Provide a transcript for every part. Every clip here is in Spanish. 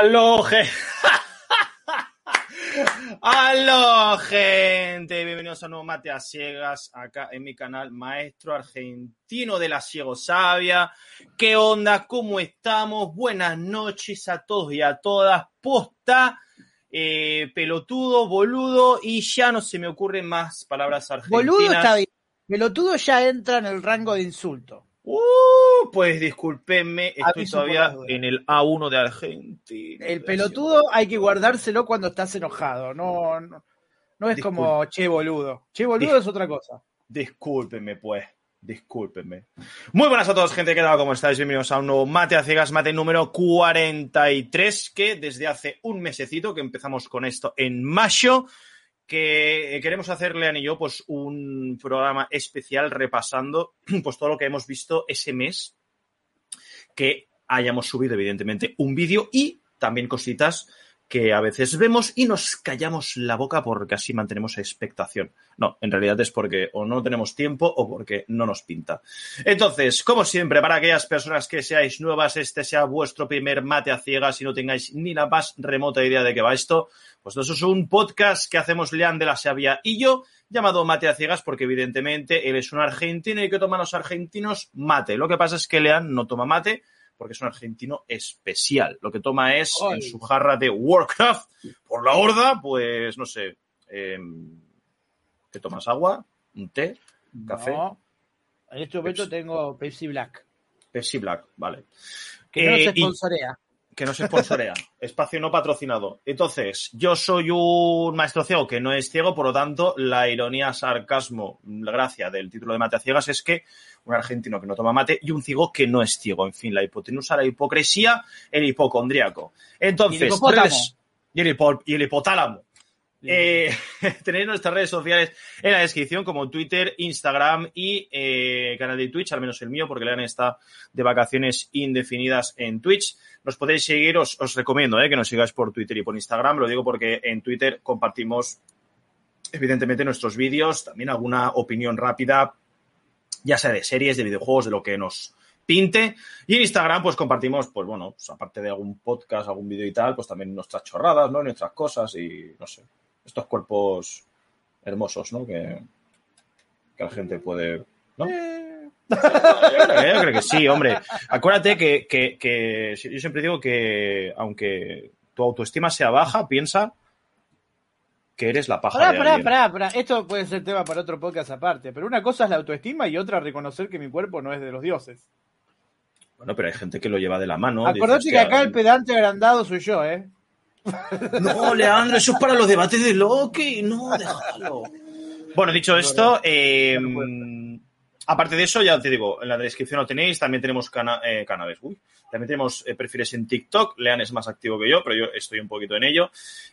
Aló, gente. Aló, gente. Bienvenidos a un nuevo Mate a Ciegas acá en mi canal Maestro Argentino de la Ciego Sabia. ¿Qué onda? ¿Cómo estamos? Buenas noches a todos y a todas. Posta, eh, pelotudo, boludo y ya no se me ocurren más palabras argentinas. Boludo está bien. Pelotudo ya entra en el rango de insulto. Uh, pues discúlpenme, estoy todavía en el A1 de Argentina. El pelotudo hay que guardárselo cuando estás enojado. No, no, no es como che boludo. Che boludo Dis- es otra cosa. Discúlpenme, pues. Discúlpenme. Muy buenas a todos, gente. ¿Qué tal? ¿Cómo estáis? Bienvenidos a un nuevo Mate a Ciegas, mate número 43, que desde hace un mesecito que empezamos con esto en mayo, que queremos hacer, Lean y yo, pues un programa especial repasando pues todo lo que hemos visto ese mes, que hayamos subido, evidentemente, un vídeo y también cositas que a veces vemos y nos callamos la boca porque así mantenemos expectación. No, en realidad es porque o no tenemos tiempo o porque no nos pinta. Entonces, como siempre, para aquellas personas que seáis nuevas, este sea vuestro primer mate a ciegas y no tengáis ni la más remota idea de qué va esto, pues eso es un podcast que hacemos Lean de la Sabia y yo, llamado Mate a Ciegas, porque evidentemente él es un argentino y que toman los argentinos mate. Lo que pasa es que Lean no toma mate porque es un argentino especial. Lo que toma es en su jarra de Warcraft por la horda, pues no sé, eh, ¿qué tomas? ¿Agua? ¿Un té? ¿Café? No. En este momento Pepsi. tengo Pepsi Black. Pepsi Black, vale. Que no Eh, se y- sponsorea. Que no se sponsorea. Espacio no patrocinado. Entonces, yo soy un maestro ciego que no es ciego, por lo tanto, la ironía, sarcasmo, la gracia del título de Mate a Ciegas es que un argentino que no toma mate y un ciego que no es ciego. En fin, la hipotenusa, la hipocresía, el hipocondriaco. Entonces, Y el hipopótamo. redes- y el, hipo- y el hipotálamo. Eh, tenéis nuestras redes sociales en la descripción, como Twitter, Instagram y eh, canal de Twitch, al menos el mío, porque Lean está de vacaciones indefinidas en Twitch. Nos podéis seguir, os, recomiendo eh, que nos sigáis por Twitter y por Instagram. Lo digo porque en Twitter compartimos, evidentemente, nuestros vídeos, también alguna opinión rápida, ya sea de series, de videojuegos, de lo que nos pinte. Y en Instagram, pues compartimos, pues bueno, pues, aparte de algún podcast, algún vídeo y tal, pues también nuestras chorradas, ¿no? Nuestras cosas y, no sé, estos cuerpos hermosos, ¿no? Que, que la gente puede, ¿no? Eh, Yo creo, yo creo que sí, hombre. Acuérdate que, que- que yo siempre digo que aunque tu autoestima sea baja, piensa que eres la paja Pará, de pará, alguien. pará, pará. Esto puede ser tema para otro podcast aparte. Pero una cosa es la autoestima y otra reconocer que mi cuerpo no es de los dioses. Bueno, pero hay gente que lo lleva de la mano. Acordate dices, que acá "Hostia, el pedante agrandado soy yo, ¿eh? No, Leandro, eso es para los debates de Loki. No, déjalo. Bueno, dicho esto, eh, aparte de eso, ya te digo, en la descripción lo tenéis. También tenemos cana- eh, canales. Uy, también tenemos eh, perfiles en TikTok. Lean es más activo que yo, pero yo estoy un poquito en ello.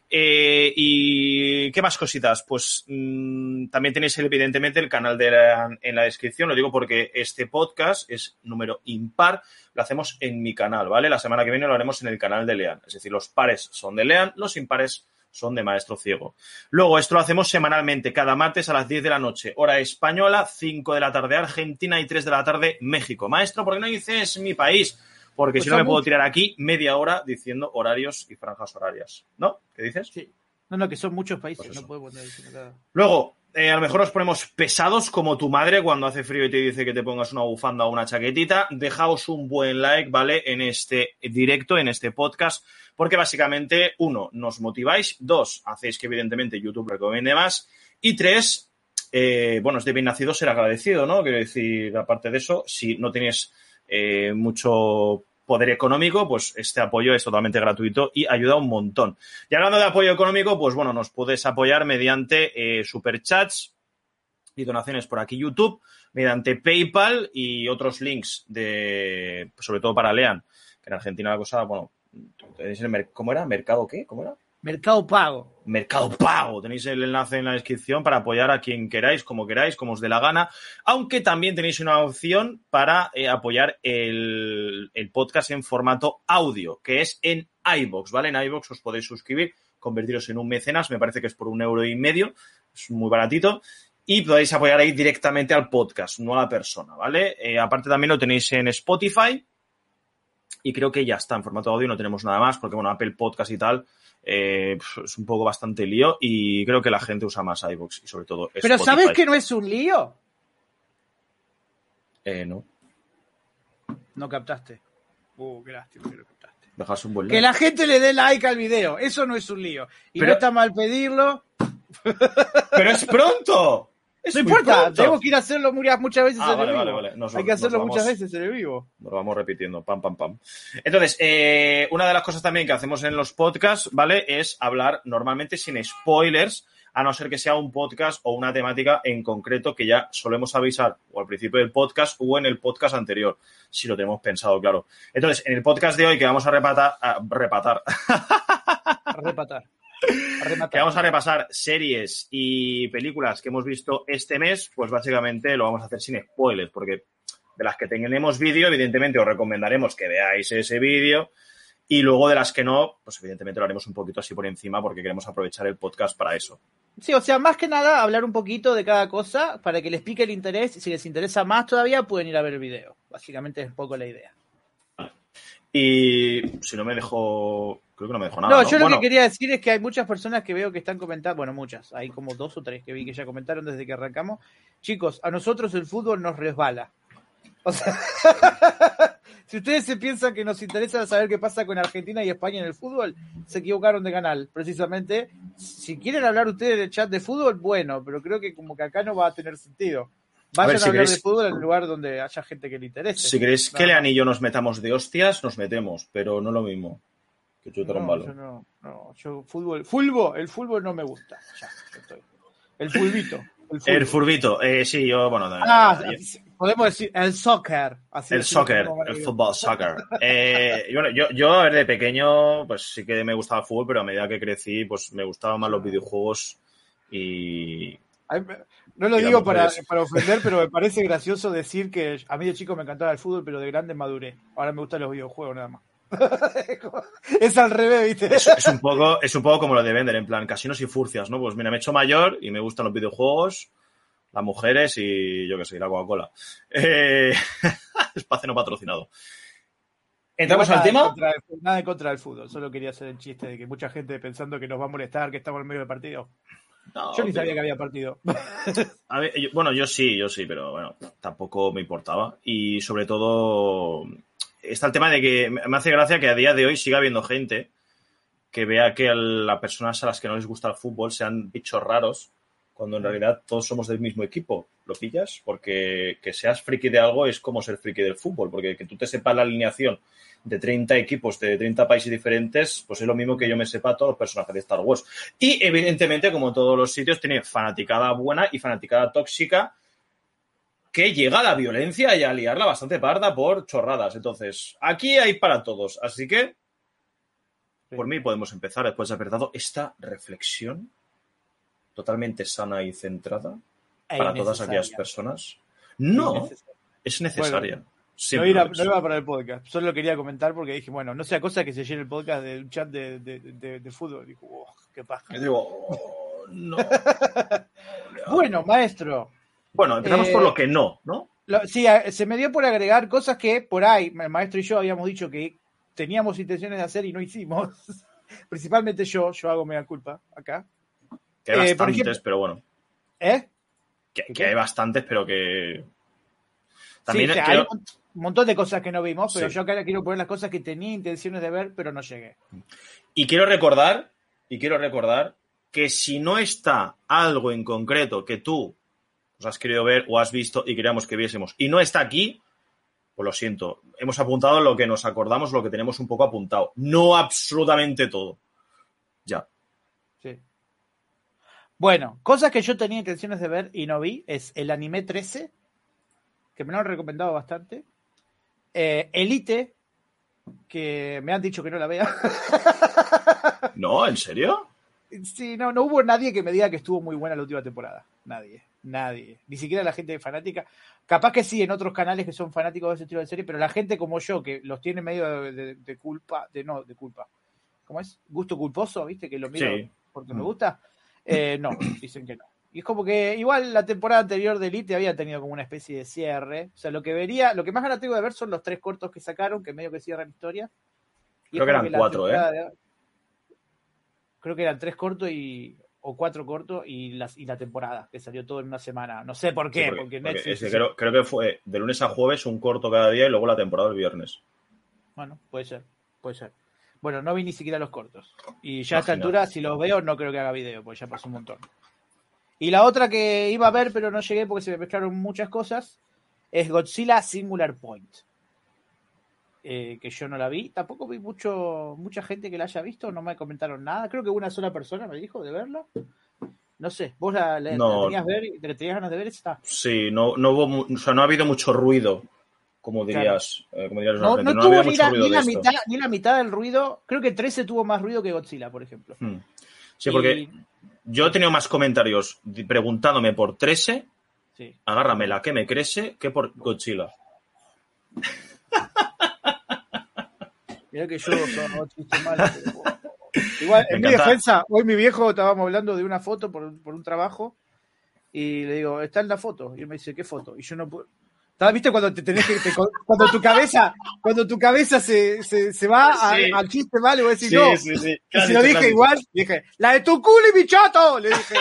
Eh, ¿Y qué más cositas? Pues mm, también tenéis evidentemente el canal de Lean en la descripción. Lo digo porque este podcast es número impar. Lo hacemos en mi canal, ¿vale? La semana que viene lo haremos en el canal de Lean. Es decir, los pares son de Lean, los impares son de Maestro Ciego. Luego, esto lo hacemos semanalmente, cada martes a las 10 de la noche, hora española, 5 de la tarde Argentina y 3 de la tarde México. Maestro, ¿por qué no dices mi país? Porque Pues si no me puedo tirar aquí media hora diciendo horarios y franjas horarias. ¿No? ¿Qué dices? Sí. No, no, que son muchos países. Pues no andar diciendo nada. Luego, eh, a lo mejor nos ponemos pesados como tu madre cuando hace frío y te dice que te pongas una bufanda o una chaquetita. Dejaos un buen like, ¿vale? En este directo, en este podcast, porque básicamente, uno, nos motiváis, dos, hacéis que evidentemente YouTube recomiende más, y tres, eh, bueno, es de bien nacido ser agradecido, ¿no? Quiero decir, aparte de eso, si no tienes eh, mucho poder económico, pues este apoyo es totalmente gratuito y ayuda un montón. Y hablando de apoyo económico, pues bueno, nos puedes apoyar mediante eh, superchats y donaciones por aquí YouTube, mediante PayPal y otros links de, sobre todo para Lean, que en Argentina la cosa, bueno, ¿cómo era? ¿Mercado qué? ¿Cómo era? Mercado Pago. Mercado Pago. Tenéis el enlace en la descripción para apoyar a quien queráis, como queráis, como os dé la gana. Aunque también tenéis una opción para eh, apoyar el, podcast en formato audio, que es en iBox, ¿vale? En iBox os podéis suscribir, convertiros en un mecenas, me parece que es por un euro y medio, es muy baratito. Y podéis apoyar ahí directamente al podcast, no a la persona, ¿vale? Eh, aparte también lo tenéis en Spotify, Y creo que ya está en formato audio, no tenemos nada más, porque bueno, Apple Podcast y tal eh, es un poco bastante lío y creo que la gente usa más iVoox y sobre todo Pero. ¿sabes que no es un lío? Eh, no. No captaste. Uh, qué lástima que lo captaste. Dejas un buen Que la gente le dé like al video, eso no es un lío. Y Pero- no está mal pedirlo. ¡Pero es pronto! Es No muy importa, pronto. tenemos que ir a hacerlo muchas, veces Ah, en vale, el vale, vivo. vale. Nos- Hay que hacerlo vamos- muchas veces en el vivo. Nos lo vamos repitiendo, pam, pam, pam. Entonces, eh, una de las cosas también que hacemos en los podcasts, ¿vale? Es hablar normalmente sin spoilers, a no ser que sea un podcast o una temática en concreto que ya solemos avisar o al principio del podcast o en el podcast anterior, si lo tenemos pensado, claro. Entonces, en el podcast de hoy que vamos a repatar, a repatar, A repatar. Que vamos a repasar series y películas que hemos visto este mes, pues básicamente lo vamos a hacer sin spoilers, porque de las que tenemos vídeo, evidentemente os recomendaremos que veáis ese vídeo, y luego de las que no, pues evidentemente lo haremos un poquito así por encima, porque queremos aprovechar el podcast para eso. Sí, o sea, más que nada hablar un poquito de cada cosa para que les pique el interés. y Si les interesa más todavía, pueden ir a ver el video. Básicamente es un poco la idea. Y si no me dejo, creo que no me dejo nada. no, No, yo lo que quería decir es que hay muchas personas que veo que están comentando, bueno, muchas, hay como dos o tres que vi que ya comentaron desde que arrancamos. Chicos, a nosotros el fútbol nos resbala. O sea, si ustedes se piensan que nos interesa saber qué pasa con Argentina y España en el fútbol, se equivocaron de canal, precisamente. Si quieren hablar ustedes el chat de fútbol, bueno, pero creo que como que acá no va a tener sentido. Vayan a, ver, si hablar de fútbol en el lugar donde haya gente que le interese. si queréis que No, Lean y yo nos metamos de hostias, nos metemos, pero no lo mismo que chutar un No, balón. yo no, no, yo fútbol, el fútbol no me gusta. Ya, estoy. El fulbito. El, furbito, eh, sí, yo, bueno, Ah, yo- podemos decir el soccer. así el soccer, el fútbol, soccer. Eh, bueno, yo, yo, a ver, de pequeño, pues sí que me gustaba el fútbol, pero a medida que crecí, pues me gustaban más los videojuegos y... No lo digo para, pues. para ofender, pero me parece gracioso decir que a mí de chico me encantaba el fútbol, pero de grande maduré. Ahora me gustan los videojuegos nada más. es al revés, ¿viste? Es, es un poco, es un poco como lo de vender, en plan, casinos y furcias, ¿no? Pues mira, me he hecho mayor y me gustan los videojuegos, las mujeres y yo qué sé, la Coca-Cola. Eh, espacio no patrocinado. ¿Entramos Nada al tema? contra nada en contra del fútbol, solo quería hacer el chiste de que mucha gente pensando que nos va a molestar, que estamos en medio del partido. No, Yo ni pero- sabía que había partido. A ver, yo- bueno, yo sí, yo sí, pero bueno, tampoco me importaba. Y sobre todo está el tema de que me hace gracia que a día de hoy siga habiendo gente que vea que las personas a las que no les gusta el fútbol sean bichos raros, cuando en realidad todos somos del mismo equipo. ¿Lo pillas? Porque que seas friki de algo es como ser friki del fútbol, porque que tú te sepas la alineación de 30 equipos de 30 países diferentes, pues es lo mismo que yo me sepa todos los personajes de Star Wars. Y evidentemente, como en todos los sitios, tiene fanaticada buena y fanaticada tóxica que llega a la violencia y a liarla bastante parda por chorradas. Entonces, aquí hay para todos. Así que, por mí podemos empezar después de haber dado esta reflexión totalmente sana y centrada E para todas aquellas personas. No, es necesaria. No iba, no iba para el podcast, solo lo quería comentar porque dije, bueno, no sea cosa que se llene el podcast de un chat de, de, de- de fútbol. Dijo, oh, qué paja. Y digo, oh, no. Bueno, maestro, Bueno, empezamos Eh, por lo que no, ¿no? lo- sí, se me dio por agregar cosas que por ahí, el maestro y yo habíamos dicho que teníamos intenciones de hacer y no hicimos. Principalmente yo, yo hago mea culpa acá. Que hay eh, bastantes, ejemplo- pero bueno. ¿Eh? Que, hay bastantes, pero que. También sí, o sea, creo- hay un un montón de cosas que no vimos, pero Sí. yo acá quiero poner las cosas que tenía intenciones de ver, pero no llegué. Y quiero recordar, y quiero recordar que si no está algo en concreto que tú os has querido ver o has visto y queríamos que viésemos y no está aquí, pues lo siento. Hemos apuntado lo que nos acordamos, lo que tenemos un poco apuntado. No absolutamente todo. Ya. Sí. Bueno, cosas que yo tenía intenciones de ver y no vi es el anime 13, que me lo han recomendado bastante. Eh, Elite, que me han dicho que no la vea. ¿No? ¿En serio? Sí, no, no hubo nadie que me diga que estuvo muy buena la última temporada. Nadie, nadie. Ni siquiera la gente fanática. Capaz que sí en otros canales que son fanáticos de ese estilo de serie, pero la gente como yo, que los tiene medio de, de- de culpa, de no, de culpa. ¿Cómo es? Gusto culposo, ¿viste? Que lo miro Sí. porque me gusta. Eh, no, dicen que no. Y es como que igual la temporada anterior de Elite había tenido como una especie de cierre. O sea, lo que vería, lo que más ganas tengo de ver son los tres cortos que sacaron, que medio que cierran la historia. Y Creo que eran cuatro, ¿eh? De... Creo que eran tres cortos y o cuatro cortos y, las, y la temporada, que salió todo en una semana. No sé por qué, porque, Netflix... creo, creo, que fue de lunes a jueves un corto cada día y luego la temporada el viernes. Bueno, puede ser, puede ser. Bueno, no vi ni siquiera los cortos. Y ya a esta altura, si los veo, no creo que haga video, porque ya pasó un montón. Y la otra que iba a ver, pero no llegué porque se me mezclaron muchas cosas, es Godzilla Singular Point. Eh, que yo no la vi. Tampoco vi mucho, mucha gente que la haya visto, no me comentaron nada. Creo que una sola persona me dijo de verla. No sé, ¿vos la, tenías ver, te tenías ganas de ver esta? Sí, no, no hubo, o sea, no ha habido mucho ruido, como dirías. Eh, como dirías no, no, no, tuvo ni, la, ni, la mitad, ni, la, mitad, del ruido. Creo que 13 tuvo más ruido que Godzilla, por ejemplo. Hmm. Sí, porque yo he tenido más comentarios preguntándome por 13, sí. agárramela que me crece, que por Godzilla. Mira que yo son chistes malos. Igual, en mi defensa, hoy mi viejo estábamos hablando de una foto por, por, un trabajo y le digo, está en la foto. Y él me dice, ¿qué foto? Y yo no puedo. ¿Viste cuando te tenés que, cuando tu cabeza, cuando tu cabeza se, se, se va al chiste malo y vos decís, no. Sí, sí. y si lo dije igual, dije, la de tu culo y mi chato, le dije.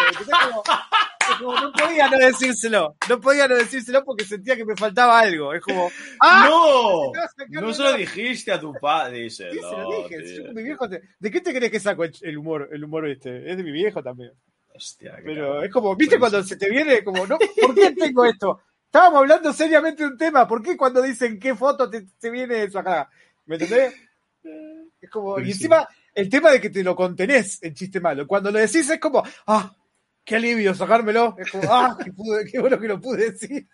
No podía no decírselo, no podía no decírselo porque sentía que me faltaba algo. Es como, ¡ah! ¡No! No se lo dijiste a tu padre, dice. Sí, se lo dije. Mi viejo ¿De qué te crees que saco el humor, el humor este? Es de mi viejo también. Hostia, Pero es como, ¿viste cuando se te viene como, no, ¿por qué tengo esto? Estábamos hablando seriamente de un tema. ¿Por qué cuando dicen qué foto te, viene eso acá? ¿Me entendés? Es como, y encima, el tema de que te lo contenés, el chiste malo. Cuando lo decís es como, ah, qué alivio sacármelo. Es como, ah, qué, bueno que lo pude decir.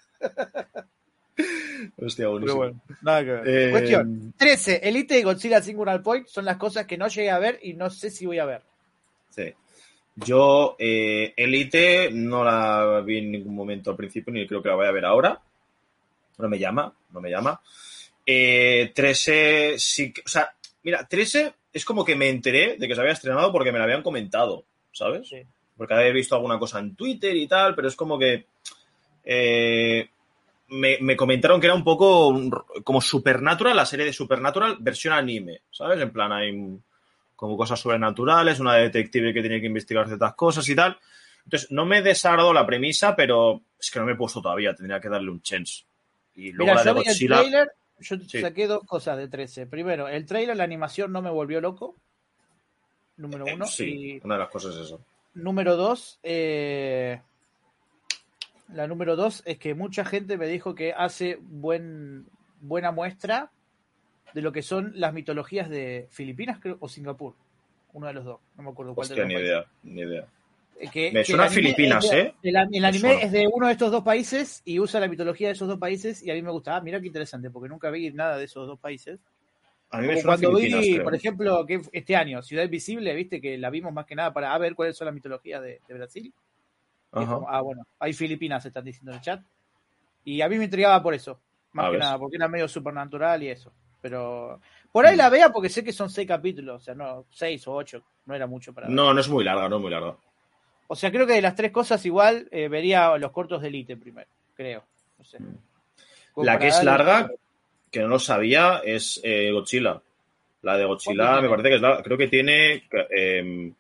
Hostia, buenísimo. bueno, nada que ver. Eh, Cuestión: 13. Elite y Godzilla Singular Point son las cosas que no llegué a ver y no sé si voy a ver. Sí. Yo, eh, Elite, no la vi en ningún momento al principio, ni creo que la vaya a ver ahora. No me llama, no me llama. Eh, 13, sí, o sea, mira, 13 es como que me enteré de que se había estrenado porque me la habían comentado, ¿sabes? Sí. Porque había visto alguna cosa en Twitter y tal, pero es como que eh, me, me, comentaron que era un poco como Supernatural, la serie de Supernatural versión anime, ¿sabes? En plan, hay como cosas sobrenaturales, una detective que tiene que investigar ciertas cosas y tal. Entonces, no me desagradó la premisa, pero es que no me he puesto todavía, tendría que darle un chance. Y luego la de Godzilla... El trailer, yo saqué dos cosas de 13. Primero, el trailer, la animación no me volvió loco. Número uno. sí, una de las cosas es eso. Número dos, eh, la número dos es que mucha gente me dijo que hace buen, buena muestra de lo que son las mitologías de Filipinas creo, o Singapur. Uno de los dos. No me acuerdo cuál Hostia, de los ni idea, ni idea. Eh, que, me suena Filipinas, ¿eh? El, anime es de uno de estos dos países y usa la mitología de esos dos países y a mí me gusta. Ah, mira qué interesante, porque nunca vi nada de esos dos países. A mí me suena cuando vi, por ejemplo, que este año, Ciudad Invisible, viste que la vimos más que nada para ver cuáles son las mitologías de, Brasil. ah, bueno, hay Filipinas, están diciendo en el chat. Y a mí me intrigaba por eso, más que nada, porque era medio supernatural y eso. Pero por ahí la vea porque sé que son seis capítulos, o sea, no, seis o ocho, no era mucho para No, no es muy larga, no es muy larga. O sea, creo que de las tres cosas igual eh, vería los cortos de Elite primero, creo. No sé. Mm. La que es larga, que no lo sabía, es eh, Godzilla. La de Godzilla me parece que es larga. Creo que tiene eh,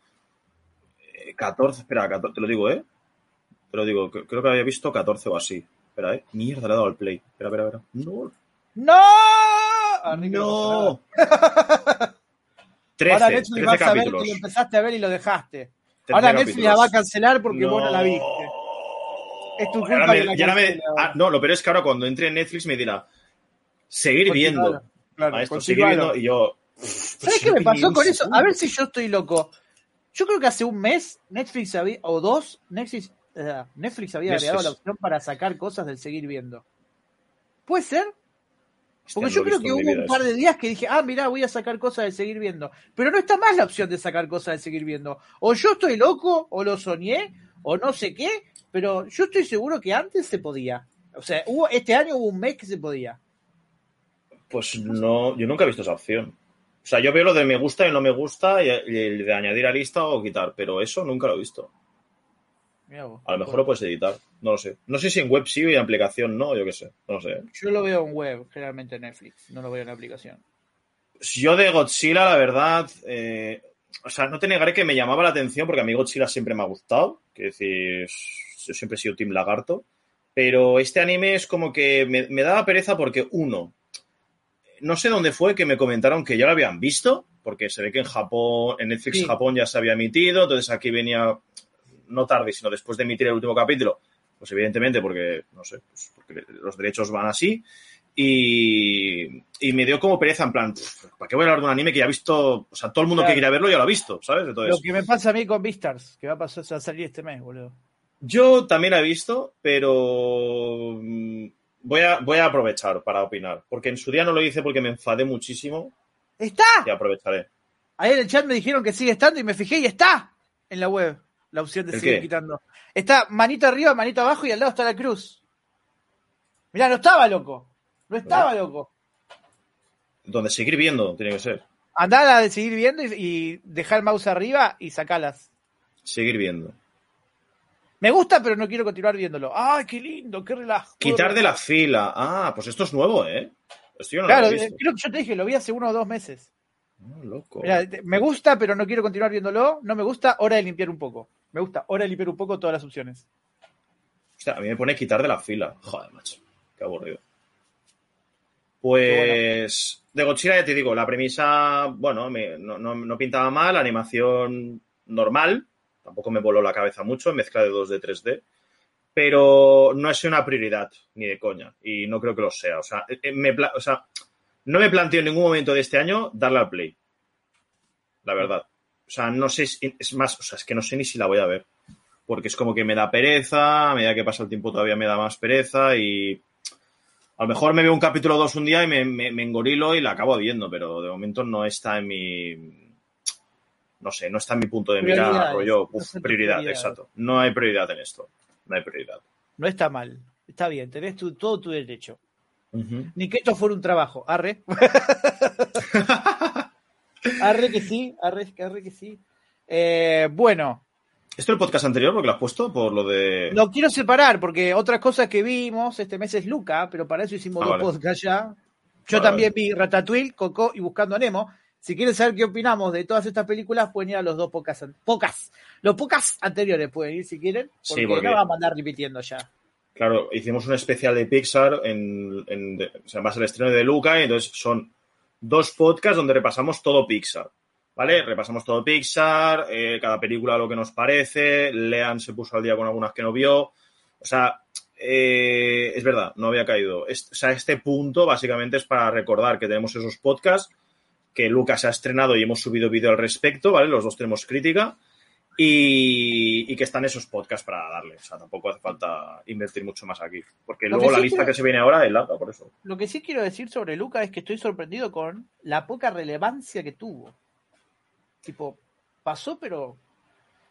14, espera, 14, te lo digo, ¿eh? Te lo digo, creo que había visto 14 o así. Espera, ¿eh? Mierda, le he dado al play. Espera, espera, espera. No. ¡No! no. 13, Ahora Netflix va a saber que lo empezaste a ver y lo dejaste. Ahora Netflix la va a cancelar porque vos no la viste. Es tu culpa me, la me, ah, No, lo peor es que ahora cuando entre en Netflix me dirá seguir viendo. Claro, a esto, seguir viendo y yo. ¿Sabes qué me pasó con eso? A ver si yo estoy loco. Yo creo que hace un mes Netflix había, o dos, Netflix, uh, Netflix había agregado la opción para sacar cosas del seguir viendo. ¿Puede ser? Porque yo creo que hubo un par de días que dije, ah, mira, voy a sacar cosas de seguir viendo. Pero no está más la opción de sacar cosas de seguir viendo. O yo estoy loco, o lo soñé, o no sé qué, pero yo estoy seguro que antes se podía. O sea, hubo, este año hubo un mes que se podía. Pues no, yo nunca he visto esa opción. O sea, yo veo lo de me gusta y no me gusta y el de añadir a lista o quitar, pero eso nunca lo he visto. A lo mejor lo puedes editar, no lo sé. No sé si en web sí y en aplicación no, yo qué sé, no lo sé. Yo lo veo en web, generalmente en Netflix, no lo veo en aplicación. Yo de Godzilla, la verdad, eh, o sea, no te negaré que me llamaba la atención porque a mí Godzilla siempre me ha gustado, que decir, yo siempre he sido Team Lagarto, pero este anime es como que me, me daba pereza porque uno, no sé dónde fue que me comentaron que ya lo habían visto, porque se ve que en Japón, en Netflix Sí. Japón ya se había emitido, entonces aquí venía no tarde, sino después de emitir el último capítulo, pues evidentemente porque, no sé, pues porque los derechos van así. Y, y me dio como pereza, en plan, "Pff, ¿para qué voy a hablar de un anime que ya ha visto? O sea, todo el mundo que quiera verlo ya lo ha visto, ¿sabes? Entonces, Lo que me pasa a mí con Beastars, que va a pasar a salir este mes, boludo. yo también la he visto, pero voy a, voy a aprovechar para opinar, porque en su día no lo hice porque me enfadé muchísimo ¡Está! y aprovecharé. Ahí en el chat me dijeron que sigue estando y me fijé y está en la web la opción de ¿El seguir qué? quitando. Está manita arriba, manita abajo y al lado está la cruz. Mirá, no estaba loco. No estaba loco. Donde seguir viendo tiene que ser. Andá a de seguir viendo y, y dejar el mouse arriba y sacalas. Seguir viendo. Me gusta, pero no quiero continuar viéndolo. ¡Ay, qué lindo! ¡Qué relajo! Quitar de la fila. Ah, pues esto es nuevo, ¿eh? Esto yo no Claro, lo visto. creo que yo te dije, lo vi hace uno o dos meses. Ah, loco. Me gusta, pero no quiero continuar viéndolo. No me gusta, hora de limpiar un poco. Me gusta, hora de limpiar un poco todas las opciones. Hostia, a mí me pone quitar de la fila. Joder, macho. Qué aburrido. Pues. De Godzilla ya te digo, la premisa, bueno, me- no, no- no pintaba mal, animación normal. Tampoco me voló la cabeza mucho, mezcla de 2D, 3D. Pero no es una prioridad, ni de coña. Y no creo que lo sea. O sea, eh, me pla- o sea, no me planteo en ningún momento de este año darle al play. La verdad. O sea, no sé, si- es más, o sea, es que no sé ni si la voy a ver porque es como que me da pereza, a medida que pasa el tiempo todavía me da más pereza y a lo mejor me veo un capítulo o dos un día y me, me, me engorilo y la acabo viendo, pero de momento no está en mi, no sé, no está en mi punto de mira, rollo, uf, prioridad, exacto. No hay prioridad en esto, no hay prioridad. No está mal. Está bien, tenés tu- todo tu derecho. Ujú. Ni que esto fuera un trabajo. Arre. arre que sí, arre, arre que sí. Eh, bueno, ¿Esto es el podcast anterior porque lo has puesto? Por lo de... lo quiero separar porque otra cosa que vimos este mes es Luca, pero para eso hicimos Ah, dos vale. podcasts ya. Yo Vale, también vi Ratatouille, Coco y Buscando a Nemo. Si quieren saber qué opinamos de todas estas películas, pueden ir a los dos Pocas. Los pocas anteriores pueden ir si quieren. Sí, Porque, porque- no vamos a andar repitiendo ya. Claro, hicimos un especial de Pixar en, en, o sea, base al estreno de Luca, y entonces son dos podcasts donde repasamos todo Pixar. ¿Vale? Repasamos todo Pixar, eh, cada película lo que nos parece, Lean se puso al día con algunas que no vio. O sea, eh, es verdad, no había caído. Es- o sea, este punto básicamente es para recordar que tenemos esos podcasts, que Lucas se ha estrenado y hemos subido vídeo al respecto, ¿vale? Los dos tenemos crítica. Y, y que están esos podcasts para darle. O sea, tampoco hace falta invertir mucho más aquí. Porque Lo luego la sí lista quiero- que se viene ahora es larga, por eso. Lo que sí quiero decir sobre Luca es que estoy sorprendido con la poca relevancia que tuvo. Tipo, pasó, pero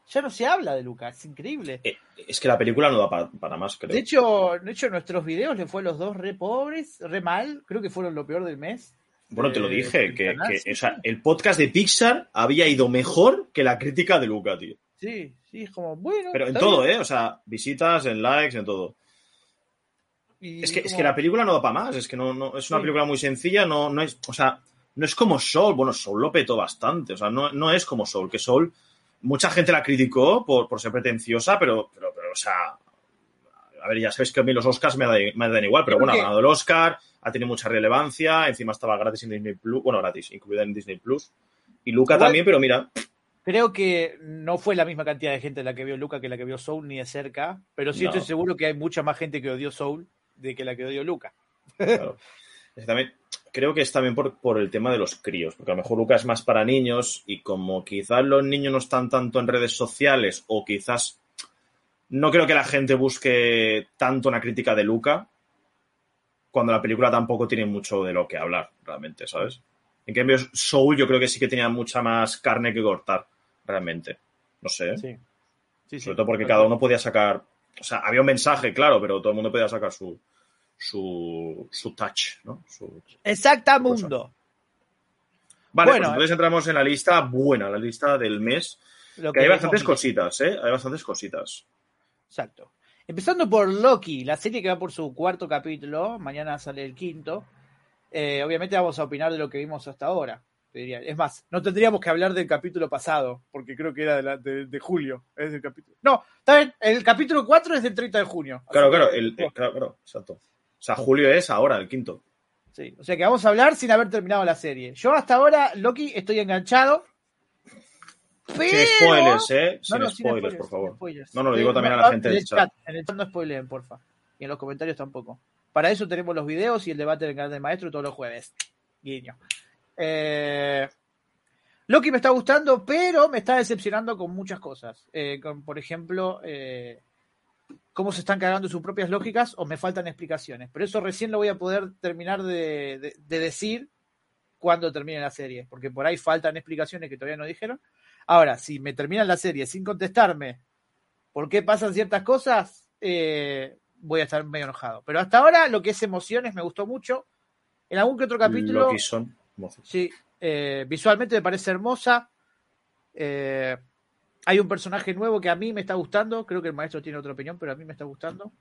ya no se habla de Luca, es increíble. Eh, es que la película no da pa- para más, creo. De hecho, de hecho, nuestros videos le fue a los dos re pobres, re mal, creo que fueron lo peor del mes. Bueno, te lo dije, que, sí, o sea, el podcast de Pixar había ido mejor que la crítica de Luca, tío. Sí, sí, es como, bueno. Pero en todo, bien. ¿eh? O sea, visitas, en likes, en todo. Y Es que, es que la película no da para más. Es que no, no es una Sí. película muy sencilla, no, no es, o sea, no es como Soul. Bueno, Soul lo petó bastante. O sea, no, no es como Soul, que Soul, mucha gente la criticó por, por ser pretenciosa, pero, pero, pero, o sea, a ver, ya sabéis que a mí los Oscars me, da- me dan igual, pero bueno, ha ganado el Oscar, ha tenido mucha relevancia, encima estaba gratis en Disney Plus, bueno, gratis, incluida en Disney Plus. Y Luca Igual- también, pero mira, Creo que no fue la misma cantidad de gente la que vio Luca que la que vio Soul ni de cerca, pero sí No. estoy seguro que hay mucha más gente que odió Soul de que la que odió Luca. Claro. También, creo que es también por, por el tema de los críos, porque a lo mejor Luca es más para niños y como quizás los niños no están tanto en redes sociales o quizás no creo que la gente busque tanto una crítica de Luca cuando la película tampoco tiene mucho de lo que hablar realmente, ¿sabes? En cambio, Soul yo creo que sí que tenía mucha más carne que cortar, realmente. No sé, ¿eh? Sí. Sí, sí. sobre todo porque cada uno podía sacar, o sea, había un mensaje, claro, pero todo el mundo podía sacar su, su, su touch, ¿no? Su- Exactamundo. Vale, Bueno, pues entonces entramos en la lista buena, la lista del mes, Lo que hay bastantes cositas, ¿eh? Hay bastantes cositas. Exacto. Empezando por Loki, la serie que va por su cuarto capítulo, mañana sale el quinto. Eh, obviamente vamos a opinar de lo que vimos hasta ahora. Es más, no tendríamos que hablar del capítulo pasado, porque creo que era de, la, de, julio. Es del capítulo. No, está bien, el capítulo 4 es del 30 de junio. Claro, claro, el, claro, claro, exacto. O sea, julio es ahora, el quinto. Sí, o sea que vamos a hablar sin haber terminado la serie. Yo hasta ahora, Loki, estoy enganchado. Pero... Sin spoilers, ¿eh? Sin, spoilers, por favor. No, no, lo digo también a la gente del chat. En el chat no spoilen, porfa. Y en los comentarios tampoco. Para eso tenemos los videos y el debate del canal del maestro todos los jueves. Guiño. Eh, Loki me está gustando, pero me está decepcionando con muchas cosas. Eh, por ejemplo, eh, cómo se están cagando sus propias lógicas o me faltan explicaciones. Pero eso recién lo voy a poder terminar de, decir cuando termine la serie, porque por ahí faltan explicaciones que todavía no dijeron. Ahora, si me terminan la serie sin contestarme por qué pasan ciertas cosas, voy a estar medio enojado. Pero hasta ahora lo que es emociones me gustó mucho. En algún que otro capítulo. Sí, eh, visualmente me parece hermosa. Eh, hay un personaje nuevo que a mí me está gustando. Creo que el maestro tiene otra opinión, pero a mí me está gustando.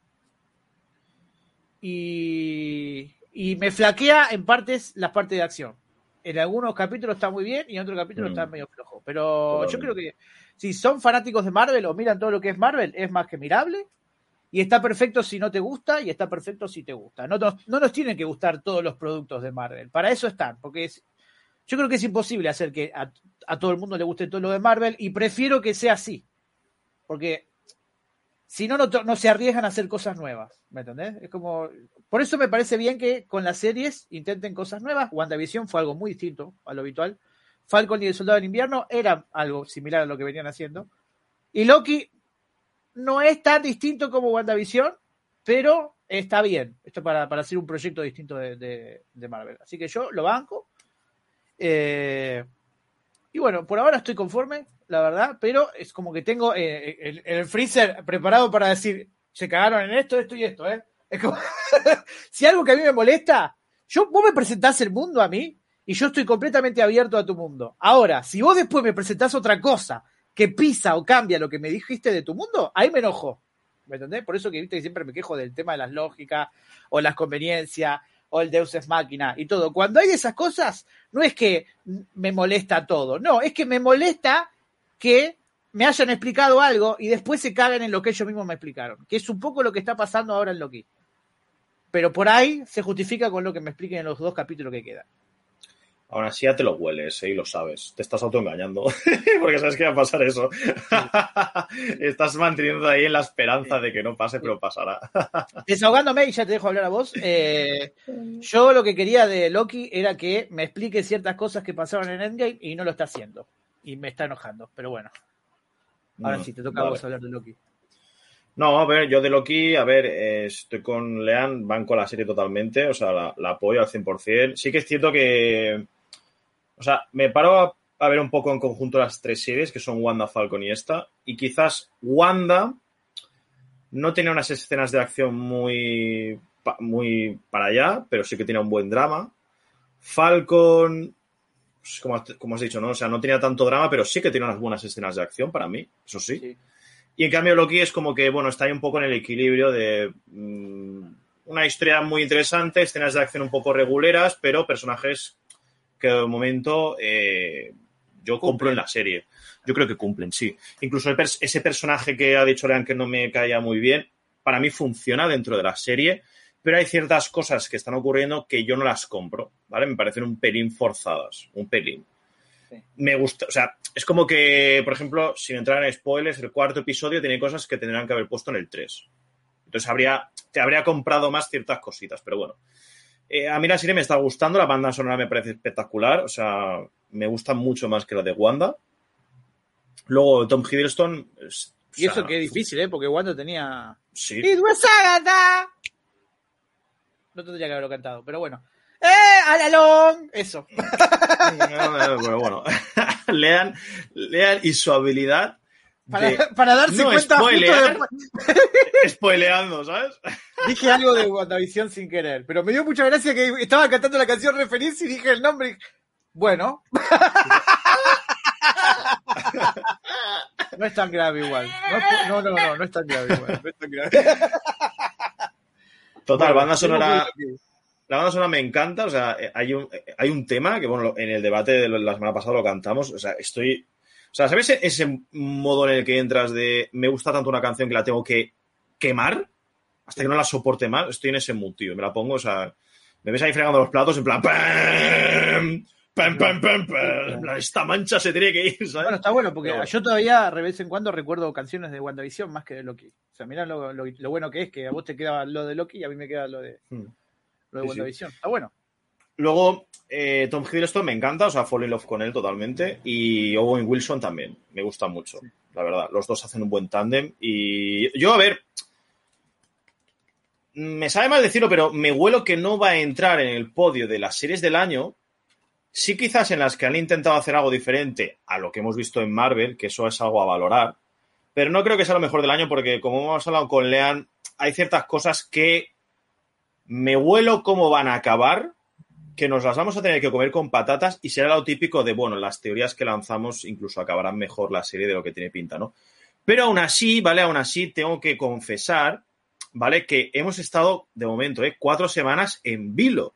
Y, me flaquea en partes las partes de acción. En algunos capítulos está muy bien y en otros capítulos está mm. medio flojo. Pero yo creo que si son fanáticos de Marvel o miran todo lo que es Marvel, es más que mirable. Y está perfecto si no te gusta y está perfecto si te gusta. No, no, nos tienen que gustar todos los productos de Marvel. Para eso están, porque es, yo creo que es imposible hacer que a, todo el mundo le guste todo lo de Marvel y prefiero que sea así. Porque si no, no, se arriesgan a hacer cosas nuevas. ¿Me entendés? Es como. Por eso me parece bien que con las series intenten cosas nuevas. WandaVision fue algo muy distinto a lo habitual. Falcon y el Soldado del Invierno era algo similar a lo que venían haciendo. Y Loki no es tan distinto como WandaVision, pero está bien. Esto para, para hacer un proyecto distinto de, Marvel. Así que yo lo banco. Eh, y bueno, por ahora estoy conforme, la verdad, pero es como que tengo eh, el, freezer preparado para decir, se cagaron en esto, esto y esto, ¿eh? Es como, si algo que a mí me molesta, yo, vos me presentás el mundo a mí y yo estoy completamente abierto a tu mundo. Ahora, si vos después me presentás otra cosa que pisa o cambia lo que me dijiste de tu mundo, ahí me enojo. ¿Me entendés? Por eso que viste que siempre me quejo del tema de las lógicas o las conveniencias o el Deus es máquina y todo. Cuando hay esas cosas, no es que me molesta todo, no, es que me molesta que me hayan explicado algo y después se caguen en lo que ellos mismos me explicaron, que es un poco lo que está pasando ahora en Loki. Pero por ahí se justifica con lo que me expliquen en los dos capítulos que quedan. Aún así ya te lo hueles ¿eh? y lo sabes. Te estás autoengañando. Porque sabes que va a pasar eso. estás manteniendo ahí en la esperanza de que no pase, pero pasará. Desahogándome, y ya te dejo hablar a vos. Eh, yo lo que quería de Loki era que me explique ciertas cosas que pasaron en Endgame y no lo está haciendo. Y me está enojando. Pero bueno. Ahora sí, te toca a vos hablar de Loki. No, a ver, yo de Loki, a ver, eh, estoy con Lean, banco la serie totalmente, o sea, la, la apoyo al 100%. Sí que es cierto que o sea, me paro a, ver un poco en conjunto las tres series, que son Wanda, Falcon y esta. Y quizás Wanda no tiene unas escenas de acción muy, muy para allá, pero sí que tiene un buen drama. Falcon, pues, como, has dicho, ¿no? O sea, no tenía tanto drama, pero sí que tiene unas buenas escenas de acción para mí, eso sí. Y en cambio Loki es como que, bueno, está ahí un poco en el equilibrio de mm, una historia muy interesante, escenas de acción un poco reguleras, pero personajes que de momento eh, yo compro en la serie. Yo creo que cumplen, sí. Incluso ese personaje que ha dicho Lean que no me caía muy bien, para mí funciona dentro de la serie, pero hay ciertas cosas que están ocurriendo que yo no las compro, ¿vale? Me parecen un pelín forzadas, un pelín. Me gusta, o sea, es como que, por ejemplo, sin entrar en spoilers, el cuarto episodio tiene cosas que tendrán que haber puesto en el 3. Entonces habría, te habría comprado más ciertas cositas, pero bueno. Eh, a mí la serie me está gustando, la banda sonora me parece espectacular, o sea, me gusta mucho más que la de Wanda. Luego, Tom Hiddleston. y eso que es difícil, ¿eh? Porque Wanda tenía. Sí. No tendría que haberlo cantado, pero bueno. ¡Eh! ¡Alalón! Eso. pero bueno, lean, lean y su habilidad para, para dar 50 no, spoilear, spoileando, ¿sabes? Dije algo de WandaVision sin querer, pero me dio mucha gracia que estaba cantando la canción referencia y dije el nombre. Bueno. No es tan grave igual. No, no, no, no, es tan grave igual. No es tan grave. Total, banda sonora. La banda sonora me encanta, o sea, hay un, hay un tema que, bueno, en el debate de la semana pasada lo cantamos, o sea, estoy... O sea, ¿sabes ese modo en el que entras de me gusta tanto una canción que la tengo que quemar hasta que no la soporte más? Estoy en ese mood, tío. Me la pongo, o sea, me ves ahí fregando los platos en plan ¡pam! ¡Pam, pam, pam! Esta mancha se tiene que ir, ¿sabes? Bueno, está bueno, porque yo todavía de vez en cuando recuerdo canciones de WandaVision más que de Loki. O sea, mirá lo, lo, bueno que es que a vos te queda lo de Loki y a mí me queda lo de... Hmm lo de WandaVision. Está bueno. Luego, eh, Tom Hiddleston me encanta, o sea, fall in love con él totalmente. Y Owen Wilson también, me gusta mucho, la verdad. Los dos hacen un buen tándem. Y yo, a ver, me sabe mal decirlo, pero me huelo que no va a entrar en el podio de las series del año. Sí, quizás en las que han intentado hacer algo diferente a lo que hemos visto en Marvel, que eso es algo a valorar. Pero no creo que sea lo mejor del año porque, como hemos hablado con Lean, hay ciertas cosas que me huelo cómo van a acabar, que nos las vamos a tener que comer con patatas y será lo típico de, bueno, las teorías que lanzamos incluso acabarán mejor la serie de lo que tiene pinta, ¿no? Pero aún así, ¿vale? Aún así tengo que confesar, ¿vale? Que hemos estado, de momento, ¿eh? cuatro semanas en vilo.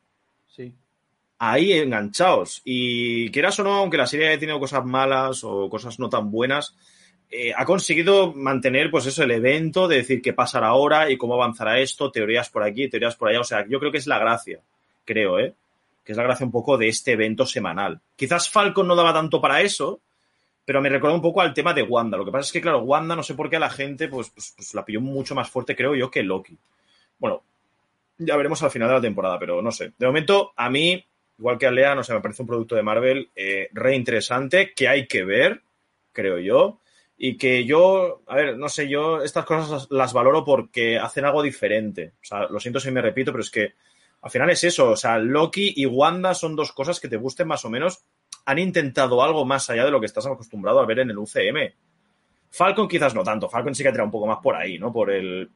Ahí enganchados. Y quieras o no, aunque la serie haya tenido cosas malas o cosas no tan buenas, eh, ha conseguido mantener, pues eso, el evento de decir qué pasará ahora y cómo avanzará esto, teorías por aquí, teorías por allá. O sea, yo creo que es la gracia, creo, ¿eh? Que es la gracia un poco de este evento semanal. Quizás Falcon no daba tanto para eso, pero me recuerda un poco al tema de Wanda. Lo que pasa es que, claro, Wanda no sé por qué a la gente pues, pues, pues la pilló mucho más fuerte, creo yo, que Loki. Bueno, ya veremos al final de la temporada, pero no sé. De momento, a mí, igual que a Lea, no sé, me parece un producto de Marvel eh, re interesante, que hay que ver, creo yo y que yo, a ver, no sé, yo estas cosas las, valoro porque hacen algo diferente. O sea, lo siento si me repito, pero es que al final es eso. O sea, Loki y Wanda son dos cosas que te gusten más o menos. Han intentado algo más allá de lo que estás acostumbrado a ver en el UCM. Falcon quizás no tanto. Falcon sí que tira un poco más por ahí, ¿no? Por el,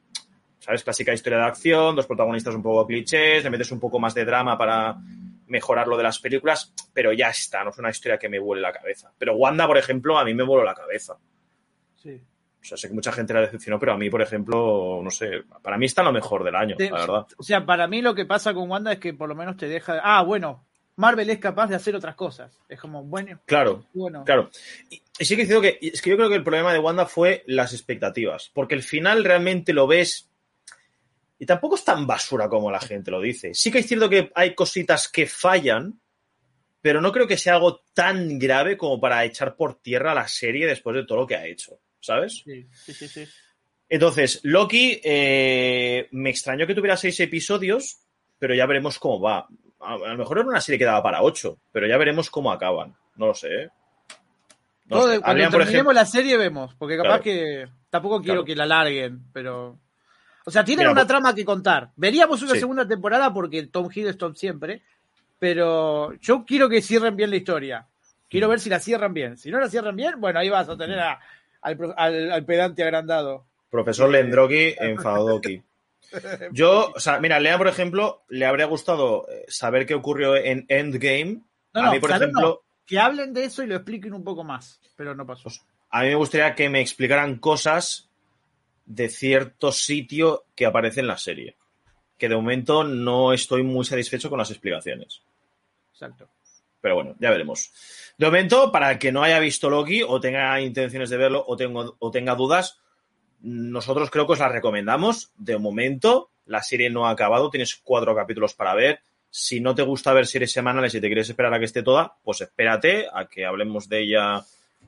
¿sabes? Clásica historia de acción, dos protagonistas un poco clichés, le metes un poco más de drama para mejorar lo de las películas, pero ya está, no es una historia que me vuele la cabeza. Pero Wanda, por ejemplo, a mí me vuelve la cabeza. Sí. O sea, sé que mucha gente la decepcionó, pero a mí, por ejemplo, no sé, para mí está lo mejor del año, la verdad. O sea, para mí lo que pasa con Wanda es que por lo menos te deja. Ah, bueno, Marvel es capaz de hacer otras cosas. Es como, bueno. Claro, bueno. claro. Y, sí que es que, es que yo creo que el problema de Wanda fue las expectativas, porque el final realmente lo ves y tampoco es tan basura como la gente lo dice. Sí que es cierto que hay cositas que fallan, pero no creo que sea algo tan grave como para echar por tierra la serie después de todo lo que ha hecho. ¿sabes? Sí, sí, sí. Entonces, Loki, eh, me extrañó que tuviera seis episodios, pero ya veremos cómo va. A, lo mejor era una serie que daba para ocho, pero ya veremos cómo acaban. No lo sé. ¿eh? No Cuando terminemos la serie vemos, porque capaz que tampoco quiero que la larguen, pero... O sea, tienen una trama que contar. Veríamos una segunda temporada porque Tom Hiddleston siempre, pero yo quiero que cierren bien la historia. Quiero mm. ver si la cierran bien. Si no la cierran bien, bueno, ahí vas a tener a al, pedante agrandado. Profesor Lendrogi enfadoki. Yo, o sea, mira, Lea, por ejemplo, le habría gustado eh, saber qué ocurrió en Endgame. a mí, por ejemplo. Que hablen de eso y lo expliquen un poco más, pero no pasó. Pues, a mí me gustaría que me explicaran cosas de cierto sitio que aparece en la serie. Que de momento no estoy muy satisfecho con las explicaciones. Exacto. Pero bueno, ya veremos. De momento, para el que no haya visto Loki o tenga intenciones de verlo o, tengo, o tenga dudas, nosotros creo que os la recomendamos. De momento, la serie no ha acabado, tienes cuatro capítulos para ver. Si no te gusta ver series semanales y te quieres esperar a que esté toda, pues espérate a que hablemos de ella,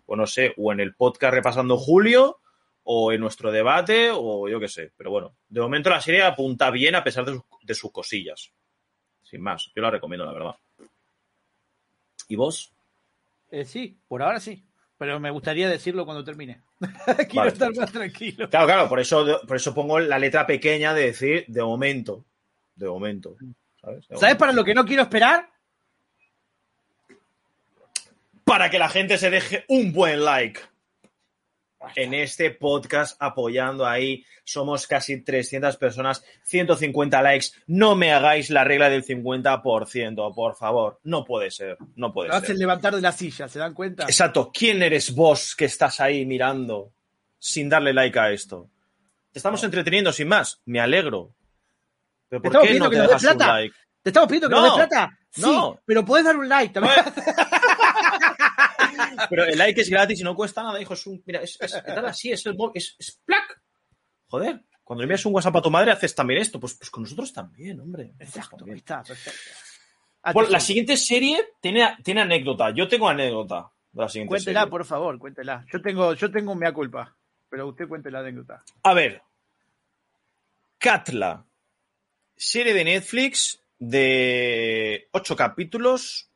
o no sé, o en el podcast repasando julio, o en nuestro debate, o yo qué sé. Pero bueno, de momento la serie apunta bien a pesar de de sus cosillas. Sin más, yo la recomiendo, la verdad. ¿Y vos? Eh, sí, por ahora sí. Pero me gustaría decirlo cuando termine. Quiero estar más tranquilo. Claro, claro, por eso, por eso pongo la letra pequeña de decir de momento. De momento. ¿Sabes, para lo que no quiero esperar? Para que la gente se deje un buen like. En este podcast apoyando ahí. Somos casi 300 personas, 150 likes. No me hagáis la regla del 50%, por favor. No puede ser, no puede Lo ser. hacen levantar de la silla, ¿se dan cuenta? Exacto. ¿Quién eres vos que estás ahí mirando sin darle like a esto? Te estamos entreteniendo sin más. Me alegro. Pero ¿por qué no te dejas un like? ¿Te estamos pidiendo que No, nos des plata? Sí, no. pero podés dar un like también. Pero el like es gratis y no cuesta nada, hijo. Es un, mira, es, es, tal así, es el es, es plac. Joder, cuando envías un WhatsApp a tu madre haces también esto. Pues, pues con nosotros también, hombre. Exacto, también. ahí está, perfecto. Bueno, la siguiente serie tiene, tiene anécdota. Yo tengo anécdota de la siguiente Cuéntela, serie. por favor, cuéntela. Yo tengo, yo tengo mea culpa, pero usted cuente la anécdota. A ver. Katla. Serie de Netflix de ocho capítulos.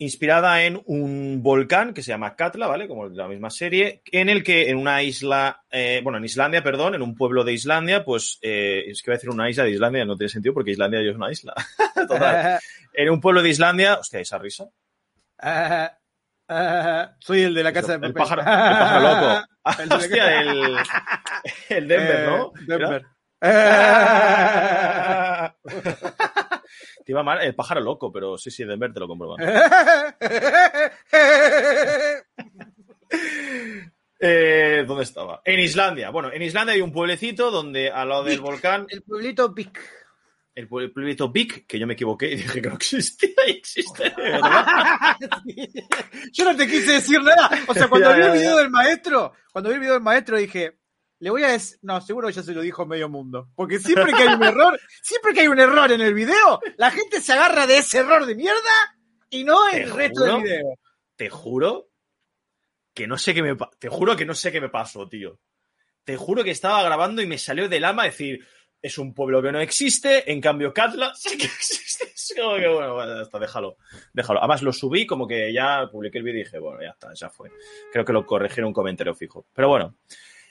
Inspirada en un volcán que se llama Katla, ¿vale? Como la misma serie. En el que en una isla, eh, bueno, en Islandia, perdón, en un pueblo de Islandia, pues eh, es que voy a decir una isla de Islandia, no tiene sentido porque Islandia ya es una isla. Total. En un pueblo de Islandia, hostia, esa risa. Soy el de la casa de El pájaro, el pájaro loco. El hostia, el, el Denver, ¿no? Eh, Denver. Te iba mal el pájaro loco, pero sí, sí, Denver te lo compro mal. Eh, ¿Dónde estaba? En Islandia. Bueno, en Islandia hay un pueblecito donde al lado del volcán, el pueblito Pic. el pue- pueblito Big, que yo me equivoqué y dije que no existía y existe. Yo no te quise decir nada. O sea, cuando Ya, vi el video ya. del maestro, cuando vi el video del maestro dije, le voy a decir, no, seguro ya se lo dijo medio mundo. Porque siempre que hay un error, siempre que hay un error en el video, la gente se agarra de ese error de mierda y no el resto juro. del video. Te juro que no sé qué me te juro que no sé qué me pasó, tío. Te juro que estaba grabando y me salió del alma decir, es un pueblo que no existe, en cambio Katla sí que existe. Es como que, bueno, está, déjalo, déjalo. Además lo subí como que ya publiqué el vídeo y dije, bueno, ya está, ya fue. Creo que lo corregí en un comentario fijo. Pero bueno.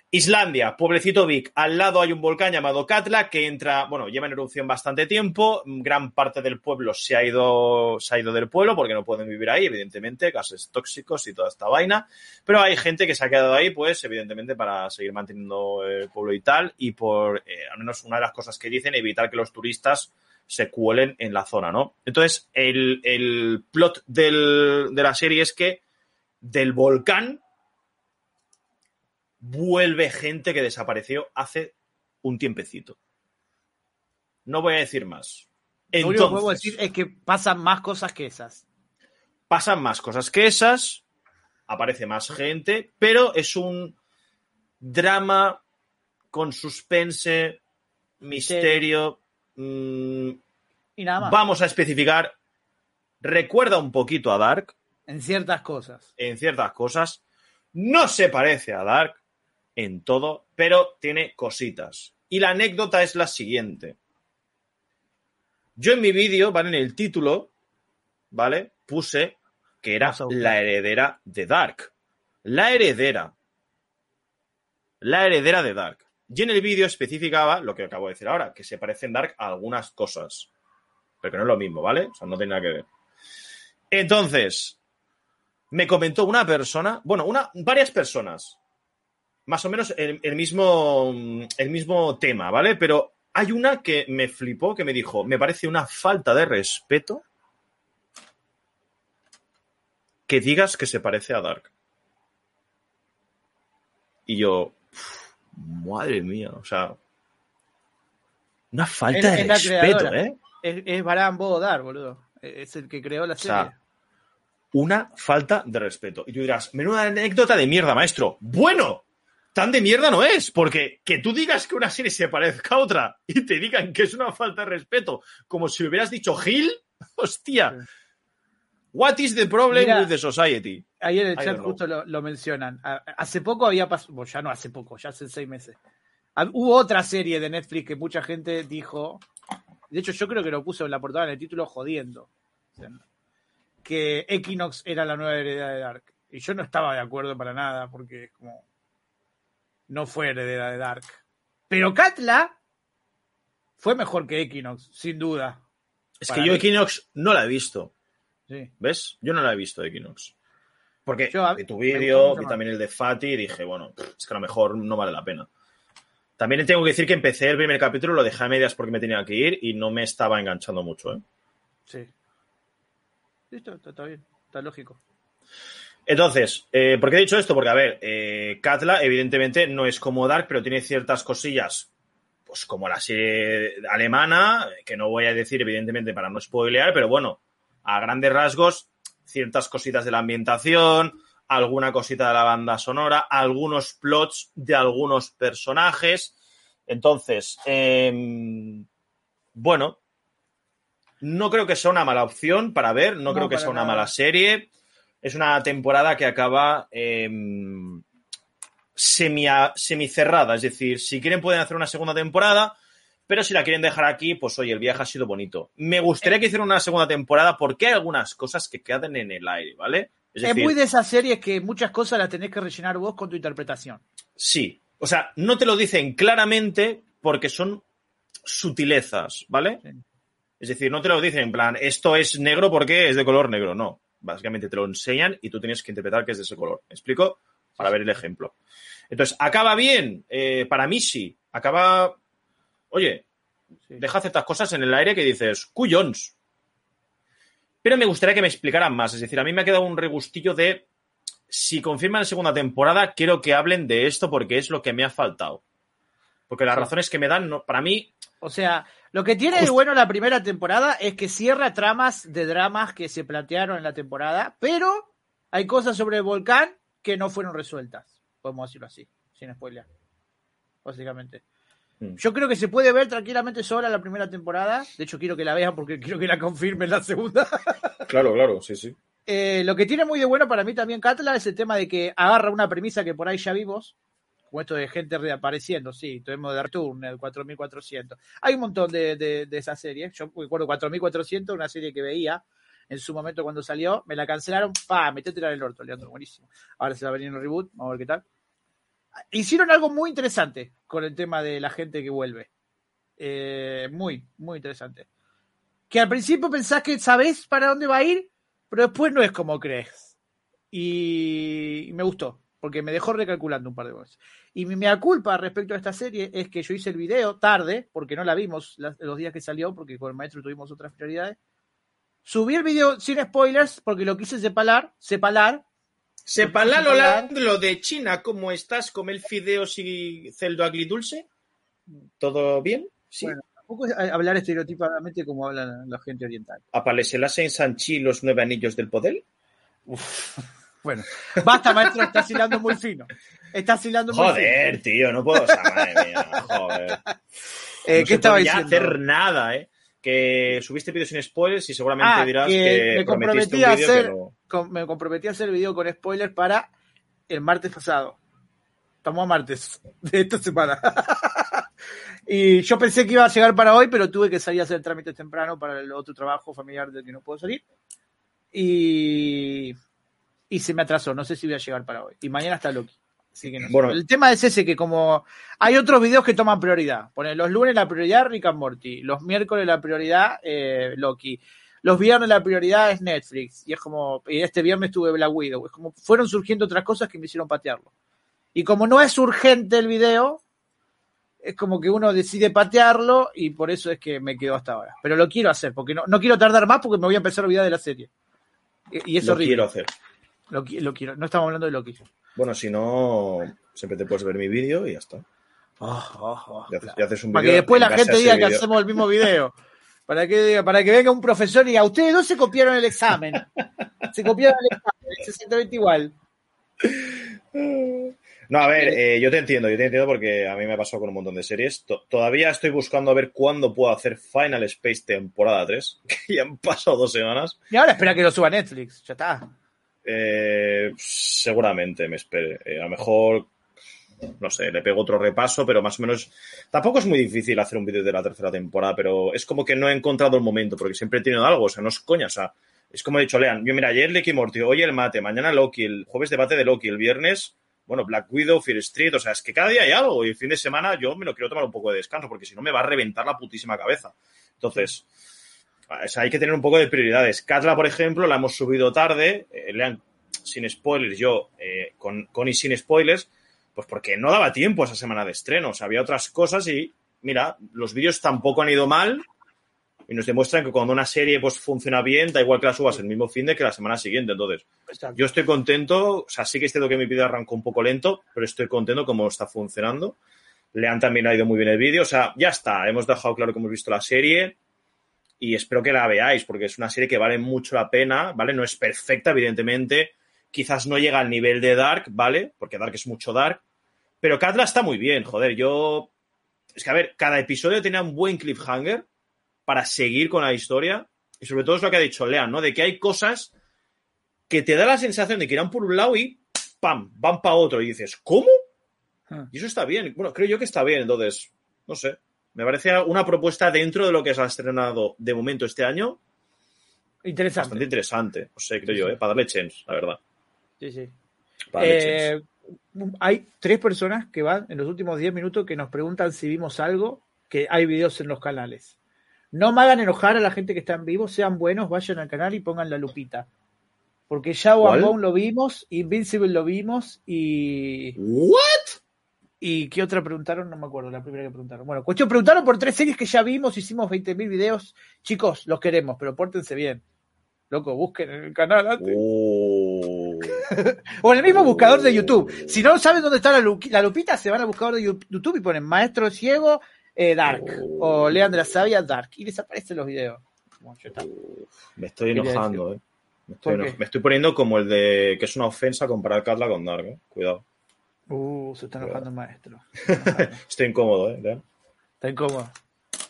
Islandia, pueblecito Vic. Al lado hay un volcán llamado Katla que entra, bueno, lleva en erupción bastante tiempo. Gran parte del pueblo se ha ido, se ha ido del pueblo porque no pueden vivir ahí, evidentemente, gases tóxicos y toda esta vaina. Pero hay gente que se ha quedado ahí, pues, evidentemente, para seguir manteniendo el pueblo y tal. Y por, eh, al menos una de las cosas que dicen, evitar que los turistas se cuelen en la zona, ¿no? Entonces, el, el plot de la serie es que del volcán vuelve gente que desapareció hace un tiempecito. No voy a decir más. Lo único que puedo Entonces, decir es que pasan más cosas que esas. pasan más cosas que esas, aparece más gente, pero es un drama con suspense, misterio. mm, Y nada más. vamos a especificar. Recuerda un poquito a Dark En ciertas cosas. en ciertas cosas. No se parece a Dark en todo, pero tiene cositas. Y la anécdota es la siguiente. Yo en mi vídeo, ¿vale? En el título, ¿vale? Puse que era la heredera de Dark. La heredera. La heredera de Dark. Y en el vídeo especificaba lo que acabo de decir ahora, que se parece en Dark a algunas cosas. Pero que no es lo mismo, ¿vale? O sea, no tiene nada que ver. Entonces, me comentó una persona, bueno, una, varias personas, más o menos el, el mismo, el mismo tema, ¿vale? Pero hay una que me flipó, que me dijo, me parece una falta de respeto que digas que se parece a Dark. Y yo, madre mía, o sea, una falta Es- de es respeto. ¿eh? Es, es Baran Bodar, boludo. Es el que creó la O sea, serie. una falta de respeto. Y tú dirás, menuda anécdota de mierda, maestro. Bueno, tan de mierda no es, porque que tú digas que una serie se parezca a otra y te digan que es una falta de respeto, como si hubieras dicho Gil, hostia. What is the problem Mira, with the society? Ahí en el chat justo lo, lo mencionan. Hace poco había pasado, bueno, ya no hace poco, ya hace seis meses. Hab- Hubo otra serie de Netflix que mucha gente dijo, de hecho yo creo que lo puso en la portada en el título jodiendo, que Equinox era la nueva heredera de Dark. Y yo no estaba de acuerdo para nada porque es como, no fue heredera de Dark. Pero Katla fue mejor que Equinox, sin duda. Es que yo mí. Equinox no la he visto, Sí. ¿ves? Yo no la he visto Equinox. Porque Yo, vi tu vídeo, vi más. también el de Fati y dije, bueno, es que a lo mejor no vale la pena. También tengo que decir que empecé el primer capítulo, lo dejé a medias porque me tenía que ir y no me estaba enganchando mucho, ¿eh? Sí. Listo, está, está bien, está lógico. Entonces, eh, ¿por qué he dicho esto? Porque, a ver, eh, Katla evidentemente no es como Dark, pero tiene ciertas cosillas, pues como la serie alemana, que no voy a decir evidentemente para no spoilear, pero bueno, a grandes rasgos, ciertas cositas de la ambientación, alguna cosita de la banda sonora, algunos plots de algunos personajes. Entonces, em, bueno, no creo que sea una mala opción para ver, no, No, creo que sea una mala serie. Es una temporada que acaba em, semi, semicerrada, es decir, si quieren pueden hacer una segunda temporada, pero si la quieren dejar aquí, pues oye, el viaje ha sido bonito. Me gustaría que hicieran una segunda temporada porque hay algunas cosas que quedan en el aire, ¿vale? Es Es decir, muy de esas series que muchas cosas las tenés que rellenar vos con tu interpretación. Sí. O sea, no te lo dicen claramente porque son sutilezas, ¿vale? Sí. Es decir, no te lo dicen en plan, esto es negro porque es de color negro. No. Básicamente te lo enseñan y tú tienes que interpretar que es de ese color. ¿Me explico? Para ver el ejemplo. Entonces, ¿acaba bien? Eh, para mí sí. Acaba. Oye, Sí. deja ciertas cosas en el aire que dices, cuyons. Pero me gustaría que me explicaran más. Es decir, a mí me ha quedado un regustillo de si confirman la segunda temporada, quiero que hablen de esto porque es lo que me ha faltado. Porque las razones que me dan, no- para mí, O sea, lo que tiene de bueno la primera temporada es que cierra tramas de dramas que se plantearon en la temporada, pero hay cosas sobre el volcán que no fueron resueltas. Podemos decirlo así, sin spoiler. Básicamente. Mm. Yo creo que se puede ver tranquilamente sola la primera temporada. De hecho, quiero que la vean porque quiero que la confirmen la segunda. claro, claro, sí, sí. Eh, lo que tiene muy de bueno para mí también Catla es el tema de que agarra una premisa que por ahí ya vimos, como esto de gente reapareciendo, sí, tuvimos de Return, el 4400. Hay un montón de, de, de esas series. Yo recuerdo 4400, una serie que veía en su momento cuando salió, me la cancelaron, pa, metí a tirar el orto, Leandro, buenísimo. Ahora se va a venir un reboot, vamos a ver qué tal. Hicieron algo muy interesante con el tema de la gente que vuelve. Eh, muy, muy interesante. Que al principio pensás que sabés para dónde va a ir, pero después no es como crees. Y me gustó, porque me dejó recalculando un par de veces. Y mi mea culpa respecto a esta serie es que yo hice el video tarde, porque no la vimos las- los días que salió, porque con el maestro tuvimos otras prioridades. Subí el video sin spoilers, porque lo quise separar, separar. Sepalalo Sepalar. lo de China, ¿cómo estás? ¿Comer fideos y celdo agridulce? ¿Todo bien? Sí. Bueno, tampoco es hablar estereotipadamente como habla la, gente oriental. ¿Aparecerás en Sanchi los nueve anillos del poder? Bueno, basta, maestro, está hilando muy fino. Está hilando muy fino. Joder, tío, no puedo. O sea, madre mía, joder. Eh, No ¿Qué estaba diciendo? hacer nada, ¿eh? Que subiste vídeos sin spoilers y seguramente Ah, dirás que que, me comprometí a vídeo hacer- con- me comprometí a hacer el video con spoilers para el martes pasado. Estamos a martes de esta semana. y yo pensé que iba a llegar para hoy, pero tuve que salir a hacer trámites temprano para el otro trabajo familiar del que no puedo salir. Y, y se me atrasó, no sé si voy a llegar para hoy. Y mañana está Loki. Así que no. Bueno. el tema es ese que como hay otros videos que toman prioridad. Ponen los lunes la prioridad Rick and Morty, los miércoles la prioridad eh, Loki, los viernes la prioridad es Netflix. Y es como, y este viernes tuve Black Widow. Es como, fueron surgiendo otras cosas que me hicieron patearlo. Y como no es urgente el video, es como que uno decide patearlo y por eso es que me quedo hasta ahora. Pero lo quiero hacer, porque no, no quiero tardar más porque me voy a empezar a olvidar de la serie. Y, y es lo horrible. quiero hacer. Lo, qui- lo quiero. No estamos hablando de Loki. Bueno, si no, siempre te puedes ver mi vídeo y ya está. Y haces, y haces un Para vídeo que después la gente diga que vídeo. hacemos el mismo video. Para que, para que venga un profesor y diga, ustedes dos se copiaron el examen. Se copiaron el examen, exactamente igual. No, a ver, eh, yo te entiendo, yo te entiendo porque a mí me ha pasado con un montón de series. To- todavía estoy buscando a ver cuándo puedo hacer Final Space temporada 3, que ya han pasado dos semanas. Y ahora espera que lo suba Netflix. Ya está. Eh, seguramente me espere. Eh, a lo mejor, no sé, le pego otro repaso, pero más o menos. Tampoco es muy difícil hacer un vídeo de la tercera temporada, pero es como que no he encontrado el momento, porque siempre he tenido algo, o sea, no es coña, o sea, es como he dicho, Lean, yo mira, ayer Ricky Morty, hoy el mate, mañana Loki, el jueves debate de Loki, el viernes, bueno, Black Widow, Fear Street, o sea, es que cada día hay algo, y el fin de semana yo me lo quiero tomar un poco de descanso, porque si no me va a reventar la putísima cabeza. Entonces, o sea, hay que tener un poco de prioridades. Katla, por ejemplo, la hemos subido tarde. eh, le han- sin spoilers, yo eh, con, con y sin spoilers, pues porque no daba tiempo esa semana de estrenos. Había otras cosas y, mira, los vídeos tampoco han ido mal y nos demuestran que cuando una serie pues funciona bien, da igual que la subas el mismo fin de que la semana siguiente. Entonces, yo estoy contento. O sea, sí que es cierto que mi vídeo arrancó un poco lento, pero estoy contento como está funcionando. Lean también ha ido muy bien el vídeo. O sea, ya está. Hemos dejado claro que hemos visto la serie y espero que la veáis porque es una serie que vale mucho la pena, ¿vale? No es perfecta, evidentemente. Quizás no llega al nivel de Dark, ¿vale? Porque Dark es mucho Dark. Pero Katla está muy bien, joder. Yo. Es que, a ver, cada episodio tenía un buen cliffhanger para seguir con la historia. Y sobre todo es lo que ha dicho Lean, ¿no? De que hay cosas que te da la sensación de que irán por un lado y ¡pam! van para otro. Y dices, ¿cómo? Ah. Y eso está bien. Bueno, creo yo que está bien. Entonces, no sé. Me parece una propuesta dentro de lo que se ha estrenado de momento este año Interesante. bastante interesante. No sé, creo yo, ¿eh? Para darle chance, la verdad. Sí, sí. Para darle chance. Eh, hay tres personas que van en los últimos 10 minutos que nos preguntan si vimos algo, que hay videos en los canales. No me hagan enojar a la gente que está en vivo, sean buenos, vayan al canal y pongan la lupita. Porque Shadow Bone lo vimos, Invincible lo vimos y. ¿What? ¿Y qué otra preguntaron? No me acuerdo, la primera que preguntaron. Bueno, cuestión, preguntaron por tres series que ya vimos, hicimos 20.000 videos. Chicos, los queremos, pero pórtense bien. Loco, busquen en el canal antes. Oh. O en el mismo buscador de YouTube. Si no saben dónde está la, lu- la lupita, se van al buscador de YouTube y ponen Maestro Ciego eh, Dark o Lean de la Sabia Dark y les aparecen los videos. Bueno, está. Me estoy enojando, ¿eh? Me estoy, ¿Por qué? eno- me estoy poniendo como el de que es una ofensa comparar Katla con Dark, ¿eh? Cuidado. Uh, se está enojando el maestro. Estoy incómodo, ¿eh? Está incómodo.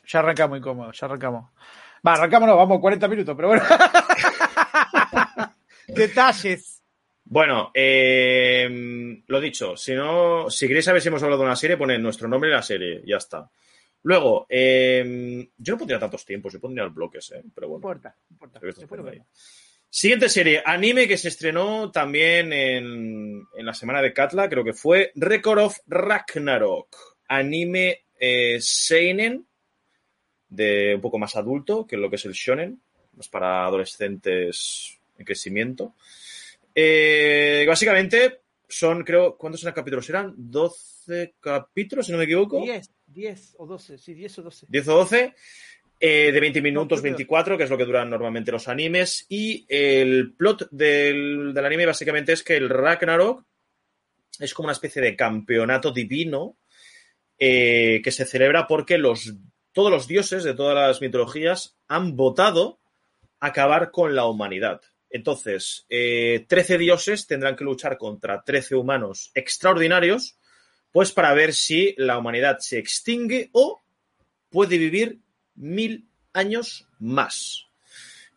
Ya arrancamos incómodo, ya arrancamos. Va, arrancamos, no, vamos 40 minutos, pero bueno. Detalles. Bueno, eh, lo dicho, si no, si queréis saber si hemos hablado de una serie, poned nuestro nombre en la serie, ya está. Luego, eh, yo no pondría tantos tiempos, yo pondría bloques, ¿eh? pero No bueno. importa, no importa. Creo que Siguiente serie, anime que se estrenó también en, en la semana de Katla, creo que fue Record of Ragnarok. Anime eh, Seinen, de un poco más adulto que lo que es el Shonen, más para adolescentes en crecimiento. Eh, básicamente son, creo, ¿cuántos eran capítulos? ¿Eran 12 capítulos, si no me equivoco? 10, 10 o 12, sí, 10 o 12. 10 o 12, eh, de 20 minutos, No, creo que- 24, que es lo que duran normalmente los animes. Y el plot del, del anime básicamente es que el Ragnarok es como una especie de campeonato divino eh, que se celebra porque los, todos los dioses de todas las mitologías han votado acabar con la humanidad. Entonces, eh, 13 dioses tendrán que luchar contra 13 humanos extraordinarios, pues para ver si la humanidad se extingue o puede vivir mil años más.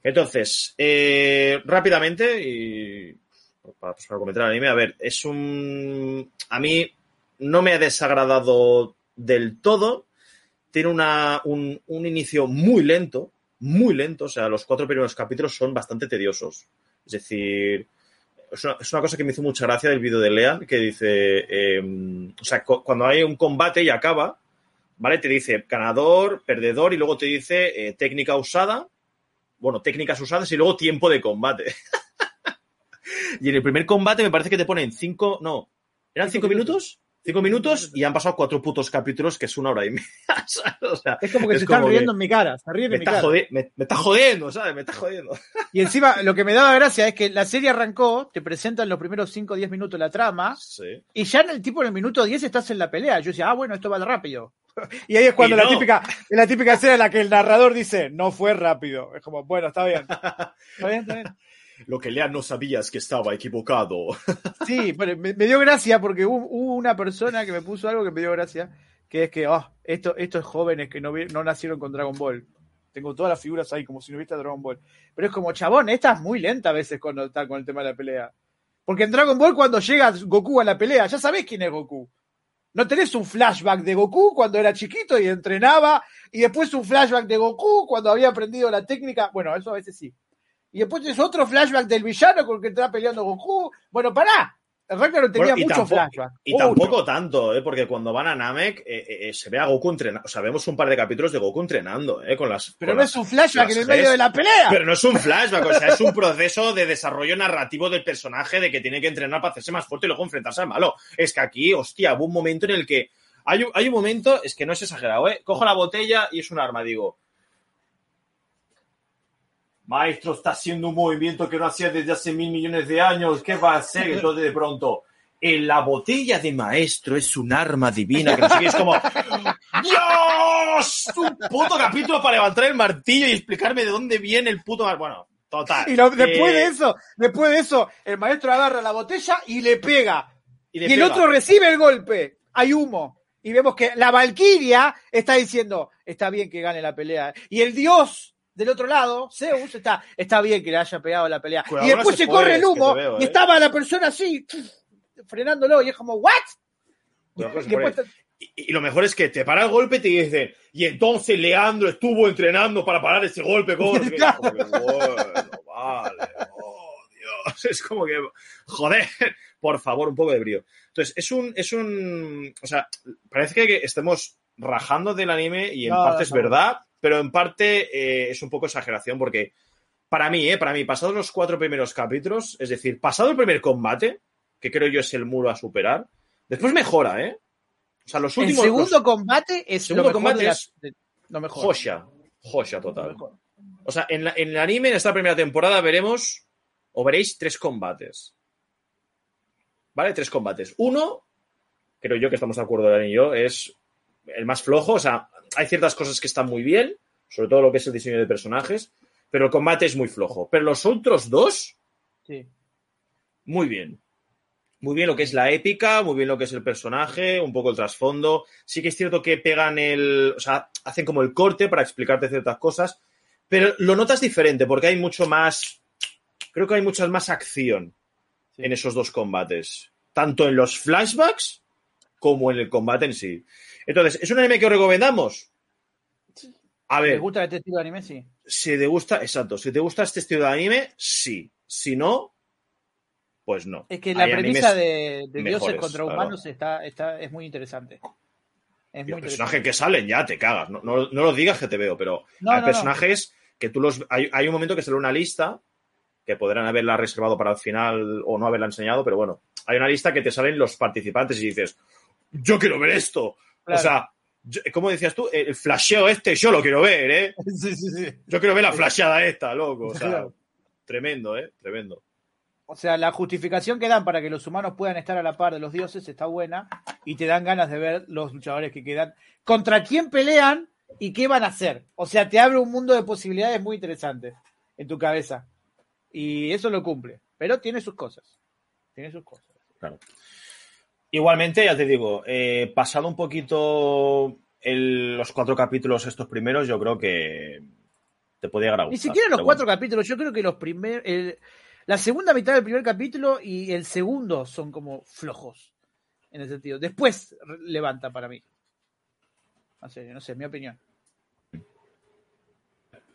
Entonces, eh, rápidamente, y para, pues, para comentar el anime, a ver, es un... A mí no me ha desagradado del todo. Tiene una, un, inicio muy lento, muy lento. O sea, los cuatro primeros capítulos son bastante tediosos. Es decir, es una, cosa que me hizo mucha gracia del vídeo de Lean, que dice, eh, o sea, cu- cuando hay un combate y acaba, ¿vale? Te dice ganador, perdedor y luego te dice eh, técnica usada, bueno, técnicas usadas y luego tiempo de combate. y en el primer combate me parece que te ponen cinco, no, ¿eran Cinco cinco minutos? Cinco minutos y han pasado cuatro putos capítulos que es una hora y media. O sea, Es como que Es se están riendo que en mi cara, se ríen me en mi está, cara. jode- me, me está jodiendo, ¿sabes? Me está jodiendo. Y encima, lo que me daba gracia es que la serie arrancó, te presentan los primeros 5 o 10 minutos la trama, Sí. y ya en el tipo en el minuto 10 estás en la pelea. Yo decía, ah, bueno, esto va rápido. Y ahí es cuando la típica, la típica escena en la que el narrador dice, no fue rápido. Es como, bueno, está bien. Está bien, está bien. Lo que Lean no sabía es que estaba equivocado. Sí, pero me, dio gracia porque hubo, una persona que me puso algo que me dio gracia, que es que, oh, esto, estos jóvenes que no, no nacieron con Dragon Ball. Tengo todas las figuras ahí como si no hubiera Dragon Ball. Pero es como, chabón, esta es muy lenta a veces cuando está con el tema de la pelea. Porque en Dragon Ball cuando llega Goku a la pelea, ya sabés quién es Goku. No tenés un flashback de Goku cuando era chiquito y entrenaba, y después un flashback de Goku cuando había aprendido la técnica. Bueno, eso a veces sí. Y después es otro flashback del villano con el que está peleando Goku. Bueno, pará. Ragnarok tenía Bueno, mucho flashback. Y tampoco tanto, ¿eh? porque cuando van a Namek eh, eh, eh, se ve a Goku entrenando. O sea, vemos un par de capítulos de Goku entrenando, ¿eh? Con las. Pero con no las- es un flashback las en el medio de la pelea. Pero no es un flashback, o sea, es un proceso de desarrollo narrativo del personaje de que tiene que entrenar para hacerse más fuerte y luego enfrentarse al malo. Es que aquí, hostia, hubo un momento en el que. Hay un, hay un momento, es que no es exagerado, ¿eh? Cojo la botella y es un arma, digo. Maestro, está haciendo un movimiento que no hacía desde hace mil millones de años. ¿Qué va a hacer? Entonces, de pronto, en la botella de maestro es un arma divina. Que no sé qué, es como. ¡Dios! Un puto capítulo para levantar el martillo y explicarme de dónde viene el puto. Bueno, total. Y lo- después Eh, de eso, después de eso, el maestro agarra la botella y le pega. le Y el otro recibe el golpe. Hay humo. Y vemos que la Valquiria está diciendo, está bien que gane la pelea. Y el dios del otro lado, Zeus, está, está bien que le haya pegado la pelea. Cuidado y después se corre el humo veo, y ¿eh? estaba la persona así, frenándolo. Y es como, ¿what? Cuidado Y después- Y, y lo mejor es que te para el golpe y te dicen, y entonces Leandro estuvo entrenando para parar ese golpe. Como que, bueno, vale, oh, Dios. Es como que, joder, por favor, un poco de brío. Entonces, es un, es un, o sea, parece que estemos rajando del anime y en No, parte es no. verdad, pero en parte eh, es un poco exageración porque para mí, eh, para mí, pasados los cuatro primeros capítulos, es decir, pasado el primer combate, que creo yo es el muro a superar, después mejora, ¿eh? O sea, los el últimos. segundo los- combate es segundo lo mejor combate de la- es de- lo mejor. Joya. Joya total. O sea, en, la- en el anime, en esta primera temporada, veremos o veréis tres combates. ¿Vale? Tres combates. Uno, creo yo que estamos de acuerdo, Dani y yo, es el más flojo. O sea, hay ciertas cosas que están muy bien, sobre todo lo que es el diseño de personajes, pero el combate es muy flojo. Pero los otros dos, Sí. muy bien. Muy bien lo que es la épica, muy bien lo que es el personaje, un poco el trasfondo. Sí que es cierto que pegan el. O sea, hacen como el corte para explicarte ciertas cosas, pero lo notas diferente porque hay mucho más. Creo que hay mucha más acción en esos dos combates. Tanto en los flashbacks como en el combate en sí. Entonces, ¿es un anime que os recomendamos? A ¿Te ver, gusta este estilo de anime? Sí. si te gusta, exacto, si te gusta este estilo de anime, sí. Si no, pues no. Es que la Hay premisa de, de dioses contra claro. humanos está, está, es muy interesante. Es Y muy los personajes que salen ya te cagas. No, no, no lo digas que te veo, pero No, hay no, no. personajes que tú los. Hay, hay un momento que sale una lista que podrán haberla reservado para el final o no haberla enseñado, pero bueno, hay una lista que te salen los participantes y dices, yo quiero ver esto. Claro. O sea, yo- ¿cómo decías tú? El flasheo este yo lo quiero ver, ¿eh? Sí, sí, sí. Yo quiero ver la flasheada esta, loco. O sea, Claro. tremendo, ¿eh? Tremendo. O sea, la justificación que dan para que los humanos puedan estar a la par de los dioses está buena y te dan ganas de ver los luchadores que quedan, contra quién pelean y qué van a hacer. O sea, te abre un mundo de posibilidades muy interesantes en tu cabeza. Y eso lo cumple. Pero tiene sus cosas. Tiene sus cosas. Igualmente, ya te digo, eh, pasado un poquito el- los cuatro capítulos estos primeros, yo creo que te puede llegar a Ni siquiera los cuatro bueno. capítulos, yo creo que los primeros. La segunda mitad del primer capítulo y el segundo son como flojos. En ese sentido. Después levanta para mí. No sé, no sé, mi opinión.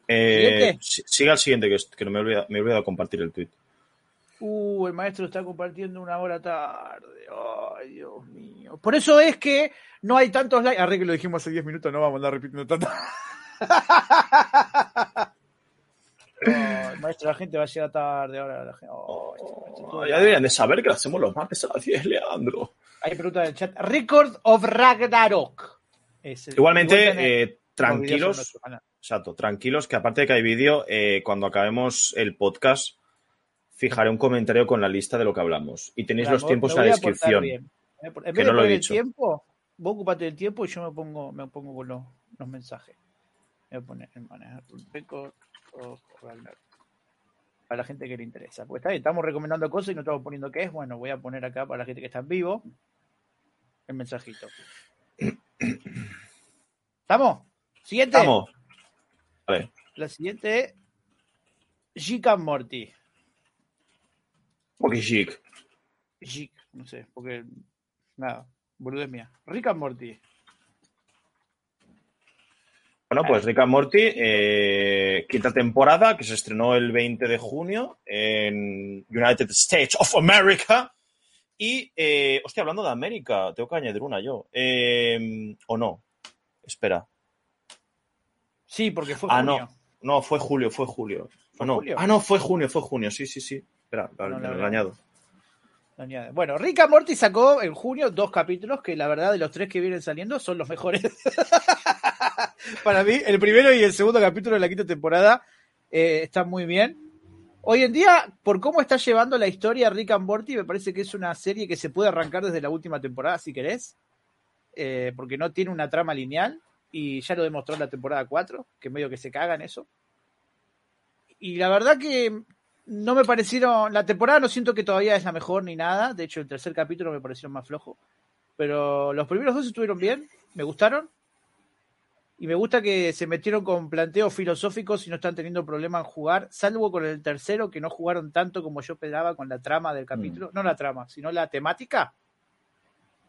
Eh, ¿Siguiente? si- siga el siguiente, que, que no me he olvidado, me he olvidado compartir el tweet. Uh, el maestro está compartiendo una hora tarde. Ay, Dios mío. Por eso es que no hay tantos likes. Arre que lo dijimos hace 10 minutos, no vamos a andar repitiendo tanto. Ay, maestro, la gente va a llegar tarde ahora. La gente... Este ya deberían de saber que lo hacemos los martes a las 10, Leandro. Hay preguntas en el chat. Record of Ragnarok. Es el- Igualmente, eh, tranquilos, exacto, tranquilos, que aparte de que hay vídeo, eh, cuando acabemos el podcast, fijaré un comentario con la lista de lo que hablamos. Y tenéis los me- tiempos me en la a descripción. bien. En que vez de no lo he poner el dicho. tiempo, vos ocupate del tiempo y yo me pongo, me pongo con los, los mensajes. Voy a poner en manejar Record Ragnarok. Para la gente que le interesa. Pues está bien, estamos recomendando cosas y no estamos poniendo qué es. Bueno, voy a poner acá para la gente que está en vivo el mensajito. ¿Estamos? Siguiente. Vamos. Vale. La siguiente es and Morty. Porque chic. Rick, no sé, porque nada, boludez mía. Rick and Morty. Bueno, pues Rick and Morty, eh, quinta temporada, que se estrenó el 20 de junio en United States of America. Y, eh, hostia, hablando de América, tengo que añadir una yo. Eh, ¿O no? Espera. Sí, porque fue Ah, junio. no. No, fue julio, fue julio. ¿Fue Ah, no. julio? Ah, no, fue junio, fue junio. Sí, sí, sí. Espera, No, me no, lo no. añado. No añade. Bueno, Rick and Morty sacó en junio dos capítulos que la verdad de los tres que vienen saliendo son los mejores. Para mí, el primero y el segundo capítulo de la quinta temporada eh, están muy bien. Hoy en día, por cómo está llevando la historia Rick and Morty, me parece que es una serie que se puede arrancar desde la última temporada, si querés, eh, porque no tiene una trama lineal y ya lo demostró en la temporada 4, que medio que se caga en eso. Y la verdad que no me parecieron. La temporada no siento que todavía es la mejor ni nada. De hecho, el tercer capítulo me pareció más flojo. Pero los primeros dos estuvieron bien, me gustaron. Y me gusta que se metieron con planteos filosóficos y no están teniendo problema en jugar, salvo con el tercero, que no jugaron tanto como yo esperaba con la trama del capítulo. No la trama, sino la temática.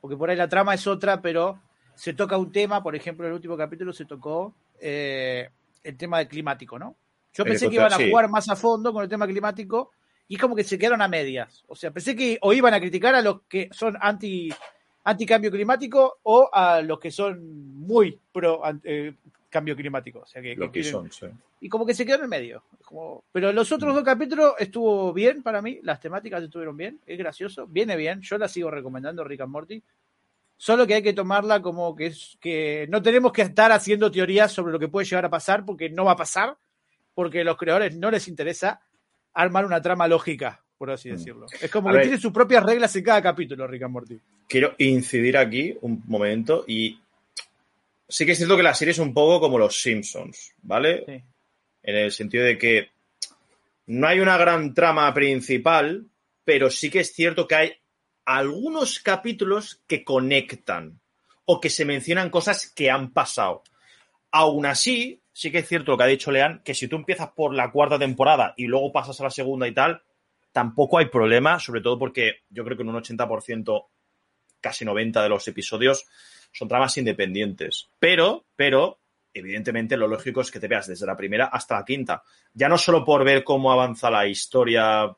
Porque por ahí la trama es otra, pero se toca un tema, por ejemplo, en el último capítulo se tocó eh, el tema del climático, ¿no? Yo pensé que iban a sí. jugar más a fondo con el tema climático y es como que se quedaron a medias. O sea, pensé que o iban a criticar a los que son anti anti cambio climático o a los que son muy pro eh, cambio climático. O sea, que, Lo que son, sí. y como que se quedó en medio. Como- Pero los otros dos capítulos estuvo bien para mí, las temáticas estuvieron bien, es gracioso, viene bien, yo la sigo recomendando Rick and Morty. Solo que hay que tomarla como que es que no tenemos que estar haciendo teorías sobre lo que puede llegar a pasar porque no va a pasar, porque a los creadores no les interesa armar una trama lógica, por así decirlo. Es como A que ver. tiene sus propias reglas en cada capítulo, Rick and Morty. Quiero incidir aquí un momento y sí que es cierto que la serie es un poco como los Simpsons, ¿vale? Sí. En el sentido de que no hay una gran trama principal, pero sí que es cierto que hay algunos capítulos que conectan o que se mencionan cosas que han pasado. Aún así, sí que es cierto lo que ha dicho Lean, que si tú empiezas por la cuarta temporada y luego pasas a la segunda y tal, tampoco hay problema, sobre todo porque yo creo que en un 80%, casi 90% de los episodios son tramas independientes. Pero, pero, evidentemente lo lógico es que te veas desde la primera hasta la quinta. Ya no solo por ver cómo avanza la historia,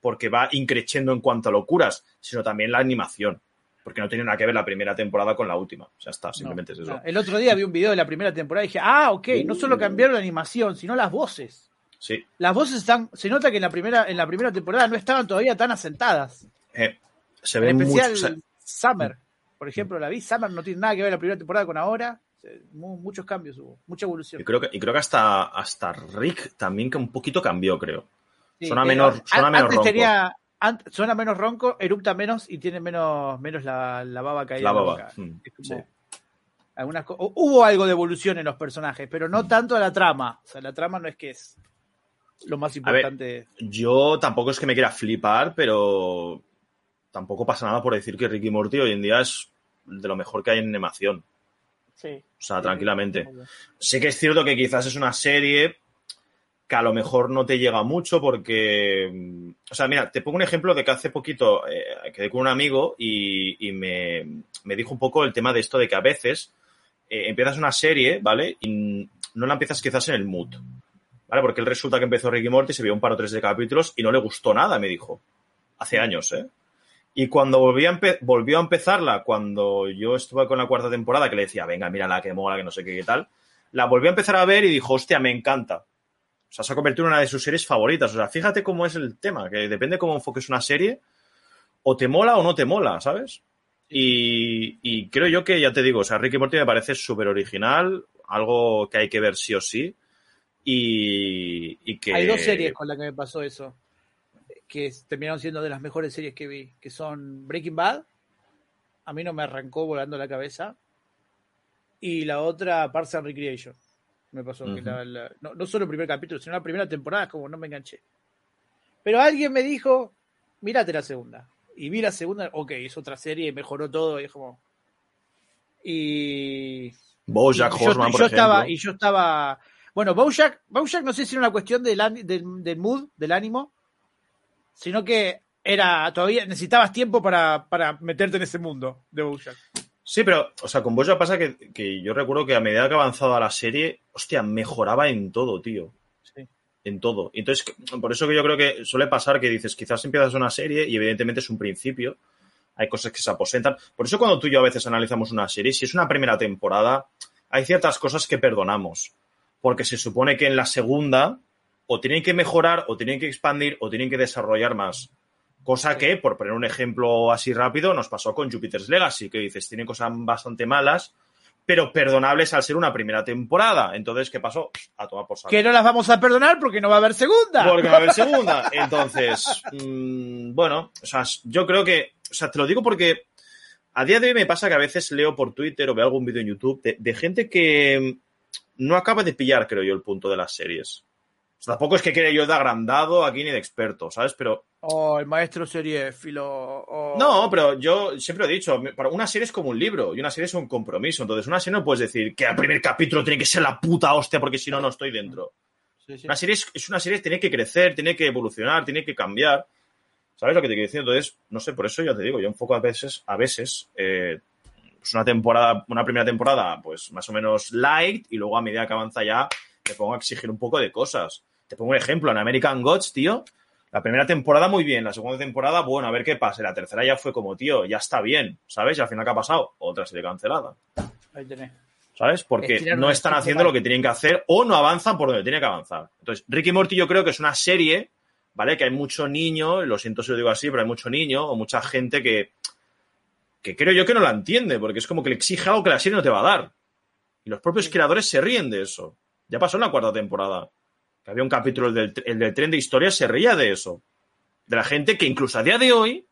porque va increciendo en cuanto a locuras, sino también la animación. Porque no tiene nada que ver la primera temporada con la última. Ya está, simplemente No, es eso. no. El otro día vi un video de la primera temporada y dije, ah, ok, no solo cambiaron la animación, sino las voces. Sí. Las voces están, se nota que en la primera, en la primera temporada no estaban todavía tan asentadas. Eh, se En ve especial mucho. o sea, Summer, por ejemplo, la vi. Summer no tiene nada que ver la primera temporada con ahora. Mu- Muchos cambios hubo, mucha evolución. y creo que, y creo que hasta, hasta Rick también que un poquito cambió, creo. Sí, suena eh, menor- suena menos antes tenía, suena menos ronco, erupta menos y tiene menos, menos la, la baba caída. La en la baba, boca. mm, Es como sí. algunas hubo algo de evolución en los personajes, pero no Mm. tanto la trama. O sea, la trama no es que es lo más A ver, importante. Yo tampoco es que me quiera flipar, pero tampoco pasa nada por decir que Ricky Morty hoy en día es de lo mejor que hay en animación. sí. O sea, tranquilamente. Sí que es cierto que quizás es una serie que a lo mejor no te llega mucho porque... O sea, mira, te pongo un ejemplo de que hace poquito eh, quedé con un amigo y, y me, me dijo un poco el tema de esto de que a veces eh, empiezas una serie, ¿vale? Y no la empiezas quizás en el mood, ¿vale? Porque él resulta que empezó Ricky Morty, se vio un par o tres de capítulos y no le gustó nada, me dijo. Hace años, ¿eh? Y cuando volvió a empezarla, cuando yo estuve con la cuarta temporada, que le decía, venga, mira la que mola, que no sé qué, qué tal, la volvió a empezar a ver y dijo, hostia, me encanta. O sea, se ha convertido en una de sus series favoritas. O sea, fíjate cómo es el tema, que depende cómo enfoques una serie, o te mola o no te mola, ¿sabes? Y, y creo yo que, ya te digo, o sea, Ricky Morty me parece súper original, algo que hay que ver sí o sí, y, y que... Hay dos series con las que me pasó eso, que terminaron siendo de las mejores series que vi, que son Breaking Bad, a mí no me arrancó volando la cabeza, y la otra Parks and Recreation. Me pasó que la- la- no, no solo el primer capítulo, sino la primera temporada, como no me enganché. Pero alguien me dijo, mírate la segunda. Y vi la segunda, ok, es otra serie, mejoró todo, y es como... Y Bojack y yo, Horseman, y por ejemplo. y yo estaba bueno Bojack Bojack no sé si era una cuestión del, del, del mood del ánimo sino que era todavía necesitabas tiempo para, para meterte en ese mundo de Bojack Sí, pero, o sea, con Bojack pasa que, que yo recuerdo que a medida que avanzaba la serie, hostia, mejoraba en todo, tío. Sí. En todo. Entonces, por eso que yo creo que suele pasar que dices, quizás empiezas una serie y evidentemente es un principio, hay cosas que se aposentan. Por eso cuando tú y yo a veces analizamos una serie, si es una primera temporada, hay ciertas cosas que perdonamos, porque se supone que en la segunda o tienen que mejorar, o tienen que expandir, o tienen que desarrollar más. Cosa que, por poner un ejemplo así rápido, nos pasó con Jupiter's Legacy, que dices, tiene cosas bastante malas, pero perdonables al ser una primera temporada. Entonces, ¿qué pasó? A tomar por saco. Que no las vamos a perdonar porque no va a haber segunda. Porque no va a haber segunda. Entonces, mmm, bueno, o sea, yo creo que, o sea, te lo digo porque a día de hoy me pasa que a veces leo por Twitter o veo algún vídeo en YouTube de, de gente que no acaba de pillar, creo yo, el punto de las series. Sea, tampoco es que quiera yo de agrandado aquí ni de experto, ¿sabes? Pero. Oh, el maestro seriéfilo. Oh. No, pero yo siempre he dicho, para una serie es como un libro y una serie es un compromiso. Entonces, una serie no puedes decir que el primer capítulo tiene que ser la puta hostia porque si no, no estoy dentro. Sí, sí. Una serie es, es, una serie, tiene que crecer, tiene que evolucionar, tiene que cambiar. ¿Sabes lo que te quiero decir? Entonces, no sé, por eso yo te digo, yo enfoco a veces, a veces, eh, pues una temporada, una primera temporada, pues más o menos light, y luego a medida que avanza ya, te pongo a exigir un poco de cosas. Te pongo un ejemplo, en American Gods, tío, la primera temporada muy bien, la segunda temporada, bueno, a ver qué pasa. La tercera ya fue como, tío, ya está bien, ¿sabes? Y al final, ¿qué ha pasado? Otra serie cancelada. Ahí tenés. ¿Sabes? Porque no están haciendo lo que tienen que hacer o no avanzan por donde tienen que avanzar. Entonces, Ricky Morty yo creo que es una serie, ¿vale? Que hay mucho niño, lo siento si lo digo así, pero hay mucho niño o mucha gente que, que creo yo que no la entiende, porque es como que le exige algo que la serie no te va a dar. Y los propios creadores se ríen de eso. Ya pasó en la cuarta temporada había un capítulo, el del, el del, tren de historia, se reía de eso. De la gente que incluso a día de hoy,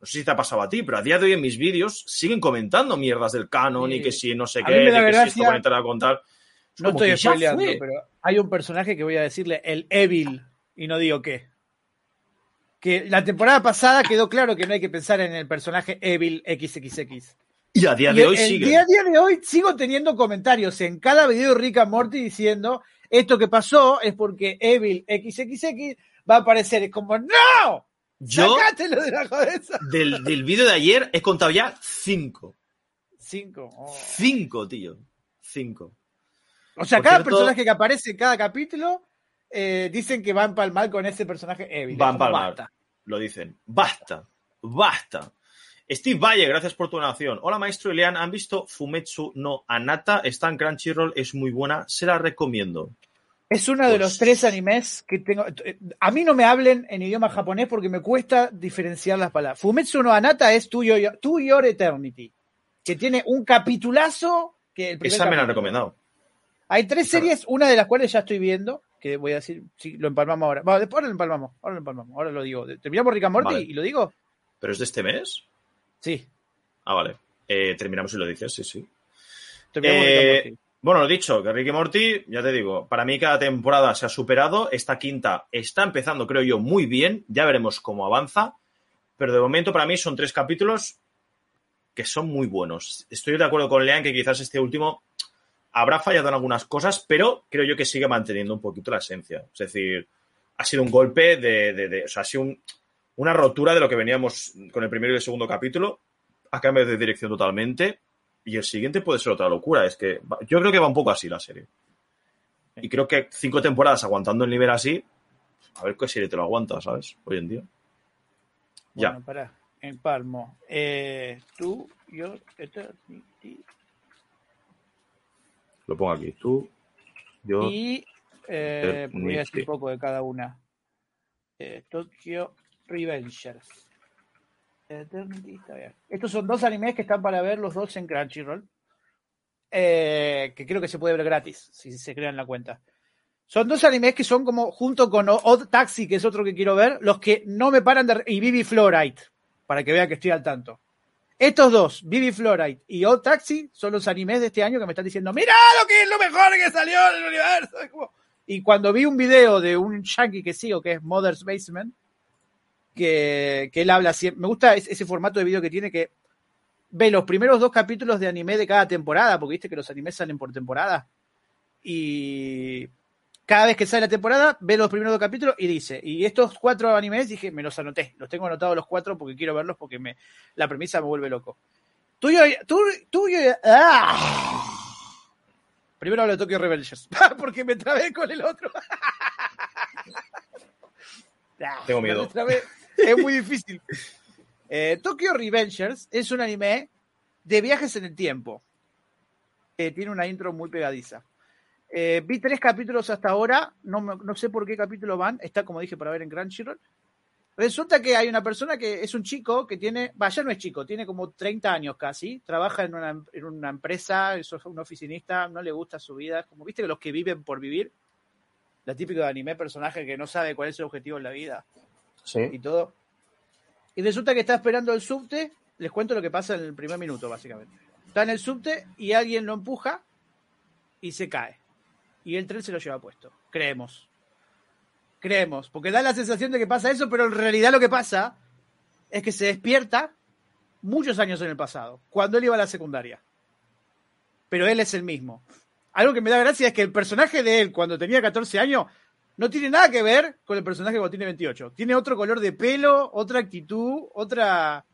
no sé si te ha pasado a ti, pero a día de hoy en mis vídeos siguen comentando mierdas del canon sí. y que si no sé qué, y que gracia, si esto van a entrar a contar. Es no estoy spoileando, pero hay un personaje que voy a decirle el Evil, y no digo qué. Que la temporada pasada quedó claro que no hay que pensar en el personaje Evil XXX. Y a día de y hoy el, sigue. Y a día de hoy sigo teniendo comentarios en cada video de Rick and Morty diciendo esto que pasó es porque Evil XXX va a aparecer. Es como, ¡No! Yo, ¡Sácatelo de la cabeza! Del, del vídeo de ayer he contado ya cinco. Cinco. Oh. Cinco, tío. Cinco. O sea, Por cada cierto, personaje que aparece en cada capítulo eh, dicen que va a empalmar con ese personaje Evil. Va a empalmar. Basta. Lo dicen. Basta. Basta. Steve Valle, gracias por tu donación. Hola, maestro Elian. ¿Han visto Fumetsu no Anata? Está en Crunchyroll, es muy buena. Se la recomiendo. Es uno pues... de los tres animes que tengo. A mí no me hablen en idioma japonés porque me cuesta diferenciar las palabras. Fumetsu no Anata es To Your, to Your Eternity, que tiene un capitulazo que el primer Esa me la han recomendado. Hay tres series, una de las cuales ya estoy viendo, que voy a decir, sí, lo empalmamos ahora. Bueno, después ahora lo empalmamos, ahora lo empalmamos, ahora lo digo. Terminamos Rick and Morty vale. y lo digo. ¿Pero es de este mes? Sí. Ah, vale. Eh, terminamos y lo dices, sí, sí. Eh, bueno, lo dicho, que Ricky Morty, ya te digo, para mí cada temporada se ha superado. Esta quinta está empezando, creo yo, muy bien. Ya veremos cómo avanza. Pero de momento, para mí, son tres capítulos que son muy buenos. Estoy de acuerdo con Lean que quizás este último habrá fallado en algunas cosas, pero creo yo que sigue manteniendo un poquito la esencia. Es decir, ha sido un golpe de. de, de o sea, ha sido un, una rotura de lo que veníamos con el primero y el segundo capítulo, a cambio de dirección totalmente, y el siguiente puede ser otra locura. Es que yo creo que va un poco así la serie. Y creo que cinco temporadas aguantando el nivel así, a ver qué serie te lo aguanta, ¿sabes? Hoy en día. Bueno, ya. para, en Palmo. Eh, tú, yo, eternity. Lo pongo aquí. Tú, yo. Y eh, voy a decir un poco de cada una. Eh, Tokio Revengers. Estos son dos animes que están para ver los dos en Crunchyroll. Eh, que creo que se puede ver gratis si se crean la cuenta. Son dos animes que son como, junto con Odd Taxi, que es otro que quiero ver, los que no me paran de. y Vivi Fluorite, para que vean que estoy al tanto. Estos dos, Vivi Fluorite y Odd Taxi, son los animes de este año que me están diciendo: ¡Mira lo que es lo mejor que salió en el universo! Y cuando vi un video de un yankee que sigo, que es Mother's Basement, que, que él habla siempre. Me gusta ese, formato de video que tiene que ve los primeros dos capítulos de anime de cada temporada, porque viste que los animes salen por temporada. Y cada vez que sale la temporada, ve los primeros dos capítulos y dice, y estos cuatro animes, dije, me los anoté, los tengo anotados los cuatro porque quiero verlos porque me, la premisa me vuelve loco. Tuyo, tú, tuyo, ¡ah! Primero hablo de Tokyo Revengers, porque me trabé con el otro. Tengo miedo. Es muy difícil. Eh, Tokyo Revengers es un anime de viajes en el tiempo. Eh, tiene una intro muy pegadiza. Eh, vi tres capítulos hasta ahora, no, no sé por qué capítulo van, está como dije para ver en Crunchyroll. Resulta que hay una persona que es un chico que tiene, vaya no es chico, tiene como 30 años casi, trabaja en una, en una empresa, es un oficinista, no le gusta su vida, como viste que los que viven por vivir, la típica de anime personaje que no sabe cuál es el objetivo en la vida Sí. y todo. Y resulta que está esperando el subte. Les cuento lo que pasa en el primer minuto, básicamente. Está en el subte y alguien lo empuja y se cae. Y el tren se lo lleva puesto. Creemos. Creemos. Porque da la sensación de que pasa eso, pero en realidad lo que pasa es que se despierta muchos años en el pasado, cuando él iba a la secundaria. Pero él es el mismo. Algo que me da gracia es que el personaje de él, cuando tenía 14 años, no tiene nada que ver con el personaje cuando tiene 28. Tiene otro color de pelo, otra actitud, otra...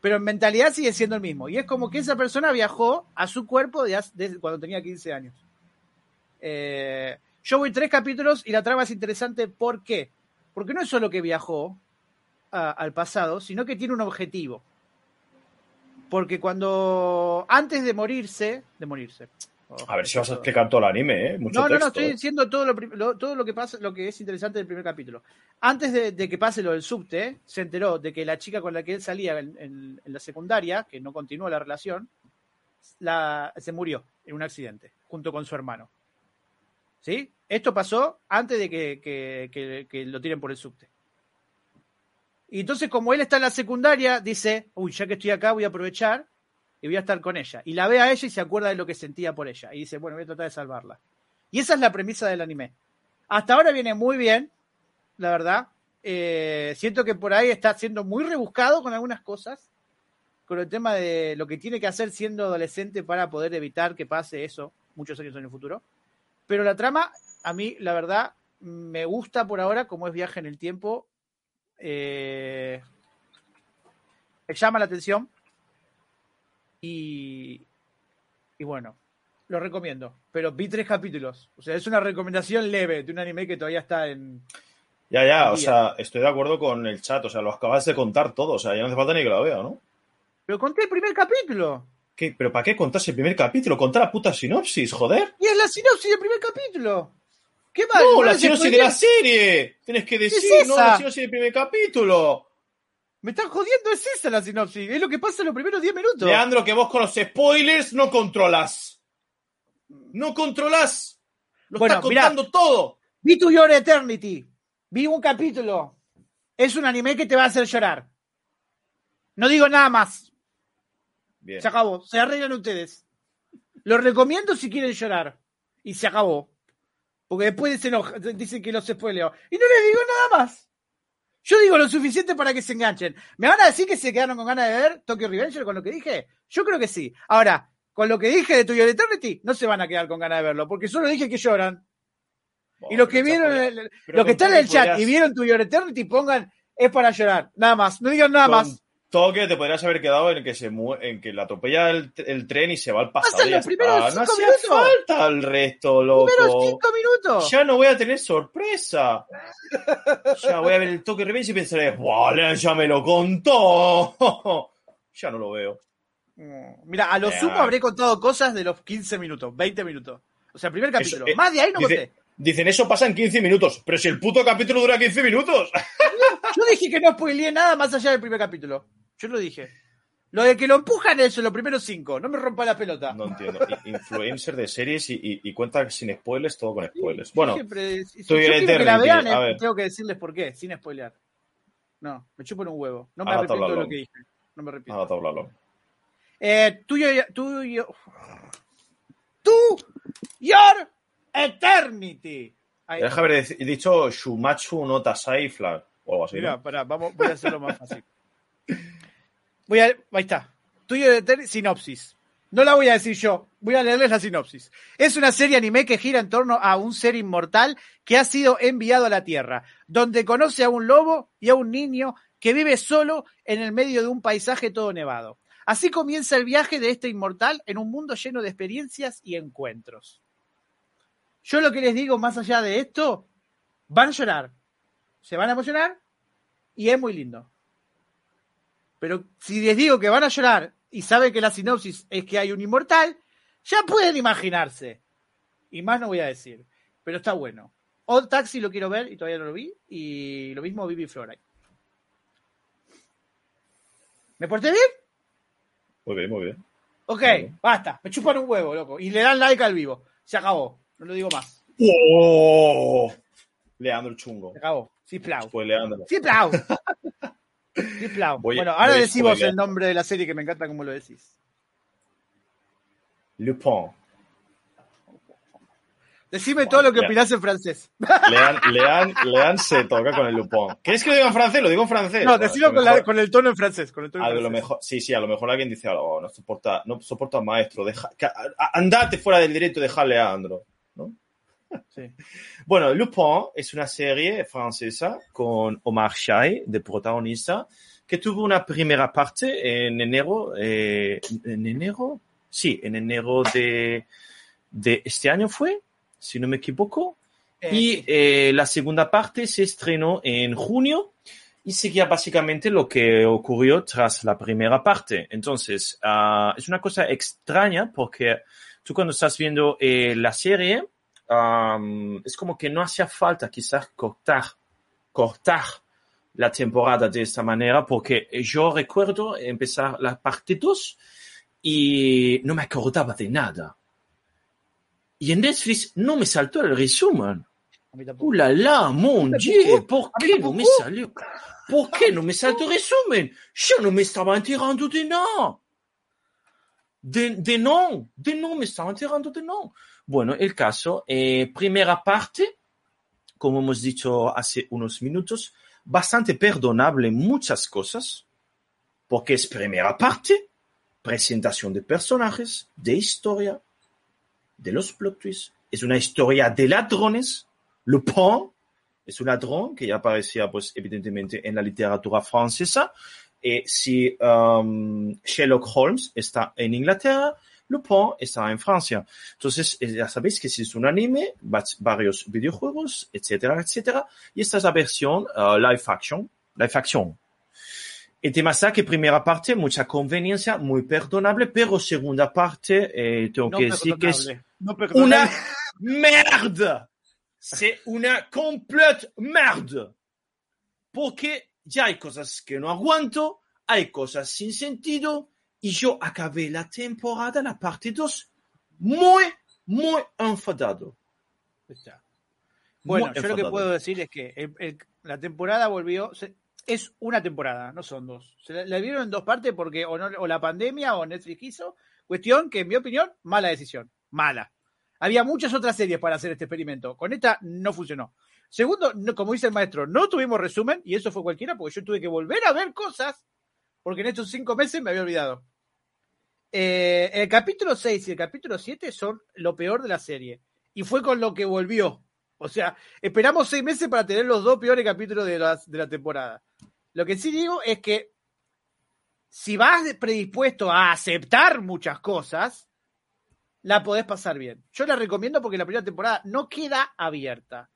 Pero en mentalidad sigue siendo el mismo. Y es como que esa persona viajó a su cuerpo de, hace- de cuando tenía 15 años. Eh, yo voy tres capítulos y la trama es interesante. ¿Por qué? Porque no es solo que viajó al pasado, sino que tiene un objetivo. Porque cuando antes de morirse, de morirse. A ver si vas a explicar todo el anime, ¿eh? Mucho No, no, no, estoy ¿eh? diciendo todo lo, lo- todo lo que pasa, lo que es interesante del primer capítulo. Antes de, de que pase lo del subte, se enteró de que la chica con la que él salía en, en- en la secundaria, que no continuó la relación, la, se murió en un accidente, junto con su hermano. ¿Sí? Esto pasó antes de que, que- que- que lo tiren por el subte. Y entonces, como él está en la secundaria, dice, uy, ya que estoy acá, voy a aprovechar y voy a estar con ella. Y la ve a ella y se acuerda de lo que sentía por ella. Y dice, bueno, voy a tratar de salvarla. Y esa es la premisa del anime. Hasta ahora viene muy bien, la verdad. Eh, siento que por ahí está siendo muy rebuscado con algunas cosas. Con el tema de lo que tiene que hacer siendo adolescente para poder evitar que pase eso muchos años en el futuro. Pero la trama, a mí, la verdad, me gusta por ahora, como es viaje en el tiempo. Eh, me llama la atención. Y, y bueno, lo recomiendo. Pero vi tres capítulos. O sea, es una recomendación leve de un anime que todavía está en. Ya, ya, o Día. sea, estoy de acuerdo con el chat, o sea, lo acabas de contar todo, o sea, ya no hace falta ni que lo vea, ¿no? Pero conté el primer capítulo. ¿Qué? ¿Pero para qué contas el primer capítulo? Conta la puta sinopsis, joder. Y es la sinopsis del primer capítulo. ¿Qué más? No, ¿No la sinopsis de la serie. Tienes que decir, es no, la sinopsis del primer capítulo. Me están jodiendo, es esa la sinopsis. Es lo que pasa en los primeros 10 minutos. Leandro, que vos con los spoilers no controlas. No controlas. Lo Bueno, estás mirá. contando todo. Vi To Your Eternity. Vi un capítulo. Es un anime que te va a hacer llorar. No digo nada más. Bien. Se acabó. Se arreglan ustedes. Lo recomiendo si quieren llorar. Y se acabó. Porque después dicen que los spoileo. Y no les digo nada más. Yo digo lo suficiente para que se enganchen. ¿Me van a decir que se quedaron con ganas de ver Tokyo Revenger con lo que dije? Yo creo que sí. Ahora, con lo que dije de To Your Eternity, no se van a quedar con ganas de verlo. Porque solo dije que lloran. Y los que vieron, el- los que están en el chat y vieron To Your Eternity, pongan es para llorar. Nada más. No digan nada Con más. Tokio te podrías haber quedado en que se mue- en que la atropella el, el tren y se va al pasado. Los primeros está. no cinco hacía minutos. falta el resto, loco. Primeros cinco minutos. Ya no voy a tener sorpresa. Ya voy a ver el toque Revenge y pensaré, ¡Vale, ya me lo contó! ya no lo veo. Mm, Mira, a lo Ya. sumo habré contado cosas de los 15 minutos, 20 minutos. O sea, primer capítulo. eh, Más de ahí no dice- conté. Dicen, eso pasa en 15 minutos. Pero si el puto capítulo dura 15 minutos. Yo dije que no spoileé nada más allá del primer capítulo. Yo lo dije. Lo de que lo empujan eso, los primeros cinco. No me rompa la pelota. no entiendo. Influencer de series y, y, y cuenta sin spoilers, todo con spoilers. Bueno, Siempre- si yo Your quiero que la Eternity, vean, a ver. tengo que decirles por qué, sin spoilear. No, me chupo en un huevo. No me arrepiento de lo que dije. No me arrepiento. ahora te hablarlo. Eh, tuyo, tuyo. Tú, your eternity. Ahí. Deja haber dicho Shumatsu no Tasai Flag o algo así. ¿no? Mira, pará, vamos, voy a hacerlo más fácil. Voy a, ahí está. Tuyo de Eterni- sinopsis. No la voy a decir yo, voy a leerles la sinopsis. Es una serie anime que gira en torno a un ser inmortal que ha sido enviado a la Tierra, donde conoce a un lobo y a un niño que vive solo en el medio de un paisaje todo nevado. Así comienza el viaje de este inmortal en un mundo lleno de experiencias y encuentros. Yo lo que les digo más allá de esto, van a llorar, se van a emocionar y es muy lindo. Pero si les digo que van a llorar y saben que la sinopsis es que hay un inmortal, ya pueden imaginarse. Y más no voy a decir. Pero está bueno. Old Taxi lo quiero ver y todavía no lo vi. Y lo mismo Vivi Flora. ¿Me porté bien? Muy bien, muy bien. Ok, basta. Me chupan un huevo, loco. Y le dan like al vivo. Se acabó. No lo digo más. ¡Oh! Leandro Chungo. Se acabó. Sí, plau. Pues Leandro. Sí, plau. Bueno, ahora decimos el nombre de la serie que me encanta como lo decís. Lupin. Decime todo lo que opinás en francés. Lean, Lean, Lean se toca con el Lupin. ¿Quieres que lo diga en francés? Lo digo en francés. No, decilo con, la- mejor- con el tono en francés. Con el tono en A lo francés. mejor, sí, sí, a lo mejor alguien dice, oh, no soporta, no soporta maestro, deja, que- a- a- andate fuera del directo y deja a Leandro. Sí. Bueno, Lupin es una serie francesa con Omar Sy de protagonista que tuvo una primera parte en enero, eh, en enero, sí, en enero de, de este año fue, si no me equivoco, Eh, y eh, la segunda parte se estrenó en junio y seguía básicamente lo que ocurrió tras la primera parte. Entonces, ah, es una cosa extraña porque tú cuando estás viendo la serie, am, es como que no hacía falta quizás cortar, cortar la temporada de esta manera porque yo recuerdo empezar la parte 2 y no me acordaba de nada. Y en Netflix no me saltó el resumen. ¡Uh, la, la, mon ¿Me Dieu! ¿Por ¿A mí qué no me salió? ¿Por qué no me saltó el resumen? Yo no me estaba enterando de nada. De, de no, de no me estaba enterando de no. Bueno, el caso, eh, primera parte, como hemos dicho hace unos minutos, bastante perdonable muchas cosas, porque es primera parte, presentación de personajes, de historia, de los plot twists. Es una historia de ladrones. Lupin es un ladrón que ya aparecía, pues, evidentemente, en la literatura francesa. Eh, si um, Sherlock Holmes está en Inglaterra, Lupin está en Francia. Entonces, eh, ya sabéis que es un anime, va- varios videojuegos, etcétera, etcétera. Y esta es la versión uh, live action. Live action. El tema está que primera parte, mucha conveniencia, muy perdonable, pero segunda parte, eh, tengo No que decir que es. No una merde. C'est una complète merde. Porque ya hay cosas que no aguanto, hay cosas sin sentido, y yo acabé la temporada, la parte 2, muy, muy enfadado. Está. Bueno, Muy yo lo que puedo decir es que el- el- la temporada volvió. se- es una temporada, no son dos. Se la, la vieron en dos partes porque o, no- o la pandemia o Netflix quiso. Cuestión que, en mi opinión, mala decisión. Mala. Había muchas otras series para hacer este experimento. Con esta no funcionó. Segundo, no- como dice el maestro, no tuvimos resumen y eso fue cualquiera porque yo tuve que volver a ver cosas porque en estos cinco meses me había olvidado. Eh, el capítulo 6 y el capítulo 7 son lo peor de la serie. Y fue con lo que volvió. O sea, esperamos seis meses para tener los dos peores capítulos de la, de la temporada. Lo que sí digo es que si vas predispuesto a aceptar muchas cosas, la podés pasar bien. Yo la recomiendo porque la primera temporada no queda abierta.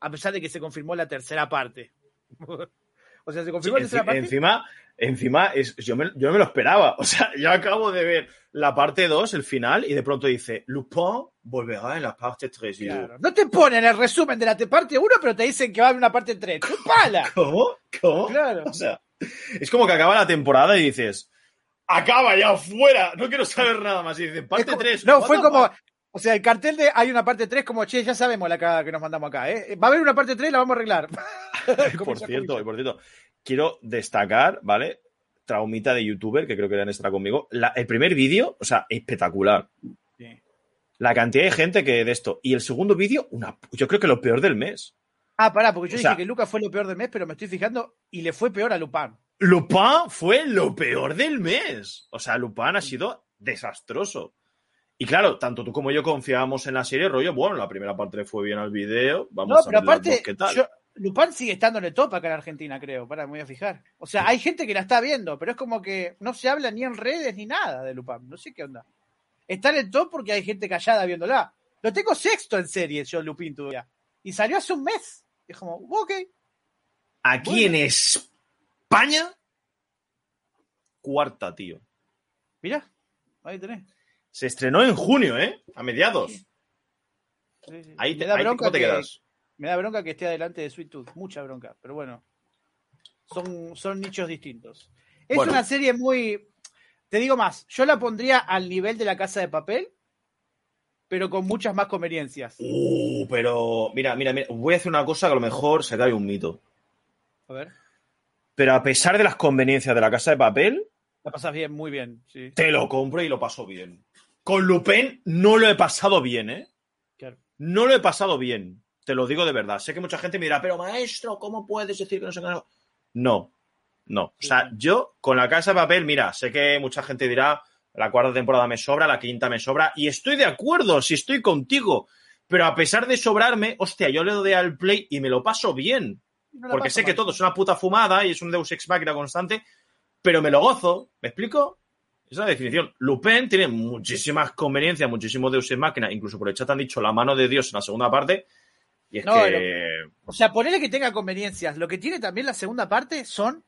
A pesar de que se confirmó la tercera parte. o sea, se Sí, confirmó la tercera parte. encima, encima es, yo, me, yo no me lo esperaba. O sea, yo acabo de ver la parte 2, el final, y de pronto dice, Lupin volverá en la parte 3. Y yo, Claro. No te ponen el resumen de la te- parte 1, pero te dicen que va a haber una parte 3. ¡Chupala! ¿Cómo? ¿Cómo? Claro. O sea, es como que acaba la temporada y dices, acaba ya fuera, no quiero saber nada más. Y dices, Es parte como- 3. No, fue como. O sea, el cartel de hay una parte 3, como che, ya sabemos la cagada que nos mandamos acá, ¿eh? Va a haber una parte 3, la vamos a arreglar. por cierto, por cierto, quiero destacar, ¿vale? Traumita de youtuber, que creo que Lean estará conmigo. La- el primer vídeo, o sea, espectacular. Sí. La cantidad de gente que de esto. Y el segundo vídeo, una, yo creo que lo peor del mes. Ah, pará, porque yo O dije sea- que Lucas fue lo peor del mes, pero me estoy fijando y le fue peor a Lupin. Lupin fue lo peor del mes. O sea, Lupin ha sido desastroso. Y claro, tanto tú como yo confiábamos en la serie, rollo, bueno, la primera parte fue bien al video, vamos No, a ver aparte, dos qué tal. yo- Lupin sigue estando en el top acá en Argentina, creo. Para, me voy a fijar. O sea, hay gente que la está viendo, pero es como que no se habla ni en redes ni nada de Lupin. No sé qué onda. Está en el top porque hay gente callada viéndola. Lo tengo sexto en series, yo, Lupin, todavía. Y salió hace un mes. Es como, ok. Aquí en España, cuarta, tío. Mira, ahí tenés. Se estrenó en junio, ¿eh? A mediados. Sí, sí. Ahí Me te, da ahí bronca ¿Cómo te que- quedas? Me da bronca que esté adelante de Sweet Tooth, mucha bronca, pero bueno, son, son nichos distintos. Es Bueno. una serie muy, te digo más, yo la pondría al nivel de la casa de papel, pero con muchas más conveniencias. Uh, pero mira, mira, mira, voy a hacer una cosa que a lo mejor se cae un mito. A ver, Pero a pesar de las conveniencias de la casa de papel, la pasas bien, muy bien, sí. te lo compro y lo paso bien. Con Lupin no lo he pasado bien, ¿eh? Claro. No lo he pasado bien. Te lo digo de verdad. Sé que mucha gente me dirá, pero maestro, ¿cómo puedes decir que no se ganó? No, no. O sea, yo con la casa de papel, mira, sé que mucha gente dirá, la cuarta temporada me sobra, la quinta me sobra, y estoy de acuerdo, si estoy contigo. Pero a pesar de sobrarme, hostia, yo le doy al play y me lo paso bien. No Porque sé que todo es una puta fumada y es un Deus Ex Machina constante, pero me lo gozo. ¿Me explico? Es la definición. Lupin tiene muchísimas conveniencias, muchísimos Deus Ex Machina, incluso por el chat han dicho la mano de Dios en la segunda parte. Y es No, que. O sea, ponele que tenga conveniencias. Lo que tiene también la segunda parte son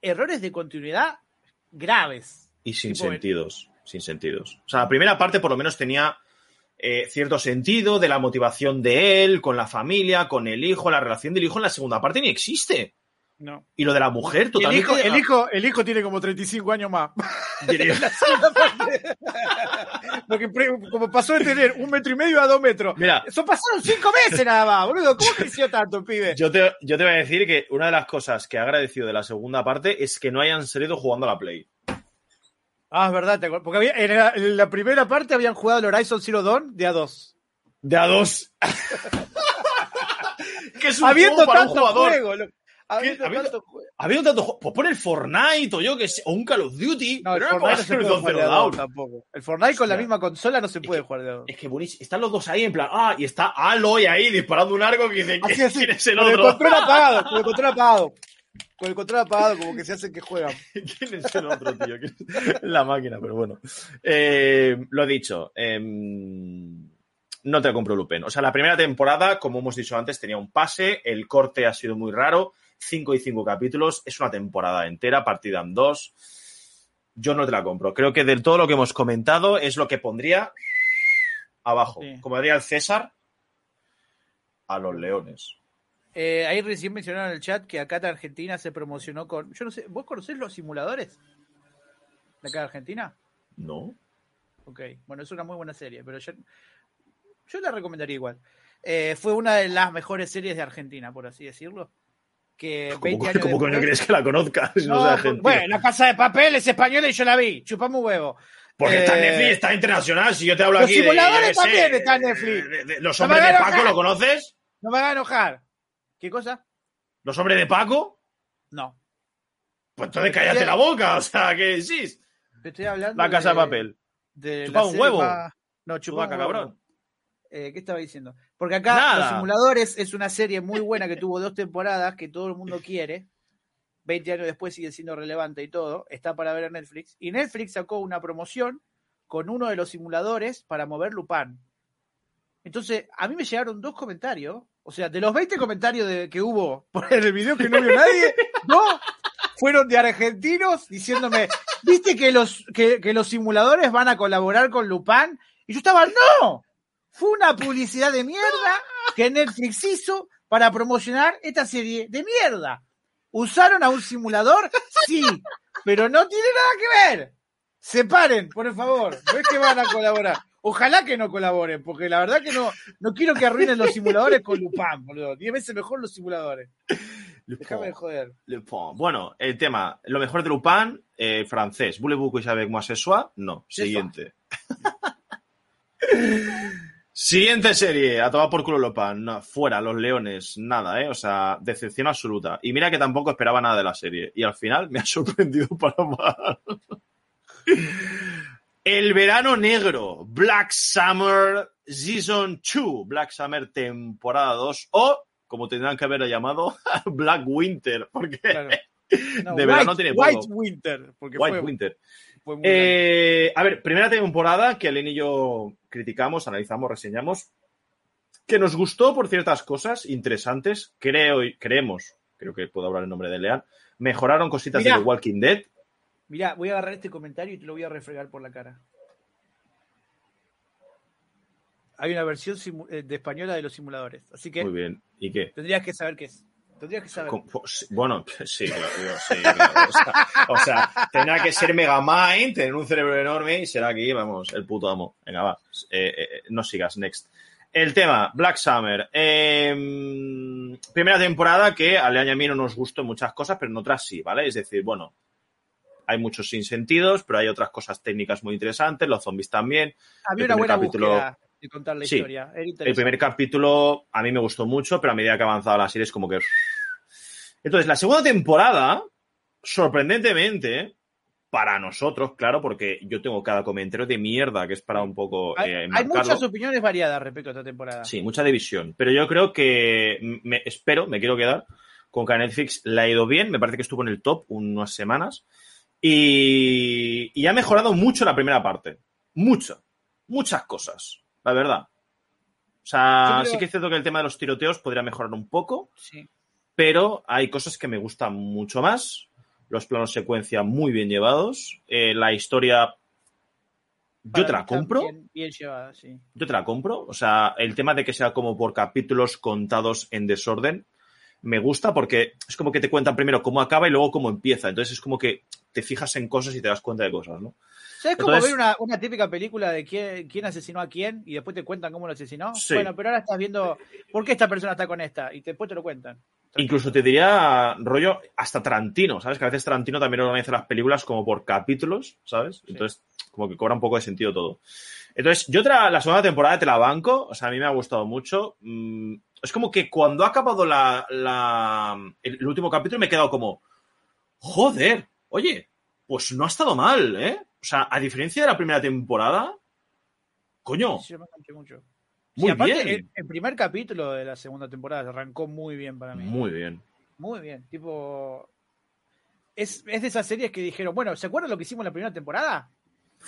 errores de continuidad graves. Y sin tipo, sentidos. Sin sentidos. O sea, la primera parte por lo menos tenía eh, cierto sentido de la motivación de él, con la familia, con el hijo, la relación del hijo en la segunda parte ni existe. No. Y lo de la mujer El totalmente. hijo, el, hijo, el hijo tiene como 35 años más. Porque como pasó de tener un metro y medio a dos metros. Mira, Eso pasaron cinco meses nada más, boludo. ¿Cómo creció tanto, pibe? Yo te, yo te voy a decir que una de las cosas que he agradecido de la segunda parte es que no hayan salido jugando a la Play. Ah, es verdad, te. Porque había, en, la, en la primera parte habían jugado el Horizon Zero Dawn de a dos. De a dos. que es un Habiendo juego para un tanto jugador. juego. lo- habiendo tanto. Habiendo tanto. Pues pon el Fortnite o yo que sé, o un Call of Duty. No, el pero Fortnite no se puede jugar de tampoco. El Fortnite con la misma consola no se puede jugar de dos. Es que buenísimo. Están los dos ahí en plan, ah, y está Aloy ahí disparando un arco que dice, Así, ¿quién así, quién es el con el otro? control apagado, con el control apagado. Con el control apagado, como que se hacen que juegan. ¿Quién es el otro, tío? ¿Quién es La máquina, pero bueno. Eh, lo dicho. em, no te compro Lupin. O sea, la primera temporada, como hemos dicho antes, tenía un pase. El corte ha sido muy raro. Cinco y cinco capítulos. Es una temporada entera, partida en dos. Yo no te la compro. Creo que de todo lo que hemos comentado es lo que pondría abajo. Sí. Como diría el César, a los leones. Eh, ahí recién mencionaron en el chat que acá en Argentina se promocionó con. Yo no sé, ¿vos conocés los simuladores? ¿De acá de Argentina? ¿No? Ok, bueno, es una muy buena serie, pero yo, yo la recomendaría igual. Eh, fue una de las mejores series de Argentina, por así decirlo. Que 20 ¿Cómo, años cómo coño después- crees que la conozcas? no No, argentina? bueno, La Casa de Papel es española y yo la vi. Chupamos un huevo. Porque está en Eh, Netflix, está internacional. Si yo te hablo los aquí de- simuladores sé, también están en Netflix. de- de- ¿Los hombres de Paco enojar. lo conoces? No me hagas enojar. ¿Qué cosa? ¿Los hombres de Paco? No. Pues entonces cállate la boca. O sea, ¿qué decís? Estoy hablando. La casa de papel. De Chupa un huevo. No, chupa cabrón. Eh, ¿Qué estaba diciendo? Porque acá Nada. Los Simuladores es una serie muy buena que tuvo dos temporadas que todo el mundo quiere. 20 años después sigue siendo relevante y todo. Está para ver en Netflix. Y Netflix sacó una promoción con uno de los simuladores para mover Lupin. Entonces, a mí me llegaron dos comentarios. O sea, de los 20 comentarios de, que hubo por el video que no vio nadie, dos fueron de argentinos diciéndome, ¿viste que los, que, que los simuladores van a colaborar con Lupin? Y yo estaba, no, fue una publicidad de mierda que Netflix hizo para promocionar esta serie de mierda. ¿Usaron a un simulador? Sí, pero no tiene nada que ver. Separen, por favor. No es que van a colaborar. Ojalá que no colaboren, porque la verdad que no, no quiero que arruinen los simuladores con Lupin, boludo. Diez veces mejor los simuladores. Déjame de joder. Lupin. Bueno, el tema. Lo mejor de Lupin, eh, francés. Voulez-vous que j'avec moi ce soir? No. Siguiente. Siguiente serie, a tomar por culo Lupin. No, fuera, los leones, nada, ¿eh? O sea, decepción absoluta. Y mira que tampoco esperaba nada de la serie. Y al final me ha sorprendido para mal. El verano negro, Black Summer Season 2, Black Summer temporada 2, o, como tendrán que haber llamado, Black Winter, porque Claro. No, De verano tiene poco. White Winter, porque White fue, Winter. Fue muy grande. Eh, a ver, primera temporada que Alen y yo criticamos, analizamos, reseñamos, que nos gustó por ciertas cosas interesantes, creo y creemos, creo que puedo hablar en nombre de Lean, mejoraron cositas Mirá. de The Walking Dead. Mirá, voy a agarrar este comentario y te lo voy a refregar por la cara. Hay una versión eh, de española de los simuladores. Así que. Muy bien. ¿Y qué? Tendrías que saber qué es. Tendrías que saber. Pues, bueno, sí, claro, sí claro. O, sea, tendrá que ser Mega Mind, tener un cerebro enorme y será aquí, vamos, el puto amo. Venga, va. Eh, eh, no sigas, next. El tema, Black Summer. Em, primera temporada que a Leaña a mí no nos gustó en muchas cosas, pero en otras sí, ¿vale? Es decir, bueno, hay muchos sinsentidos, pero hay otras cosas técnicas muy interesantes, los zombies también. Había una buena capítulo de contar la historia. el primer capítulo a mí me gustó mucho, pero a medida que avanzaba la serie es como que... Entonces, la segunda temporada, sorprendentemente, para nosotros, claro, porque yo tengo cada comentario de mierda que es para un poco... Hay, eh, hay muchas opiniones variadas respecto a esta temporada. Sí, mucha división, pero yo creo que, me, espero, me quiero quedar con que a Netflix le ha ido bien, me parece que estuvo en el top unas semanas y, y ha mejorado mucho la primera parte, mucho, muchas cosas la verdad. O sea, sí que es cierto que el tema de los tiroteos podría mejorar un poco, sí. pero hay cosas que me gustan mucho más. Los planos secuencia muy bien llevados. Eh, la historia. yo te la compro. Bien, llevada, sí. Yo te la compro. O sea, el tema de que sea como por capítulos contados en desorden me gusta porque es como que te cuentan primero cómo acaba y luego cómo empieza. Entonces es como que te fijas en cosas y te das cuenta de cosas, ¿no? Es como ver una, típica película de quién, quién, asesinó a quién y después te cuentan cómo lo asesinó? Bueno, pero ahora estás viendo por qué esta persona está con esta y después te lo cuentan. Incluso te diría, rollo, hasta Tarantino, ¿sabes? Que a veces Tarantino también organiza las películas como por capítulos, ¿sabes? Entonces, como que cobra un poco de sentido todo. Entonces, yo otra, la segunda temporada te la banco, o sea, a mí me ha gustado mucho. Mm, es como que cuando ha acabado la, el, último capítulo me he quedado como, joder, oye, pues no ha estado mal, ¿eh? O sea, a diferencia de la primera temporada, coño. Sí, me mucho. Muy bien. El, primer capítulo de la segunda temporada arrancó muy bien para mí. Muy bien. Muy bien. Tipo. Es, es de esas series que dijeron, bueno, ¿se acuerdan lo que hicimos en la primera temporada?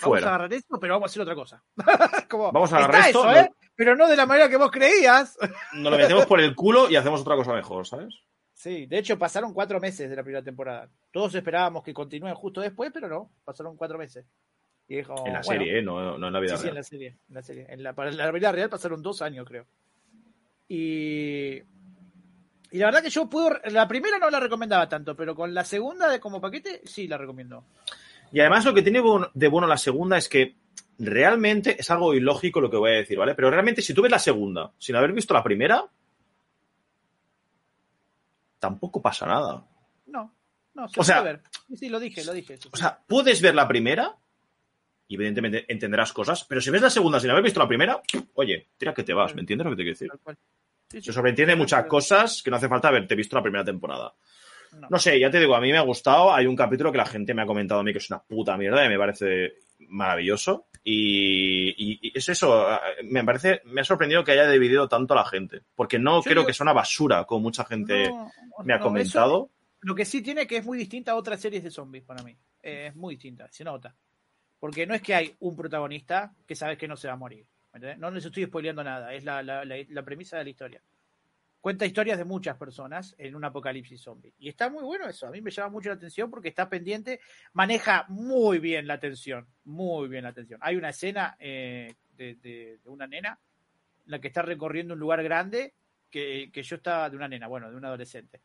Vamos a agarrar esto, pero vamos a hacer otra cosa. vamos a agarrar esto. Eso, ¿eh? Pero no de la manera que vos creías. Nos lo metemos por el culo y hacemos otra cosa mejor, ¿sabes? Sí, de hecho pasaron cuatro meses de la primera temporada. Todos esperábamos que continúen justo después, pero no, pasaron cuatro meses. Y dijo, en la serie, ¿eh? no, no, en la vida real. Sí, en la serie. En la, serie. En la, para la vida real pasaron dos años, creo. Y, y la verdad que yo puedo. La primera no la recomendaba tanto, pero con la segunda de como paquete, sí la recomiendo. Y además lo que tiene de bueno la segunda es que realmente es algo ilógico lo que voy a decir, ¿vale? Pero realmente si tú ves la segunda sin haber visto la primera, tampoco pasa nada. No, no, se o sea, ver. Sí, lo dije, lo dije. O sea, puedes ver la primera y evidentemente entenderás cosas, pero si ves la segunda sin haber visto la primera, oye, tira que te vas, ¿me entiendes lo que te quiero decir? se sobreentiende muchas cosas que no hace falta haberte visto la primera temporada. No. sé, ya te digo, a mí me ha gustado. Hay un capítulo que la gente me ha comentado a mí que es una puta mierda y me parece maravilloso. Y, es eso, me parece, me ha sorprendido que haya dividido tanto a la gente, porque no creo que sea una basura, como mucha gente me ha comentado. lo que sí tiene que es muy distinta a otras series de zombies para mí. es muy distinta, se nota. Porque no es que hay un protagonista que sabes que no se va a morir. No les estoy spoileando nada, es la, la premisa de la historia cuenta historias de muchas personas en un apocalipsis zombie. Y está muy bueno eso, a mí me llama mucho la atención porque está pendiente, maneja muy bien la atención, muy bien la atención. Hay una escena eh, de, una nena, en la que está recorriendo un lugar grande, que, yo estaba, de una nena, bueno, de un adolescente,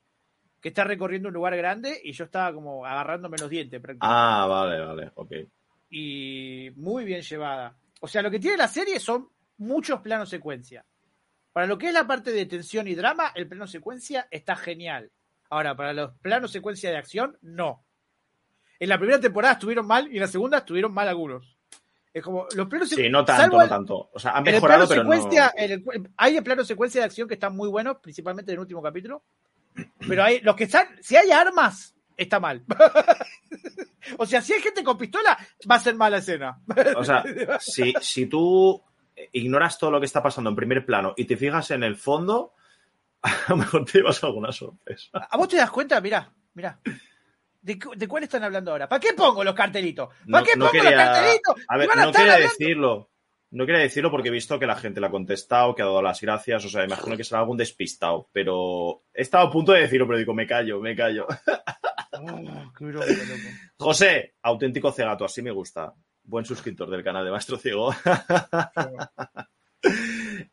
que está recorriendo un lugar grande y yo estaba como agarrándome los dientes. Ah, vale, vale, ok. Y muy bien llevada. O sea, lo que tiene la serie son muchos planos secuencia para lo que es la parte de tensión y drama, el plano secuencia está genial. Ahora, para los planos secuencia de acción, no. En la primera temporada estuvieron mal y en la segunda estuvieron mal algunos. Es como los planos Sí, no tanto, no tanto. O sea, han mejorado, pero no. hay el plano secuencia de acción que están muy buenos, principalmente en el último capítulo. Pero hay los que están, si hay armas, está mal. o sea, si hay gente con pistola, va a ser mala escena. o sea, si, si tú ignoras todo lo que está pasando en primer plano y te fijas en el fondo, a lo mejor te llevas alguna sorpresa. ¿A vos te das cuenta? Mira, mira. ¿De, cuál están hablando ahora? ¿Para qué pongo los cartelitos? ¿Para qué pongo los cartelitos? A ver, no quería decirlo. No quería decirlo porque he visto que la gente le ha contestado, que ha dado las gracias, o sea, imagino que será algún despistado, pero he estado a punto de decirlo, pero digo, me callo, me callo. Oh, qué bronca, loco. José, auténtico cegato, así me gusta. Buen suscriptor del canal de Maestro Ciego.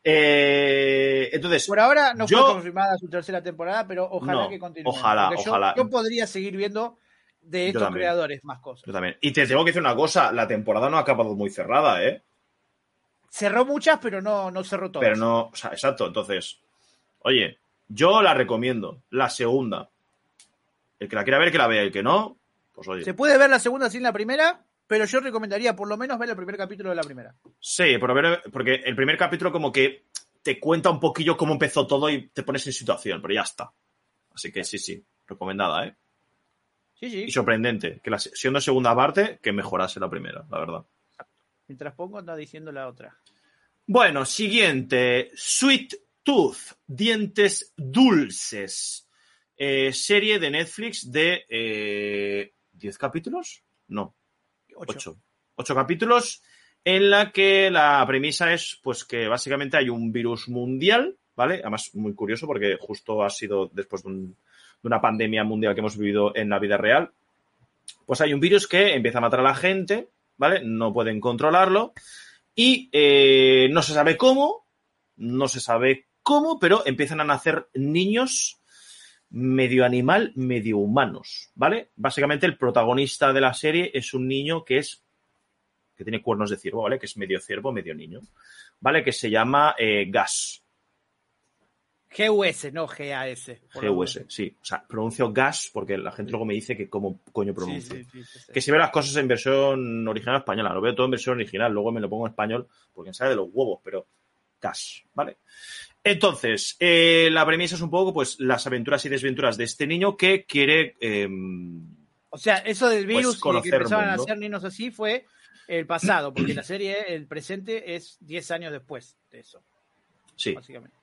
Eh, entonces, Por ahora no Yo- fue confirmada su tercera temporada, pero ojalá No, que continúe. ojalá, yo- ojalá. Yo, podría seguir viendo de estos creadores más cosas. yo también. Y te tengo que decir una cosa, la temporada no ha acabado muy cerrada, ¿eh? Cerró muchas, pero no, no cerró todas. Pero no, o sea, exacto. Entonces, oye, yo la recomiendo. La segunda. El que la quiera ver, que la vea. El que no, pues oye. Se puede ver la segunda sin la primera, pero yo recomendaría por lo menos ver el primer capítulo de la primera. Sí, pero ver- porque el primer capítulo como que te cuenta un poquillo cómo empezó todo y te pones en situación, pero ya está. Así que sí, sí, recomendada, ¿eh? Sí, sí. Y sorprendente, que la, siendo segunda parte, que mejorase la primera, la verdad. Mientras pongo, anda diciendo la otra. Bueno, siguiente. Sweet Tooth, Dientes Dulces. Eh, serie de Netflix de... eh, ¿10 capítulos? No, Ocho. ocho. Capítulos en la que la premisa es pues que básicamente hay un virus mundial, ¿vale? Además, muy curioso porque justo ha sido después de una pandemia mundial que hemos vivido en la vida real. Pues hay un virus que empieza a matar a la gente, ¿vale? No pueden controlarlo y eh, no se sabe cómo, no se sabe cómo, pero empiezan a nacer niños medio animal, medio humanos, ¿vale? Básicamente el protagonista de la serie es un niño que es que tiene cuernos de ciervo, ¿vale? Que es medio ciervo, medio niño, ¿vale? Que se llama eh, Gas, GUS, no GAS. GUS, sí. O sea, pronuncio Gas porque la gente luego me dice que cómo coño pronuncio. sí, sí, sí, sí. Que si veo las cosas en versión original española, lo veo todo en versión original, luego me lo pongo en español porque me sale de los huevos, pero gas, ¿vale? Entonces, eh, la premisa es un poco pues las aventuras y desventuras de este niño que quiere eh, O sea, eso del virus y de Pues conocer que empezaban a hacer niños así fue el pasado, porque la serie, el presente, es 10 años después de eso, sí. básicamente.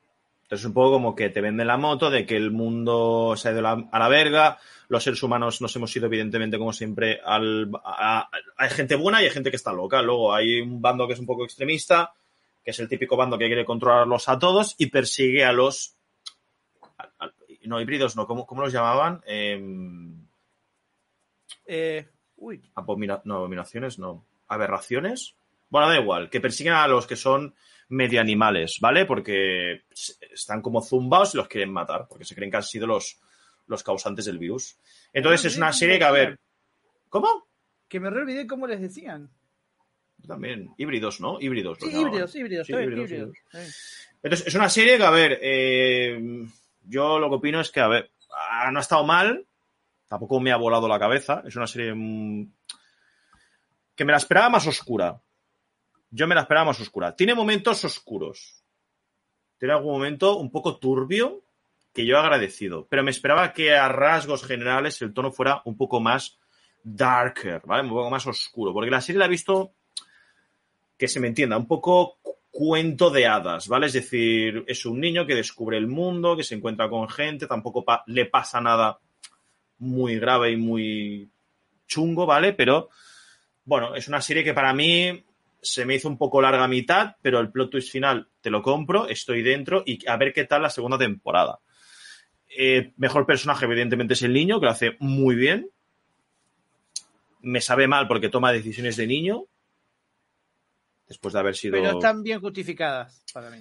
Entonces, un poco como que te venden la moto de que el mundo se ha ido a la verga, los seres humanos nos hemos ido, evidentemente, como siempre, al. a- a- hay gente buena y hay gente que está loca. Luego hay un bando que es un poco extremista, que es el típico bando que quiere controlarlos a todos y persigue a los. a- a- no, híbridos, no, ¿cómo, cómo los llamaban? Em, Eh, uy, abomina- no, abominaciones, no. Aberraciones. Bueno, da igual, que persiguen a los que son medio animales, ¿vale? Porque están como zumbados y los quieren matar, porque se creen que han sido los, los causantes del virus. Entonces es una serie que, a ver. ¿Cómo? que me re olvidé cómo les decían. También, híbridos, ¿no? Híbridos. Sí, híbridos, híbridos, Sí, está bien, híbridos, híbridos. Entonces, es una serie que, a ver, eh, yo lo que opino es que, a ver, ah, no ha estado mal, tampoco me ha volado la cabeza, es una serie mm, que me la esperaba más oscura. Yo me la esperaba más oscura. Tiene momentos oscuros. Tiene algún momento un poco turbio que yo he agradecido, pero me esperaba que a rasgos generales el tono fuera un poco más darker, ¿vale? Un poco más oscuro, porque la serie la he visto que se me entienda, un poco cu- cuento de hadas, ¿vale? Es decir, es un niño que descubre el mundo, que se encuentra con gente, tampoco le pasa nada muy grave y muy chungo, ¿vale? Pero, bueno, es una serie que para mí se me hizo un poco larga a mitad, pero el plot twist final te lo compro, estoy dentro y a ver qué tal la segunda temporada. Eh, mejor personaje, evidentemente, es el niño, que lo hace muy bien. Me sabe mal porque toma decisiones de niño. Después de haber sido. Pero están bien justificadas para mí.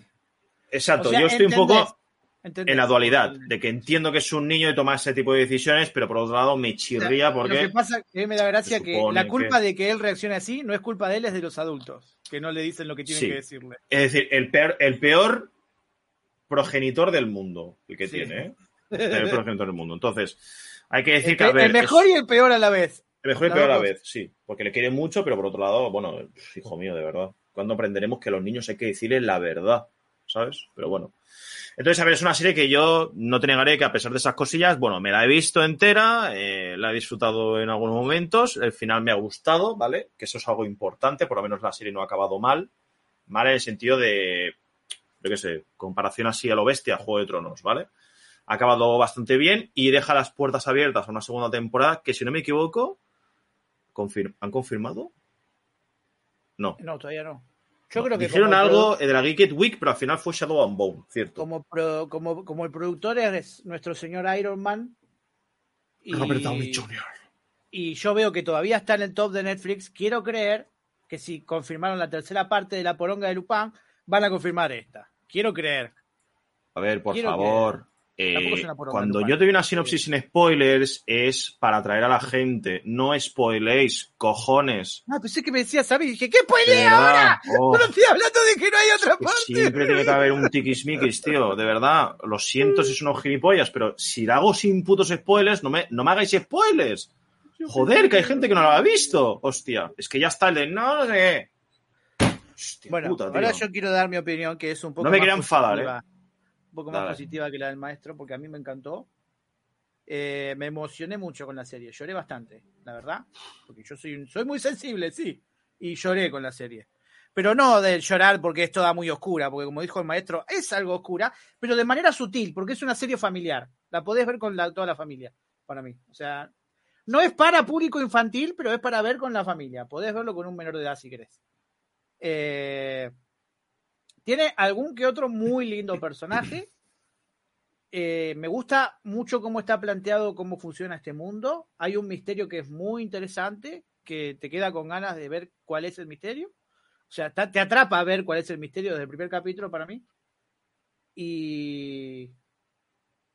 Exacto, O sea, yo estoy un poco ¿entendés? en la dualidad, de que entiendo que es un niño y toma ese tipo de decisiones, pero por otro lado me O sea, chirría Lo que porque. pasa que me da gracia que la culpa que- de que él reaccione así no es culpa de él, es de los adultos, que no le dicen lo que tienen Sí. que decirle. Es decir, el peor, el peor progenitor del mundo, el que Sí. tiene, ¿eh? El peor progenitor del mundo. Entonces, hay que decir El, que, a ver. el mejor es- y el peor a la vez. el mejor y el peor a la vez, sí. Porque le quiere mucho, pero por otro lado, bueno, hijo mío, de verdad. ¿Cuándo aprenderemos que a los niños hay que decirles la verdad? ¿Sabes? Pero bueno. Entonces, a ver, es una serie que yo no te negaré que a pesar de esas cosillas, bueno, me la he visto entera, eh, la he disfrutado en algunos momentos, el final me ha gustado, ¿vale? Que eso es algo importante, por lo menos la serie no ha acabado mal, mal en el sentido de, yo qué sé, comparación así a lo bestia, Juego de Tronos, ¿vale? Ha acabado bastante bien y deja las puertas abiertas a una segunda temporada que, si no me equivoco, ¿han confirmado? No. No, todavía no. Yo creo que Dijeron como algo de la Geeked Week, pero al final fue Shadow and Bone, ¿cierto? Como, pro- como, como el productor es nuestro señor Iron Man, Y, Robert Downey Jr. y yo veo que todavía está en el top de Netflix. Quiero creer que si confirmaron la tercera parte de la poronga de Lupin, van a confirmar esta. Quiero creer. A ver, por Quiero favor. Eh, cuando yo te doy una sinopsis sin spoilers, es para atraer a la gente. No spoiléis, cojones. Ah, pensé que me decías, ¿sabes? Y dije, ¿qué verdad. ahora? Oh, No estoy hablando de que no hay otra parte. siempre tiene que haber un tiquismiquis, tío. De verdad. Lo siento si son unos gilipollas, pero si lo hago sin putos spoilers, no me, no me hagáis spoilers. Joder, que hay gente que no lo ha visto. Hostia, es que ya está el de no, no sé. Hostia Bueno, puta, ahora yo quiero dar mi opinión, que es un poco No me quería enfadar, ¿eh? Un poco más Dale. positiva que la del maestro, porque a mí me encantó. Eh, me emocioné mucho con la serie, lloré bastante, la verdad, porque yo soy, un- soy muy sensible, sí, y lloré con la serie. Pero no de llorar porque es toda muy oscura, porque como dijo el maestro, es algo oscura, pero de manera sutil, porque es una serie familiar. La podés ver con la- toda la familia, para mí. O sea, no es para público infantil, pero es para ver con la familia. Podés verlo con un menor de edad si querés. Eh, tiene algún que otro muy lindo personaje. Eh, me gusta mucho cómo está planteado, cómo funciona este mundo. Hay un misterio que es muy interesante, que te queda con ganas de ver cuál es el misterio. O sea, te atrapa a ver cuál es el misterio desde el primer capítulo para mí. Y,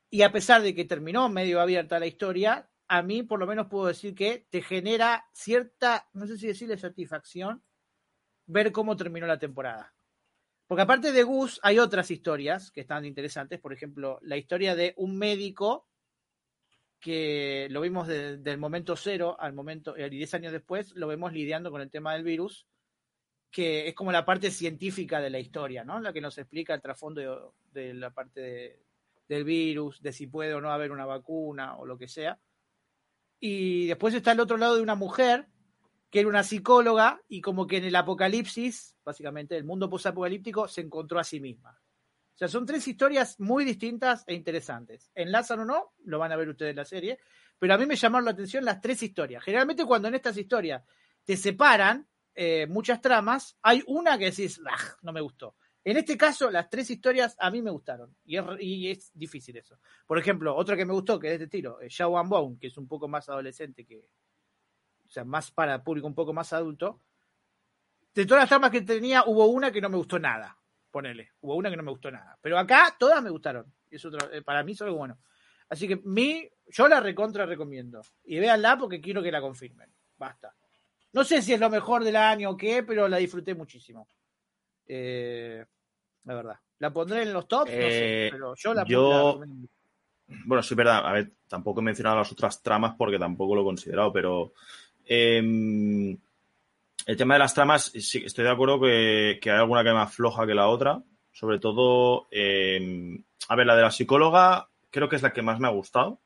y a pesar de que terminó medio abierta la historia, a mí por lo menos puedo decir que te genera cierta, no sé si decirle satisfacción, ver cómo terminó la temporada. Porque aparte de Gus, hay otras historias que están interesantes. Por ejemplo, la historia de un médico que lo vimos de- del momento cero al momento, y 10 años después, lo vemos lidiando con el tema del virus, que es como la parte científica de la historia, ¿no? La que nos explica el trasfondo de, la parte de- del virus, de si puede o no haber una vacuna o lo que sea. Y después está el otro lado de una mujer que era una psicóloga y como que en el apocalipsis, básicamente el mundo posapocalíptico, se encontró a sí misma. O sea, son tres historias muy distintas e interesantes. Enlazan o no, lo van a ver ustedes en la serie, pero a mí me llamaron la atención las tres historias. Generalmente cuando en estas historias te separan eh, muchas tramas, hay una que decís, "Ah, no me gustó. En este caso, las tres historias a mí me gustaron y es, difícil eso. Por ejemplo, otra que me gustó, que es de este estilo, and Bone, que es un poco más adolescente que, o sea, más para público un poco más adulto. De todas las tramas que tenía, hubo una que no me gustó nada. Ponele, hubo una que no me gustó nada. Pero acá todas me gustaron. Es otro, eh, para mí es algo bueno. Así que mi, yo la recontra recomiendo. Y véanla porque quiero que la confirmen. Basta. No sé si es lo mejor del año o qué, pero la disfruté muchísimo. Eh, la verdad. ¿La pondré en los tops? No sé, Eh, pero yo la yo- la mucho. Bueno, sí, es verdad. A ver, tampoco he mencionado las otras tramas porque tampoco lo he considerado, pero em, el tema de las tramas, sí, estoy de acuerdo que, que hay alguna que es más floja que la otra. Sobre todo, em, a ver, la de la psicóloga creo que es la que más me ha gustado,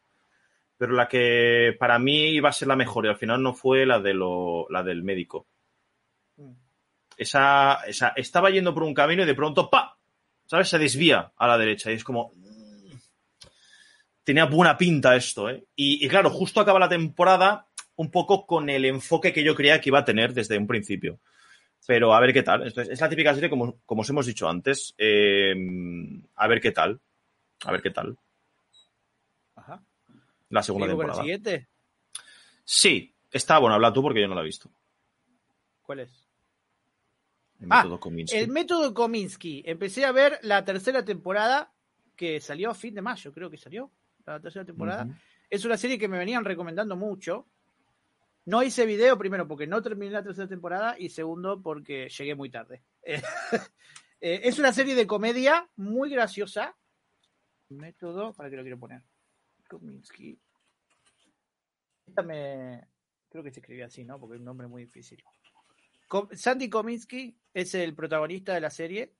pero la que para mí iba a ser la mejor y al final no fue la, de lo, la del médico. Mm. Esa, esa estaba yendo por un camino y de pronto, ¡pa! ¿Sabes? Se desvía a la derecha y es como, mm, tenía buena pinta esto, ¿eh? Y, y claro, justo acaba la temporada un poco con el enfoque que yo creía que iba a tener desde un principio. Pero a ver qué tal. Entonces, es la típica serie, como, como os hemos dicho antes. eh, a ver qué tal. A ver qué tal. Ajá. La segunda ¿Seguimos con el temporada. siguiente? Sí, está bueno, habla tú porque yo no la he visto. ¿Cuál es? El Ah, método Kominsky. El método Kominsky. Empecé a ver la tercera temporada que salió a fin de mayo, creo que salió. La tercera temporada. Es una serie que me venían recomendando mucho. No hice video, primero porque no terminé la tercera temporada y segundo porque llegué muy tarde. Eh, es una serie de comedia muy graciosa. Método, para que lo quiero poner. Kominsky. Esta me. Creo que se escribía así, ¿no? Porque es un nombre muy difícil. Sandy Kominsky es el protagonista de la serie,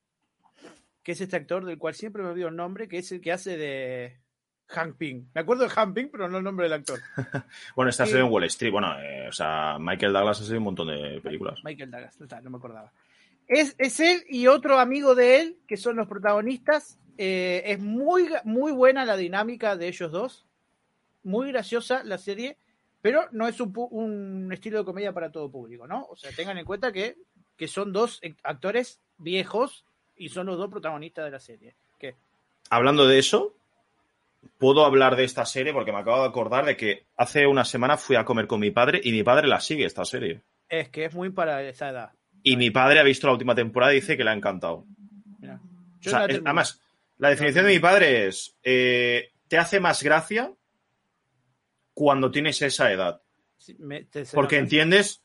que es este actor del cual siempre me olvido el nombre, que es el que hace de Hank Pym. Me acuerdo de Hank Pym, pero no el nombre del actor. Bueno, esta Sí. serie en Wall Street. Bueno, eh, o sea, Michael Douglas ha sido un montón de películas. Michael Douglas, no, me acordaba. Es, es él y otro amigo de él, que son los protagonistas. Eh, es muy, muy buena la dinámica de ellos dos. Muy graciosa la serie, pero no es un, estilo de comedia para todo público, ¿no? O sea, tengan en cuenta que, que son dos eh, actores viejos y son los dos protagonistas de la serie. ¿Qué? Hablando de eso, puedo hablar de esta serie porque me acabo de acordar de que hace una semana fui a comer con mi padre y mi padre la sigue esta serie. Es que es muy para esa edad. Y mi padre ha visto la última temporada y dice que le ha encantado. Mira. O sea, la es- además, la definición de mi padre es, eh, te hace más gracia cuando tienes esa edad, Sí, me- porque entiendes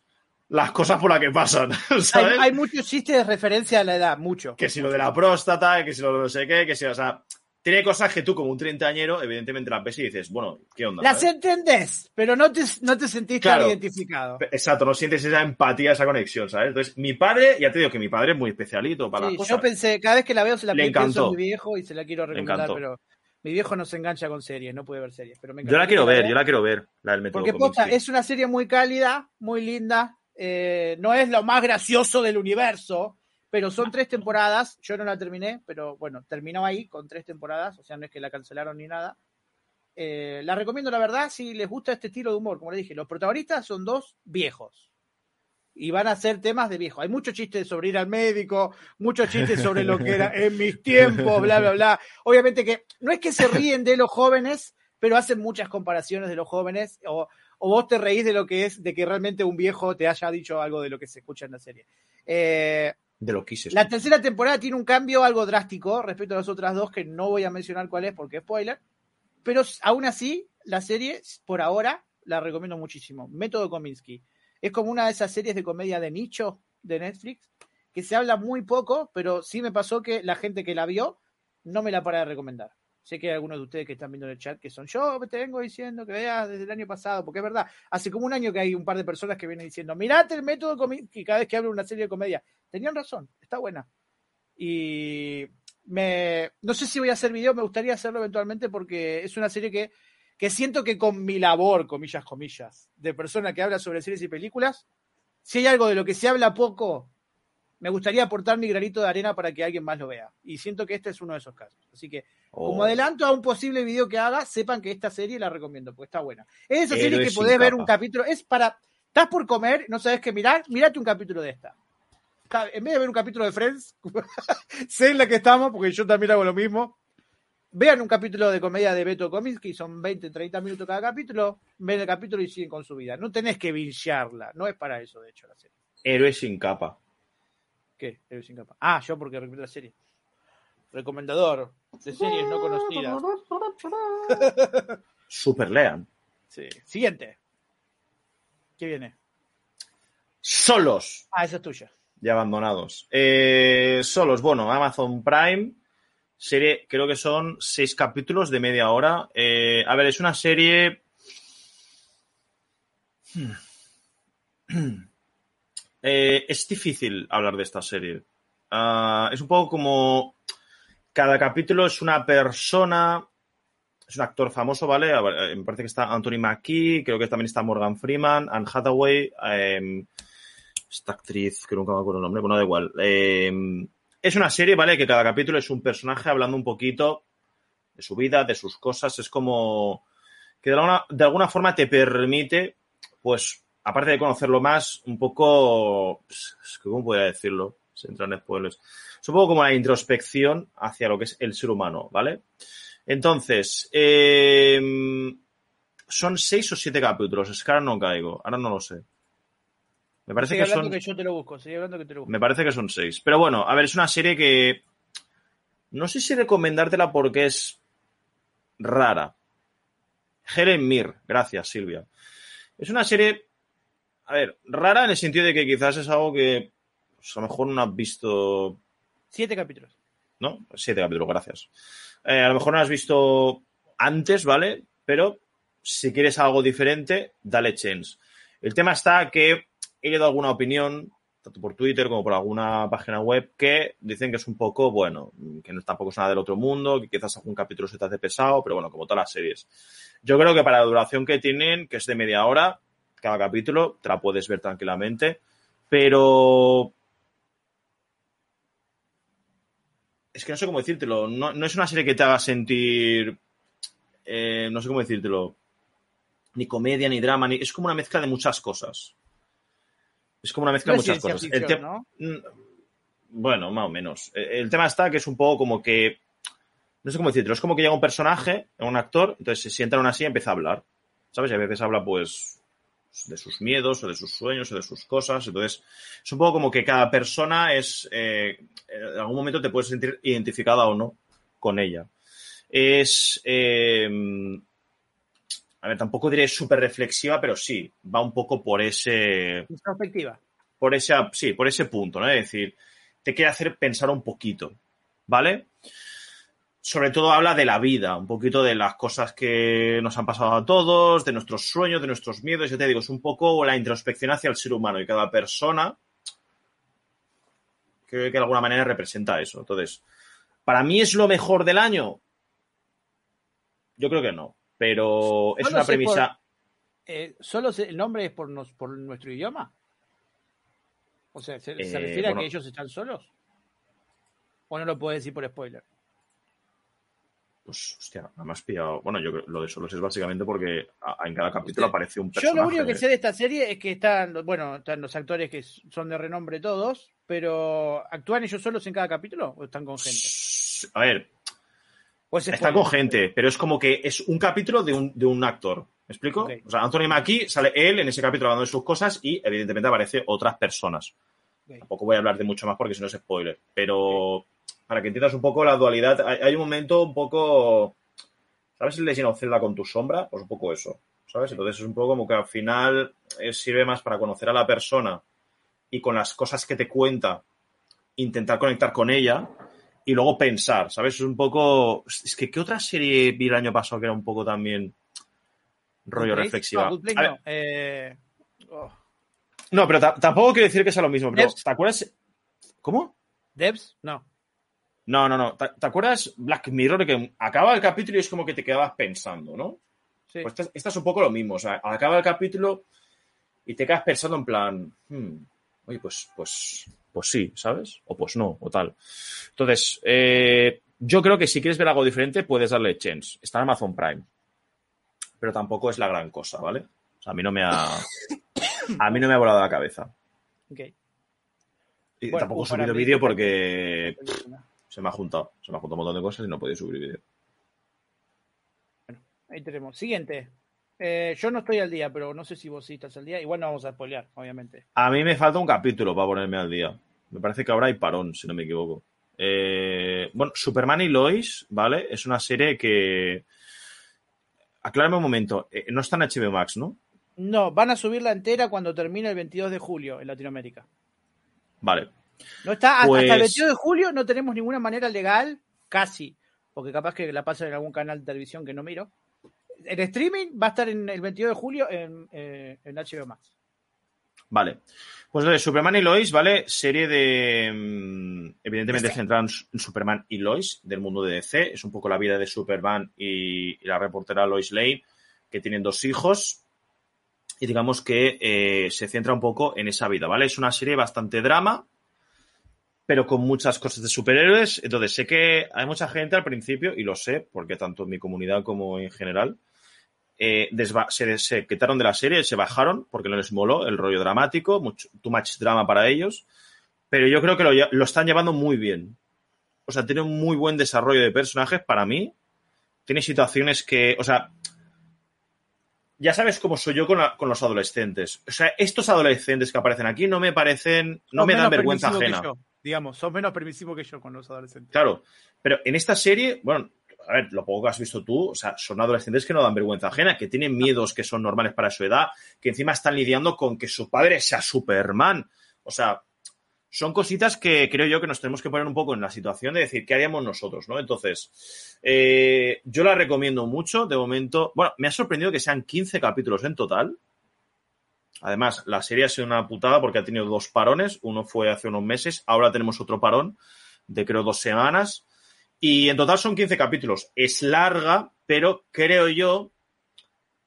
las cosas por las que pasan, hay, hay muchos chistes de referencia a la edad, mucho. Que si lo de la próstata, que si lo de no sé qué, que si, o sea, tiene cosas que tú como un treintañero, evidentemente las ves y dices, bueno, ¿qué onda? Las ¿sabes? entendés, pero no te, no te sentís tan Claro. identificado. Exacto, no sientes esa empatía, esa conexión, ¿sabes? Entonces, mi padre, ya te digo que mi padre es muy especialito para Sí, las cosas. yo pensé, cada vez que la veo se la Le pienso en mi viejo y se la quiero recomendar, pero mi viejo no se engancha con series, no puede ver series. Pero me Yo la quiero ver, yo la quiero ver, la del Porque posta, es una serie muy cálida, muy linda. eh, no es lo más gracioso del universo, pero son tres temporadas. Yo no la terminé, pero bueno, terminó ahí con tres temporadas. O sea, no es que la cancelaron ni nada. Eh, la recomiendo, la verdad, si les gusta este estilo de humor. Como les dije, los protagonistas son dos viejos. Y van a hacer temas de viejos. Hay muchos chistes sobre ir al médico, muchos chistes sobre lo que era en mis tiempos, bla, bla, bla. Obviamente que no es que se ríen de los jóvenes, pero hacen muchas comparaciones de los jóvenes. O, o vos te reís de lo que es, de que realmente un viejo te haya dicho algo de lo que se escucha en la serie. Eh, De lo que hice. la tercera temporada tiene un cambio algo drástico respecto a las otras dos, que no voy a mencionar cuál es porque es spoiler. Pero aún así, la serie, por ahora, la recomiendo muchísimo. Método Kominsky. Es como una de esas series de comedia de nicho de Netflix, que se habla muy poco, pero sí me pasó que la gente que la vio no me la para de recomendar. Sé que hay algunos de ustedes que están viendo en el chat que son yo, te vengo diciendo que veas desde el año pasado, porque es verdad, hace como un año que hay un par de personas que vienen diciendo, mirate el método Kominsky cada vez que hablo una serie de comedia. Tenían razón, está buena. Y me, no sé si voy a hacer video, me gustaría hacerlo eventualmente porque es una serie que, que siento que con mi labor, comillas, comillas, de persona que habla sobre series y películas, si hay algo de lo que se habla poco, me gustaría aportar mi granito de arena para que alguien más lo vea. Y siento que este es uno de esos casos. Así que, Oh. como adelanto a un posible video que haga, sepan que esta serie la recomiendo, porque está buena. Es esa serie Héroes que podés ver capa. un capítulo, es para, estás por comer, no sabes qué mirar, mirate un capítulo de esta. En vez de ver un capítulo de Friends, sé en la que estamos, porque yo también hago lo mismo. Vean un capítulo de comedia de Beto Kominsky, son 20, 30 minutos cada capítulo, ven el capítulo y siguen con su vida. No tenés que vinciarla, no es para eso, de hecho, la serie. Héroes sin capa. ¿Qué? Héroes. Ah, yo porque repito la serie. Recomendador de series no conocidas. Super Lean. Sí. Siguiente. ¿Qué viene? Solos Ah, esa es tuya. y abandonados. Eh, solos, bueno, Amazon Prime. Serie, creo que son seis capítulos de media hora. Eh, a ver, es una serie. Eh, es difícil hablar de esta serie. Ah, es un poco como. Cada capítulo es una persona. Es un actor famoso, ¿vale? Eh, Me parece que está Anthony Mackie, creo que también está Morgan Freeman, Anne Hathaway. eh, esta actriz, que nunca me acuerdo el nombre, bueno, da igual. Eh, es una serie, ¿vale? Que cada capítulo es un personaje hablando un poquito de su vida, de sus cosas. Es como que de alguna, de alguna forma te permite, pues, aparte de conocerlo más, un poco, pues, ¿cómo podría decirlo? Se entran en spoilers. Es un poco como la introspección hacia lo que es el ser humano, ¿vale? Entonces, eh, son seis o siete capítulos. Es que ahora no caigo, ahora no lo sé. Me parece que son. que yo te lo busco, sigue hablando que te lo busco. Me parece que son seis. Pero bueno, a ver, es una serie que. No sé si recomendártela porque es rara. Helen Mir, gracias, Silvia. Es una serie. A ver, rara en el sentido de que quizás es algo que pues, a lo mejor no has visto. Siete capítulos. ¿No? Siete capítulos, gracias. Eh, a lo mejor no has visto antes, ¿vale? Pero si quieres algo diferente, dale chance. El tema está que he leído alguna opinión, tanto por Twitter como por alguna página web, que dicen que es un poco, bueno, que no, tampoco es nada del otro mundo, que quizás algún capítulo se te hace pesado, pero bueno, como todas las series. Yo creo que para la duración que tienen, que es de media hora, cada capítulo, te la puedes ver tranquilamente, pero es que no sé cómo decírtelo. No, no es una serie que te haga sentir. eh, no sé cómo decírtelo. Ni comedia, ni drama, ni. Es como una mezcla de muchas cosas. Es como una mezcla No de muchas cosas. El ficción, te- ¿no? Mm, Bueno, más o menos. Eh, El tema está que es un poco como que no sé cómo decirlo, es como que llega un personaje, un actor, entonces se sienta en una silla y empieza a hablar. ¿Sabes? Y a veces habla, pues, de sus miedos o de sus sueños o de sus cosas. Entonces, es un poco como que cada persona es, eh, en algún momento te puedes sentir identificada o no con ella. Es, eh, a ver, tampoco diré súper reflexiva, pero sí, va un poco por ese, Introspectiva. por ese, sí, por ese punto, ¿no? Es decir, te quiere hacer pensar un poquito, ¿vale? Sobre todo habla de la vida, un poquito de las cosas que nos han pasado a todos, de nuestros sueños, de nuestros miedos. Yo te digo, es un poco la introspección hacia el ser humano y cada persona creo que de alguna manera representa eso. Entonces, ¿para mí es lo mejor del año? Yo creo que no, pero es Solo una por- premisa. Eh, ¿Solo se- el nombre es por, nos, por nuestro idioma? O sea, ¿se, se Eh, refiere a bueno. que ellos están solos? ¿O no lo puedes decir por spoiler? Pues, hostia, me has pillado. Bueno, yo creo lo de solos es básicamente porque a- en cada capítulo aparece un Yo personaje. lo único que sé de esta serie es que están, bueno, están los actores que son de renombre todos, pero ¿actúan ellos solos en cada capítulo o están con gente? A ver, ¿O es está con gente, pero es como que es un capítulo de un, de un actor. ¿Me explico? O sea, Anthony Mackie sale él en ese capítulo hablando de sus cosas y evidentemente aparece otras personas. Tampoco voy a hablar de mucho más porque si no es spoiler. Pero para que entiendas un poco la dualidad, hay, hay un momento un poco. ¿Sabes el of Zelda con tu sombra? Pues un poco eso. ¿Sabes? Entonces es un poco como que al final eh, sirve más para conocer a la persona y con las cosas que te cuenta, intentar conectar con ella y luego pensar, ¿sabes? Es un poco. Es que, ¿qué otra serie vi el año pasado que era un poco también rollo reflexiva? No. Eh, oh, no, pero ta- tampoco quiero decir que sea lo mismo. Pero. ¿Te acuerdas? ¿Cómo? ¿Devs? No. No, no, no. ¿Te, te acuerdas Black Mirror? Que acaba el capítulo y es como que te quedabas pensando, ¿no? Sí. Pues esta, esta es un poco lo mismo. O sea, acaba el capítulo y te quedas pensando en plan, hmm, oye, pues, pues, pues sí, ¿sabes? O pues no, o tal. Entonces, eh, yo creo que si quieres ver algo diferente, puedes darle chance. Está en Amazon Prime. Pero tampoco es la gran cosa, ¿vale? O sea, a mí no me ha. A mí no me ha volado la cabeza. Ok. Y Bueno, tampoco he para subido vídeo porque se me ha juntado. Se me ha juntado un montón de cosas y no he podido subir vídeo. Ahí tenemos. Siguiente. Eh, yo no estoy al día, pero no sé si vos sí estás al día. Igual no vamos a spoilear, obviamente. A mí me falta un capítulo para ponerme al día. Me parece que ahora hay parón, si no me equivoco. Eh, bueno, Superman y Lois, ¿vale? Es una serie que. Aclárame un momento. eh, no está en HBO Max, ¿no? No, van a subirla entera cuando termine el 22 de julio en Latinoamérica. Vale. No está hasta- Pues- hasta el 22 de julio, no tenemos ninguna manera legal, casi, porque capaz que la pasan en algún canal de televisión que no miro. El streaming va a estar en el 22 de julio en, eh, en HBO Max. Vale. Pues entonces, Superman y Lois, ¿vale? Serie de. mm, Evidentemente DC. centrada en Su- en Superman y Lois, del mundo de DC. Es un poco la vida de Superman y, y la reportera Lois Lane, que tienen dos hijos. Y digamos que eh, se centra un poco en esa vida, ¿vale? Es una serie bastante drama, pero con muchas cosas de superhéroes. Entonces, sé que hay mucha gente al principio, y lo sé, porque tanto en mi comunidad como en general, eh, se, se quitaron de la serie, se bajaron porque no les moló el rollo dramático, mucho, too much drama para ellos, pero yo creo que lo, están llevando muy bien. O sea, tiene un muy buen desarrollo de personajes para mí. Tiene situaciones que, o sea, ya sabes cómo soy yo con, la- con los adolescentes. O sea, estos adolescentes que aparecen aquí no me parecen, no me dan vergüenza ajena. yo, digamos, son menos permisivos que yo con los adolescentes. Claro, pero en esta serie, bueno, a ver, lo poco que has visto tú, o sea, son adolescentes que no dan vergüenza ajena, que tienen miedos que son normales para su edad, que encima están lidiando con que su padre sea Superman. O sea, son cositas que creo yo que nos tenemos que poner un poco en la situación de decir, ¿qué haríamos nosotros? ¿no? Entonces, eh, yo la recomiendo mucho. De momento, bueno, me ha sorprendido que sean 15 capítulos en total. Además, la serie ha sido una putada porque ha tenido dos parones. Uno fue hace unos meses, ahora tenemos otro parón de creo dos semanas. Y en total son 15 capítulos. Es larga, pero creo yo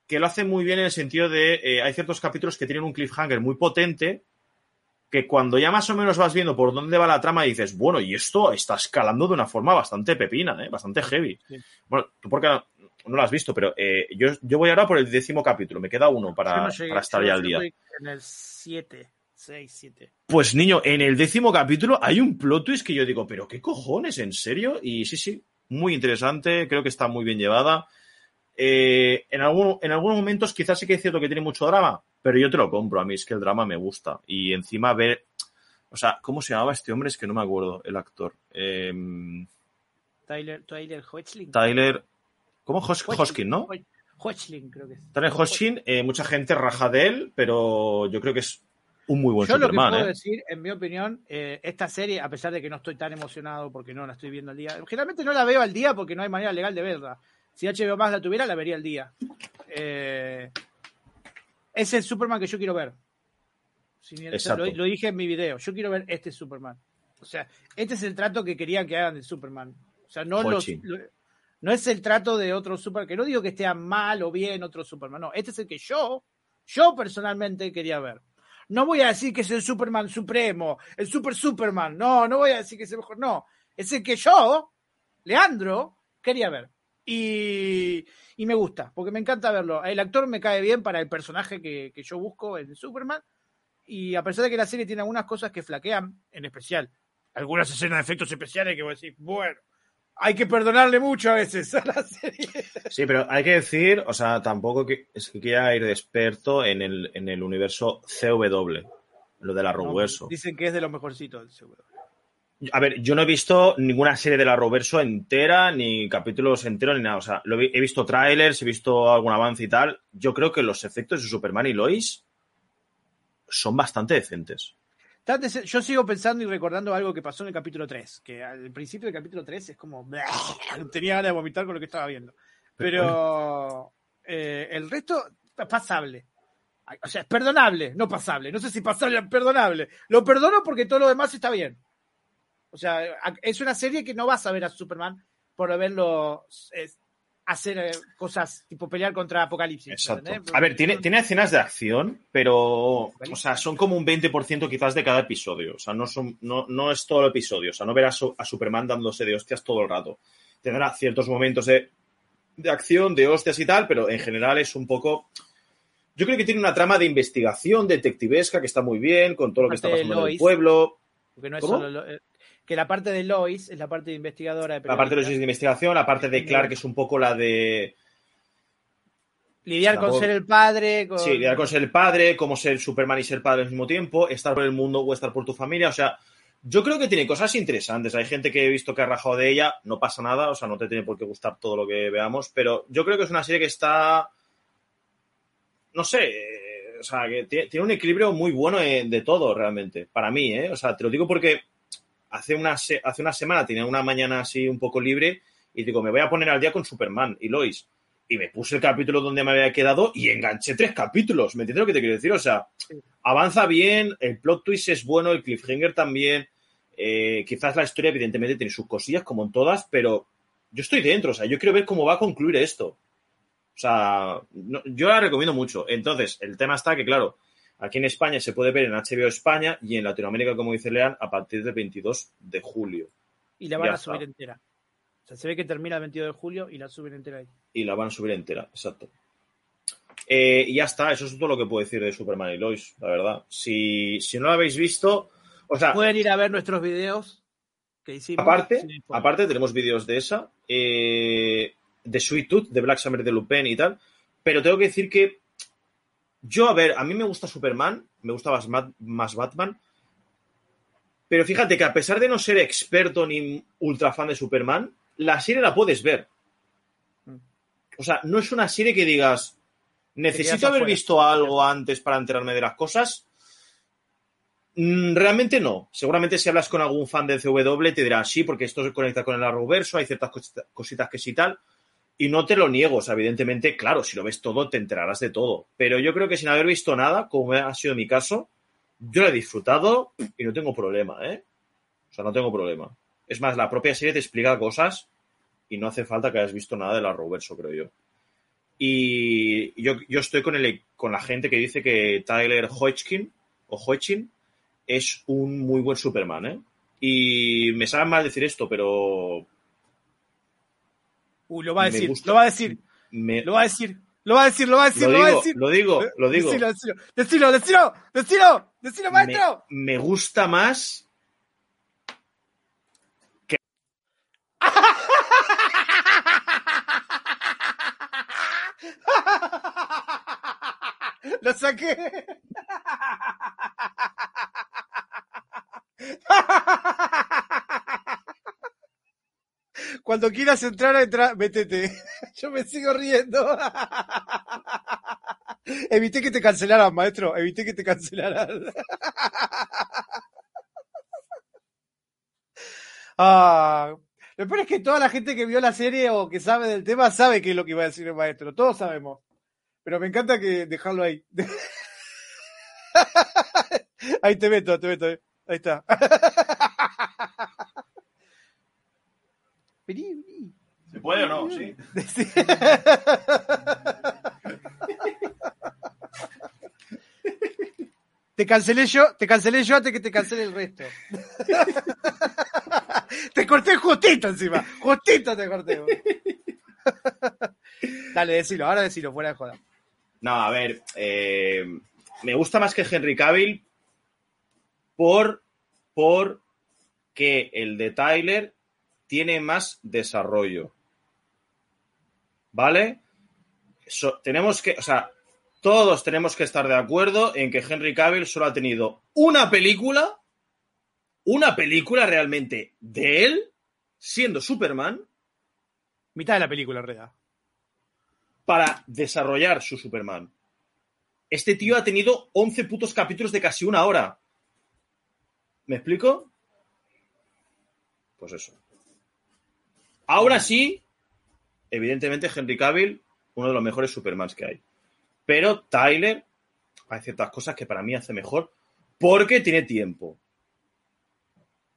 que lo hace muy bien en el sentido de eh, hay ciertos capítulos que tienen un cliffhanger muy potente que cuando ya más o menos vas viendo por dónde va la trama dices, bueno, y esto está escalando de una forma bastante pepina, ¿eh? bastante heavy. Sí. Bueno, tú porque no, lo has visto, pero eh, yo, yo voy ahora por el décimo capítulo, me queda uno para, no llegué, para estar ya al día. En el 7, 6, 7. Pues niño, en el décimo capítulo hay un plot twist que yo digo, pero qué cojones, ¿en serio? Y sí, sí, muy interesante, creo que está muy bien llevada. Eh, en, en algunos momentos quizás sí que es cierto que tiene mucho drama, pero yo te lo compro, a mí es que el drama me gusta. Y encima ver, o sea, ¿cómo se llamaba este hombre? Es que no me acuerdo, el actor. Eh, Tyler, Tyler Hoechlin. Tyler, ¿cómo? Hos Hoskin, ¿no? Hoechlin, creo que es. Hoskin, eh, mucha gente raja de él, pero yo creo que es un muy buen Yo lo que puedo ¿eh? decir, en mi opinión, eh, esta serie, a pesar de que no estoy tan emocionado porque no la estoy viendo al día, generalmente no la veo al día porque no hay manera legal de verla. Si HBO más la tuviera, la vería al día. Eh, es el Superman que yo quiero ver. Sin. Lo, lo dije en mi video. Yo quiero ver este Superman. O sea, este es el trato que querían que hagan de Superman. O sea, no, los, Hochi. lo- no es el trato de otro Superman. Que no digo que esté mal o bien otro Superman. No, este es el que yo, yo personalmente quería ver. No voy a decir que es el Superman supremo, el Super Superman. No, no voy a decir que es el mejor. No, es el que yo, Leandro, quería ver. Y, y me gusta, porque me encanta verlo. El actor me cae bien para el personaje que, que yo busco en Superman. Y a pesar de que la serie tiene algunas cosas que flaquean, en especial algunas escenas de efectos especiales que voy a decir, bueno, hay que perdonarle mucho a veces a la serie. Sí, pero hay que decir, o sea, tampoco que, es que quiera ir de experto en el, en el universo CW, lo de la Roverso. Dicen que es de los mejorcitos del seguro. A ver, yo no he visto ninguna serie de la Roverso entera, ni capítulos enteros, ni nada. O sea, lo he, he visto trailers, he visto algún avance y tal. Yo creo que los efectos de Superman y Lois son bastante decentes. Yo sigo pensando y recordando algo que pasó en el capítulo 3, que al principio del capítulo 3 es como... Tenía ganas de vomitar con lo que estaba viendo. Pero eh, el resto es pasable. O sea, es perdonable, no pasable. No sé si pasable o perdonable. Lo perdono porque todo lo demás está bien. O sea, es una serie que no vas a ver a Superman por eh, hacer eh, cosas tipo pelear contra Apocalipsis. Exacto. A ver, tiene, tiene escenas de acción, pero o sea, son como un 20% quizás de cada episodio. O sea, no, son, no, no es todo el episodio. O sea, no verás a Superman dándose de hostias todo el rato. Tendrá ciertos momentos de, de acción, de hostias y tal, pero en general es un poco... Yo creo que tiene una trama de investigación detectivesca que está muy bien, con todo lo que está pasando en el pueblo. Porque no es ¿Cómo? solo lo- eh, que la parte de Lois es la parte de investigadora. De La parte de los periodista. de investigación, la parte de Clark, que es un poco la de... lidiar la con voz- ser el padre. Con... Sí, lidiar con ser el padre, cómo ser Superman y ser padre al mismo tiempo, estar por el mundo o estar por tu familia. O sea, yo creo que tiene cosas interesantes. Hay gente que he visto que ha rajado de ella, no pasa nada, o sea, no te tiene por qué gustar todo lo que veamos, pero yo creo que es una serie que está. No sé, eh, o sea, que tiene, tiene un equilibrio muy bueno eh, de todo realmente, para mí, ¿eh? O sea, te lo digo porque hace una, se- hace una semana tenía una mañana así un poco libre y digo, me voy a poner al día con Superman y Lois y me puse el capítulo donde me había quedado y enganché tres capítulos. ¿Me entiendes lo que te quiero decir? O sea, avanza bien, el plot twist es bueno, el cliffhanger también. eh, quizás la historia, evidentemente, tiene sus cosillas, como en todas, pero yo estoy dentro. O sea, yo quiero ver cómo va a concluir esto. O sea, no- yo la recomiendo mucho. Entonces, el tema está que, claro, aquí en España se puede ver en HBO España y en Latinoamérica, como dice Lean, a partir del 22 de julio. Y la van Ya a está. subir entera. O sea, se ve que termina el 22 de julio y la suben entera ahí. y la van a subir entera, exacto. Eh, y ya está, eso es todo lo que puedo decir de Superman y Lois, la verdad. Si, si no lo habéis visto, o sea, Pueden ir a ver nuestros videos que hicimos. aparte, aparte tenemos vídeos de esa, eh, de Sweet Tooth, de Black Summer de Lupin y tal, pero tengo que decir que yo, a ver, a mí me gusta Superman, me gusta más, Bat- más Batman, pero fíjate que a pesar de no ser experto ni ultra fan de Superman, la serie la puedes ver. O sea, no es una serie que digas, necesito haber afuera. visto algo antes para enterarme de las cosas. Mm, Realmente no. Seguramente si hablas con algún fan del CW te dirá sí, porque esto se conecta con el Arrowverso, hay ciertas cosita- cositas que sí tal. Y no te lo niego, o sea, evidentemente, claro, si lo ves todo, te enterarás de todo. Pero yo creo que sin haber visto nada, como ha sido mi caso, yo lo he disfrutado y no tengo problema, ¿eh? O sea, no tengo problema. Es más, la propia serie te explica cosas y no hace falta que hayas visto nada del Arrowverso, creo yo. Y yo, yo estoy con, el, con la gente que dice que Tyler Hoechlin, o Hoechlin es un muy buen Superman, ¿eh? Y me sabe mal decir esto, pero Uh, lo va a decir, lo va a decir. Me... Lo va a decir. Lo va a decir, lo va a decir, lo, va a decir. Lo digo, eh, lo digo. Decilo, decilo, decilo, decilo, decilo, decilo maestro. Me, me, gusta más. Que... lo saqué. Cuando quieras entrar, entra, métete. Yo me sigo riendo. Evité que te cancelaran, maestro. Evité que te cancelaran. Ah, lo peor es que toda la gente que vio la serie o que sabe del tema sabe qué es lo que iba a decir el maestro. Todos sabemos. Pero me encanta que dejarlo ahí. Ahí te meto, te meto. Ahí está. Vení, vení. ¿Se puede o no? Sí. Sí. Te cancelé yo, te cancelé yo antes que te cancele el resto. te corté justito encima, justito te corté. Dale, decilo, ahora decilo, fuera de joda. No, a ver, eh, me gusta más que Henry Cavill por, por que el de Tyler tiene más desarrollo. ¿Vale? So- tenemos que, o sea, todos tenemos que estar de acuerdo en que Henry Cavill solo ha tenido una película, una película realmente de él, siendo Superman, Mitad de la película, en realidad. para desarrollar su Superman. Este tío ha tenido 11 putos capítulos de casi una hora. ¿Me explico? Pues eso. Ahora sí, evidentemente Henry Cavill, uno de los mejores Supermans que hay. Pero Tyler, hay ciertas cosas que para mí hace mejor porque tiene tiempo.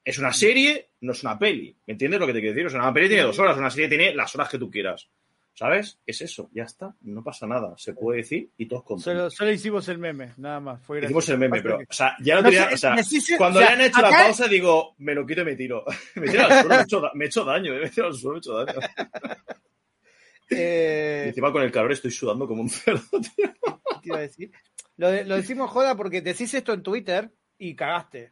Es una serie, no es una peli. ¿Me entiendes lo que te quiero decir? O una peli tiene dos horas, una serie tiene las horas que tú quieras. ¿Sabes? Es eso, ya está. No pasa nada. Se puede decir y todos contentos. Solo, solo hicimos el meme, nada más. Fue Hicimos el meme, pero, o sea, ya lo No tenía, sé, o sea, cuando o sea, le han hecho la pausa, digo, me lo quito y me tiro. me tiro al suelo, me he hecho, da- me he hecho daño, me he tirado al suelo, me he hecho daño. Y Eh, encima con el calor estoy sudando como un cerdo, tío. ¿qué te iba a decir? Lo, de- lo decimos joda porque decís esto en Twitter y cagaste.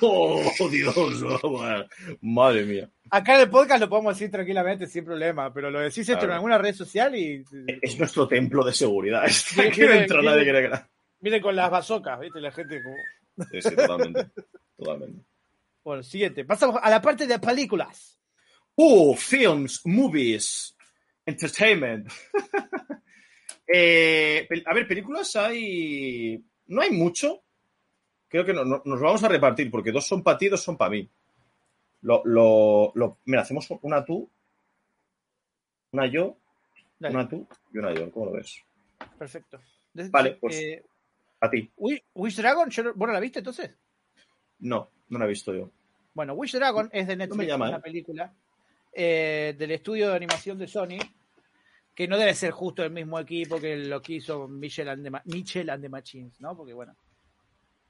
Oh, oh, Dios, oh, madre mía. Acá en el podcast lo podemos decir tranquilamente, sin problema, pero lo decís esto en alguna red social y. Es nuestro templo de seguridad. Viene- Aquí viene- nadie que le crea. Miren con las bazocas, ¿viste? La gente como. Sí, sí, totalmente. Totalmente. Bueno, siguiente. Pasamos a la parte de películas. Oh, films, movies, entertainment. Eh, a ver, películas hay. No hay mucho. Creo que no- no- nos vamos a repartir porque dos son para ti, dos son para mí. Lo, lo, lo- mira, hacemos una tú, una yo, Dale, una tú y una yo. ¿Cómo lo ves? perfecto. Vale, pues- eh, A ti. Wi- Wish Dragon, yo no- ¿vos no la viste entonces? No, no la he visto yo. Bueno, Wish Dragon es de Netflix, me llama, una ¿eh? película eh, del estudio de animación de Sony, que no debe ser justo el mismo equipo que lo que hizo Michel and the, Mitchell and the Machines, ¿no? Porque bueno,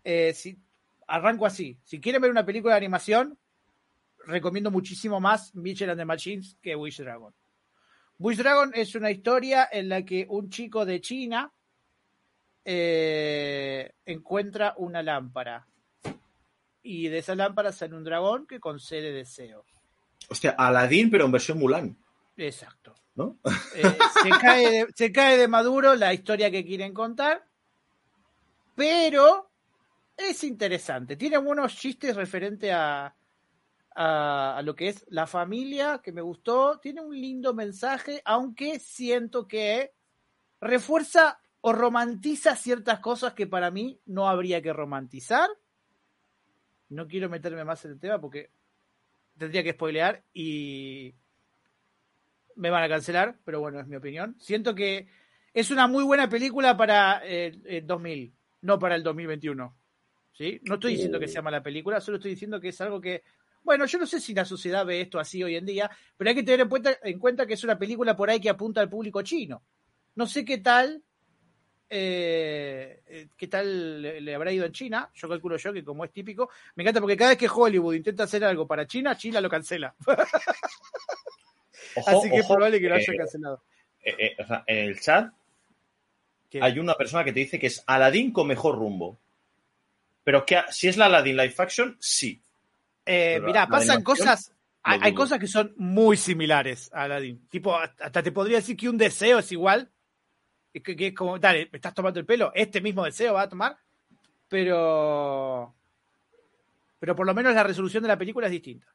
si, arranco así. Si quieren ver una película de animación, recomiendo muchísimo más Mitchell and the Machines que Wish Dragon. Wish Dragon es una historia en la que un chico de China eh, encuentra una lámpara y de esa lámpara sale un dragón que concede deseos. Hostia, Aladdin, pero en versión Mulan, Exacto. ¿no? Eh, se, cae de, se cae de maduro la historia que quieren contar, pero es interesante. Tiene buenos chistes referente a, a, a lo que es la familia, que me gustó. Tiene un lindo mensaje, aunque siento que refuerza o romantiza ciertas cosas que para mí no habría que romantizar. No quiero meterme más en el tema porque tendría que spoilear y me van a cancelar, pero bueno, es mi opinión. Siento que es una muy buena película para el, el 2000, no para el 2021. ¿Sí? No estoy diciendo que sea mala película, solo estoy diciendo que es algo que, bueno, yo no sé si la sociedad ve esto así hoy en día, pero hay que tener en cuenta, en cuenta que es una película por ahí que apunta al público chino. No sé qué tal, eh, eh, qué tal le, le habrá ido en China. Yo calculo yo que como es típico, me encanta porque cada vez que Hollywood intenta hacer algo para China, China lo cancela. Ojo, Así que es probable que lo eh, haya cancelado. eh, o sea, en el chat ¿Qué? hay una persona que te dice que es Aladdin con mejor rumbo. Pero que si es la Aladdin Live Action, sí. Eh, mirá, pasan cosas. Hay, cosas que son muy similares a Aladdin. Tipo, hasta te podría decir que un deseo es igual. que, que es como, dale, me estás tomando el pelo, este mismo deseo va a tomar, pero pero por lo menos la resolución de la película es distinta.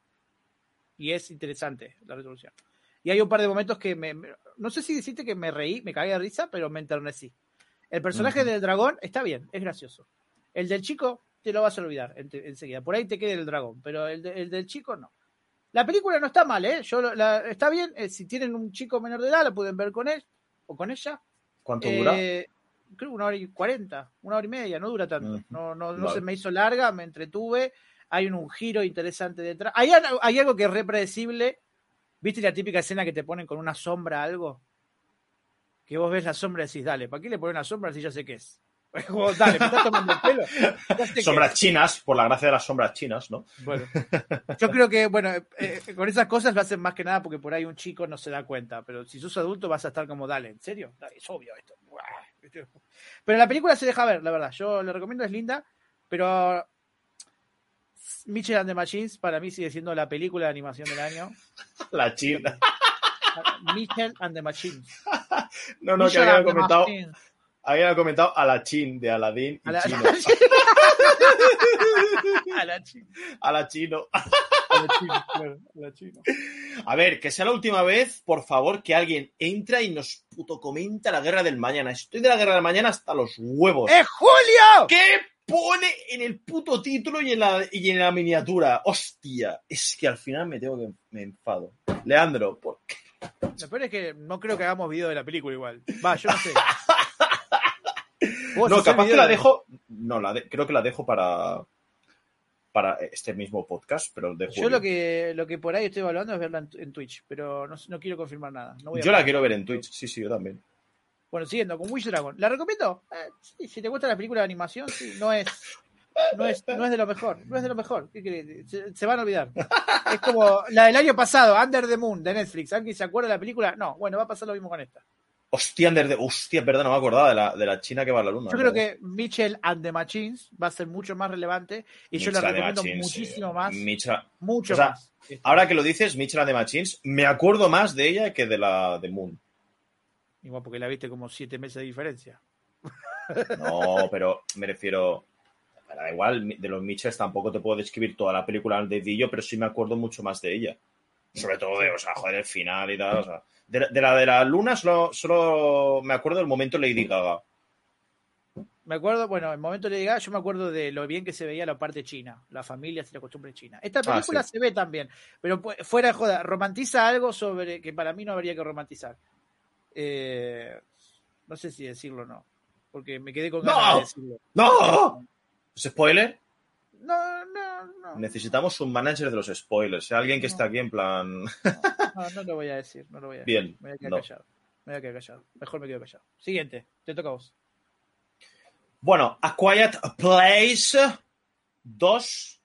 Y es interesante la resolución. Y hay un par de momentos que me, no sé si decirte que me reí, me cagué de risa, pero me enternecí. El personaje del dragón está bien, es gracioso. El del chico te lo vas a olvidar enseguida. Por ahí te queda el dragón, pero el, de- el del chico no. La película no está mal, ¿eh? Yo, lo- la- está bien. eh, si tienen un chico menor de edad, lo pueden ver con él o con ella. ¿Cuánto dura? Eh, creo una hora y cuarenta, una hora y media, no dura tanto. No, no, no Vale. se me hizo larga, me entretuve. Hay un, un giro interesante detrás. Hay, al- hay algo que es re predecible. ¿Viste la típica escena que te ponen con una sombra algo? Que vos ves la sombra y decís, dale, ¿para qué le ponen una sombra si ya sé qué es? Como, dale, me estás tomando el pelo. Sombras chinas, por la gracia de las sombras chinas, ¿no? Bueno, yo creo que, bueno, eh, eh, con esas cosas lo hacen más que nada porque por ahí un chico no se da cuenta. Pero si sos adulto vas a estar como, dale, ¿en serio? Dale, es obvio esto. Pero la película se deja ver, la verdad. Yo le recomiendo, es linda. Pero Mitchell and the Machines para mí sigue siendo la película de animación del año. La china. Mitchell and the Machines. No, no, que habían comentado, Machines. Habían comentado a la chin de Aladdin y A la, chino. a la chi- A ver, que sea la última vez, por favor, que alguien entra y nos puto comenta la guerra del mañana. Estoy de la guerra del mañana hasta los huevos. ¡Es Julio! ¿Qué pone en el puto título y en la, y en la miniatura? Hostia, es que al final me tengo que me enfado. Leandro, ¿por qué? Lo peor es que no creo que hagamos video de la película igual. Va, yo no sé. Vos No, capaz que la de- dejo. No, la de- creo que la dejo para para este mismo podcast, pero de Yo lo que, lo que por ahí estoy evaluando es verla en, en Twitch, pero no, no quiero confirmar nada. No voy a Yo la quiero ver en Twitch, sí, sí, yo también. Bueno, siguiendo con Wish Dragon. ¿La recomiendo? Eh, sí, si te gusta la película de animación, sí, no es, no es, no es de lo mejor. No es de lo mejor. ¿Qué? Se, se van a olvidar. Es como la del año pasado, Under the Moon, de Netflix. ¿Alguien se acuerda de la película? No, bueno, va a pasar lo mismo con esta. Hostia, Ander de... Hostia, perdón, no me acordaba de la, de la china que va a la luna. Yo creo que Mitchell and the Machines va a ser mucho más relevante y yo la recomiendo Machines, muchísimo sí. más. Mitchell- Mucho o sea, más. Ahora que lo dices, Mitchell and the Machines, me acuerdo más de ella que de la de Moon. Igual porque la viste como siete meses de diferencia. No, pero me refiero. Da igual, de los Mitchells tampoco te puedo describir toda la película al dedillo, pero sí me acuerdo mucho más de ella. Sobre todo de, o sea, joder, el final y tal. O sea, de, la- de la de la luna solo, solo me acuerdo del momento Lady Gaga. Me acuerdo, bueno, el momento de llegar, yo me acuerdo de lo bien que se veía la parte china, la familia y la costumbre china. Esta película Ah, sí. se ve también, pero fuera de joda, romantiza algo sobre que para mí no habría que romantizar. Eh, no sé si decirlo o no, porque me quedé con ¡No! ganas de decirlo. ¡No! ¿Es spoiler? No, no, no, Necesitamos un manager de los spoilers. ¿eh? Alguien que No. esté aquí en plan. no, no lo voy a decir, no lo voy a decir. Bien. Me voy a quedar no. callado. Me voy a quedar callado. Mejor me quedo callado. Siguiente, te toca a vos. Bueno, A Quiet Place 2.